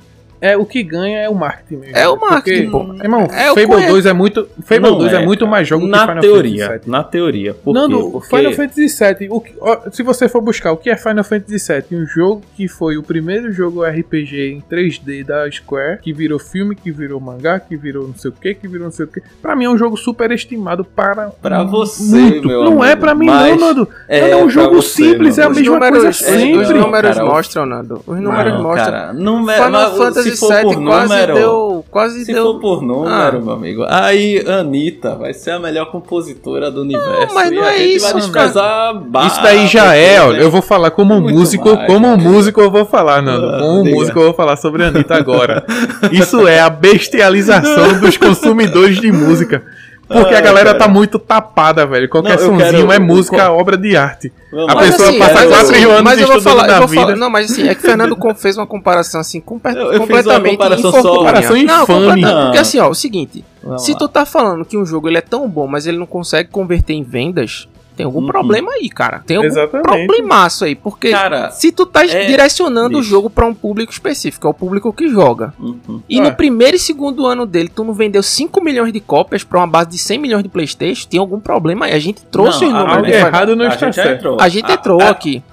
É, o que ganha é o marketing mesmo. É o marketing, Porque, pô. Irmão, É, Fable conheço. 2 é muito. Fable não 2 é, muito mais jogo na que Final teoria, Fantasy VII. Na teoria, por Nando, quê? Porque... Final Fantasy VII, o que- ó, se você for buscar o que é Final Fantasy VII, um jogo que foi o primeiro jogo RPG em 3D da Square, que virou filme, que virou mangá, que virou não sei o que, que virou não sei o que. Pra mim é um jogo super estimado para. Pra você, muito. meu Não é amigo, pra mim, não, Nando. é é um jogo você, simples, é a Os mesma números, coisa os- os sempre. Não, números cara, mostram, Nando. Os números Não, mostram. cara, não é, Final Fantasy se for por quase número, deu. Quase se deu. for por número, Ah. meu amigo, aí Anitta vai ser a melhor compositora do universo. mas e não é isso, vai Isso daí já é, ó. Eu vou falar como um Muito músico, mais, como um músico eu vou falar, Nando. Ah, Como um diga. músico eu vou falar sobre a Anitta agora. Isso é a bestialização dos consumidores de música. Porque a Ai, galera cara. tá muito tapada, velho. Qualquer Não, eu sonzinho quero- é eu- música, obra de arte. Vamos A pessoa assim, passa mas quatro assim, anos mas eu vou falar, eu vou vida. falar, não, mas assim, é que o Fernando *laughs* fez uma comparação assim compa- Eu- eu fiz uma completamente comparação só- comparação Não, infame. completamente, Não. Porque assim, ó, o seguinte, Vamos se lá. tu tá falando que um jogo ele é tão bom, mas ele não consegue converter em vendas, tem algum Uhum. problema aí, cara. Tem algum Exatamente. problemaço aí, porque Cara, se tu tá é- direcionando o jogo pra um público específico, é o público que joga. uhum. E Ah. no primeiro e segundo ano dele, tu não vendeu 5 milhões de cópias pra uma base de 100 milhões de Playstation, tem algum problema aí. A gente trouxe Não, os números. Algo de errado não a está certo. entrou. A gente A- entrou a- aqui.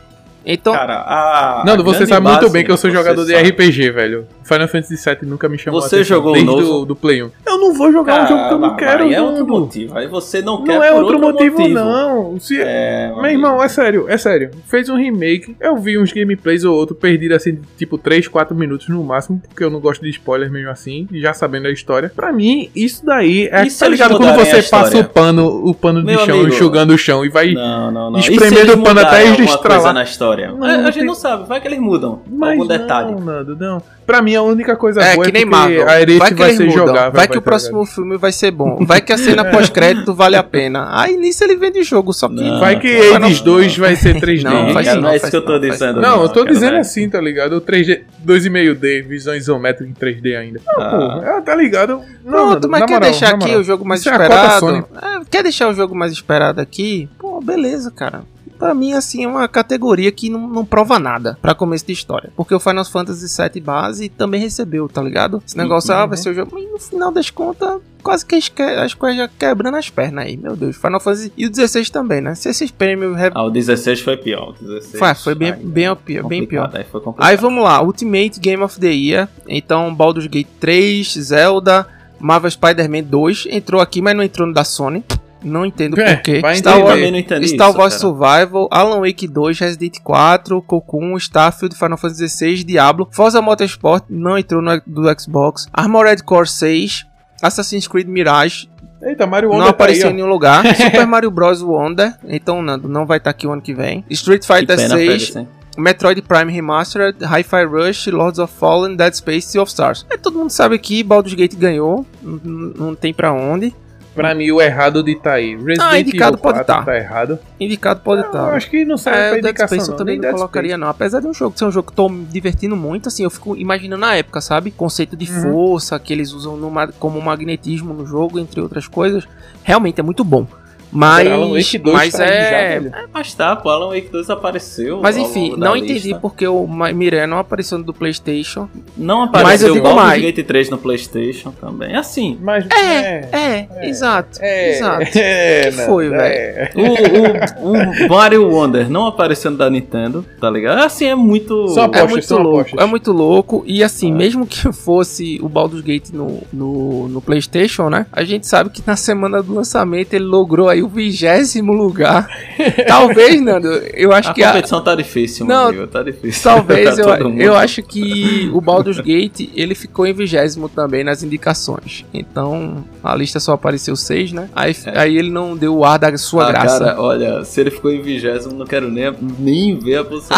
Então, Cara, a. Nando, a você sabe muito bem que eu sou jogador de sabe. RPG, velho. Final Fantasy VII nunca me chamou Você a atenção, jogou o desde novo? do, do Play 1. Eu não vou jogar um jogo que eu não quero, aí é outro Nando. motivo. Aí você não quer Não é por outro motivo, não. Se, É, Meu irmão, é sério, é sério. Fez um remake, eu vi uns gameplays ou outro perdido assim, de, tipo 3, 4 minutos no máximo, porque eu não gosto de spoilers mesmo assim, e já sabendo a história. Pra mim, isso daí é. Se tá ligado quando você passa o pano, o pano de Meu chão, amigo. enxugando o chão e vai. Não, não, não. Espremendo o pano até alguma coisa estralar? na história? Não, a, a não gente tem- não sabe, vai que eles mudam Mas algum não, detalhe. Nando, não. Pra mim, a única coisa é boa que é nem porque Marvel. a Erete Vai vai, que eles ser mudam. jogável. Vai que o tá próximo filme vai ser bom. Vai que a cena *laughs* pós-crédito vale a pena. Aí nisso ele vende jogo, só que. Não. Vai que Vai não. 2 vai ser 3D. *laughs* Não, Não, faz não não, é isso que eu tô dizendo. Não, eu tô cara, dizendo vai. assim, tá ligado? O 3D, 2,5D, visão isométrica em 3D ainda. Não, Ah. pô, é, tá ligado? Não, Pronto, mas quer moral, deixar aqui moral. o jogo mais Isso é esperado? Sony. É, quer deixar o jogo mais esperado aqui? Pô, beleza, cara. Pra mim, assim, é uma categoria que não, não prova nada pra começo de história. Porque o Final Fantasy VII base também recebeu, tá ligado? Esse negócio, ah, vai ser o jogo. Mas no final das contas, quase que as, que- as coisas já quebrando as pernas aí, meu Deus. Final Fantasy e o 16 também, né? Se esses prêmios. re- Ah, o 16 foi pior. O 16, Foi, foi bem, aí, bem, pior, bem pior. Aí. Aí vamos lá, Ultimate Game of the Year. Então, Baldur's Gate 3, Zelda, Marvel Spider-Man 2 entrou aqui, mas não entrou no da Sony. Não entendo É, porquê. Star Wars, também não entendi Star isso, Wars cara. Survival, Alan Wake 2, Resident 4, Cocoon, Starfield, Final Fantasy XVI, Diablo, Forza Motorsport não entrou no do Xbox, Armored Core 6, Assassin's Creed Mirage Eita, Mario não Wonder tá aí, apareceu em nenhum lugar, *laughs* Super Mario Bros. Wonder, então Nando não vai estar aqui o ano que vem, Street Que Fighter pena, 6, Félix, hein? Metroid Prime Remastered, Hi-Fi Rush, Lords of Fallen, Dead Space e Sea of Stars. É, todo mundo sabe que Baldur's Gate ganhou, não tem pra onde. Pra mim, o errado de tá aí. Resident Ah, indicado Evil pode 4 tá. tá errado. Indicado pode Eu estar. acho que não serve É, pra indicação, Space eu não. também nem não Dead colocaria, não. Apesar de um jogo ser um jogo que tô me divertindo muito, assim, eu fico imaginando na época, sabe? Conceito de Uhum. força que eles usam no como magnetismo no jogo, entre outras coisas. Realmente é muito bom. Mas, Alan Wake 2 mas tá aí já, é. Mas tá, pô, Alan Wake 2 apareceu. mas enfim, não lista. entendi porque o Miranha não apareceu no do PlayStation. Não apareceu eu o Baldur's. Gate 3 no PlayStation também. Assim, Mas, É, é, exato. é, exato. É, Que foi, Nando, é. o, o, *laughs* o Mario Wonder não aparecendo da Nintendo, tá ligado? Assim, é muito. Só É Apostas, muito são louco, apostas. é muito louco. E assim, É. mesmo que fosse o Baldur's Gate no, no, no PlayStation, né? A gente sabe que na semana do lançamento ele logrou aí o vigésimo lugar. *laughs* Talvez, Nando, eu acho A que a, competição tá difícil, Não, meu amigo, tá difícil. Talvez *laughs* eu, eu acho que o Baldur's Gate ele ficou em vigésimo também nas indicações. Então a lista só apareceu seis, né? Aí, aí ele não deu o ar da sua Ah, graça. Cara, olha, se ele ficou em vigésimo, não quero nem, nem ver a posição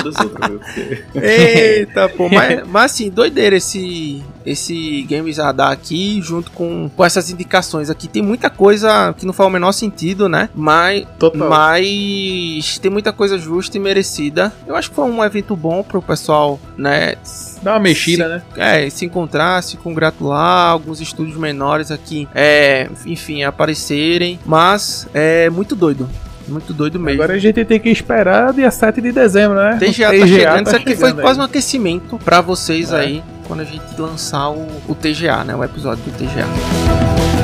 viu? Porque- *laughs* Eita, pô, mas, mas assim, doideira esse, esse Games Radar aqui, junto com, com essas indicações aqui. Tem muita coisa que não faz o menor sentido, né? Mas, Total. mas tem muita coisa justa e merecida. Eu acho que foi um evento bom pro pessoal, né? Dá uma mexida, se, né? É, se encontrar, se congratular, alguns estúdios menores aqui, é, enfim, aparecerem. Mas é muito doido. Muito doido mesmo. Agora a gente tem que esperar dia 7 de dezembro, né? TGA, O tá chegando. Isso aqui foi quase um aquecimento pra vocês É. aí quando a gente lançar o, o TGA, né? O episódio do TGA.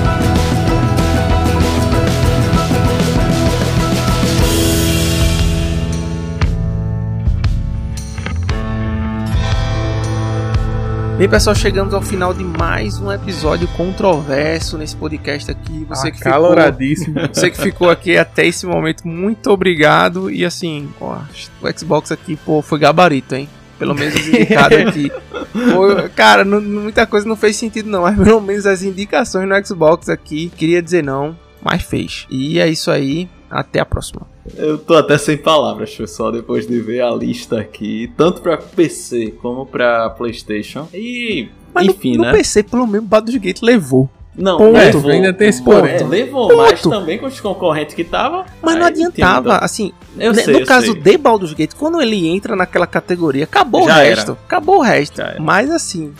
Bem, pessoal, chegamos ao final de mais um episódio controverso nesse podcast aqui. Você que ficou Acaloradíssimo. *laughs* você que ficou aqui até esse momento, muito obrigado. E assim, ó, o Xbox aqui, pô, foi gabarito, hein? Pelo menos os indicados aqui. Foi- cara, não- muita coisa não fez sentido, não. Mas pelo menos as indicações no Xbox aqui, queria dizer não, mas fez. E é isso aí. Até a próxima. Eu tô até sem palavras, pessoal, depois de ver a lista aqui, tanto pra PC como pra PlayStation. E, Mas enfim, no, né? no PC, pelo menos, o Baldur's Gate levou. Não, Ponto. levou. Ainda tem esse ponto. é, levou, Ponto. mas também com os concorrentes que tava. Mas não adiantava, assim, Eu né, sei, no eu caso sei. de Baldur's Gate, quando ele entra naquela categoria, acabou Já o era. resto. Acabou o resto. Era. Mas assim,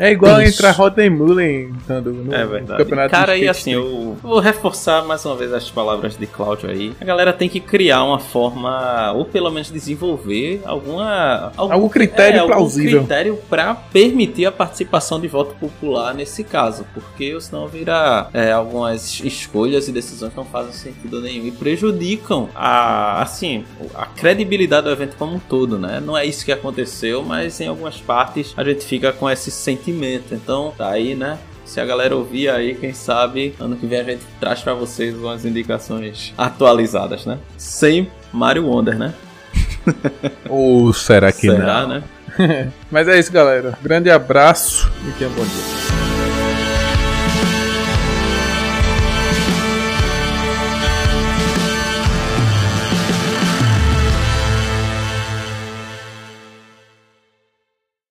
É igual Isso. entrar Rotten Mullen no É no verdade. campeonato Cara, de e assim, eu vou reforçar mais uma vez as palavras de Cláudio aí. A galera tem que criar uma forma, ou pelo menos desenvolver alguma. Algum critério é, algum plausível. critério pra permitir a participação de voto popular nesse caso. Porque senão vira é, algumas escolhas e decisões que não fazem sentido nenhum e prejudicam a, assim, a credibilidade do evento como um todo, né? Não é isso que aconteceu, mas em algumas partes a gente fica com esse sentimento. Então, tá aí, né? Se a galera ouvir aí, quem sabe, ano que vem a gente traz pra vocês umas indicações atualizadas, né? Sem Mario Wonder, né? *laughs* Ou será que Será, não? né? *laughs* Mas é isso, galera. Grande abraço e tenha um bom dia.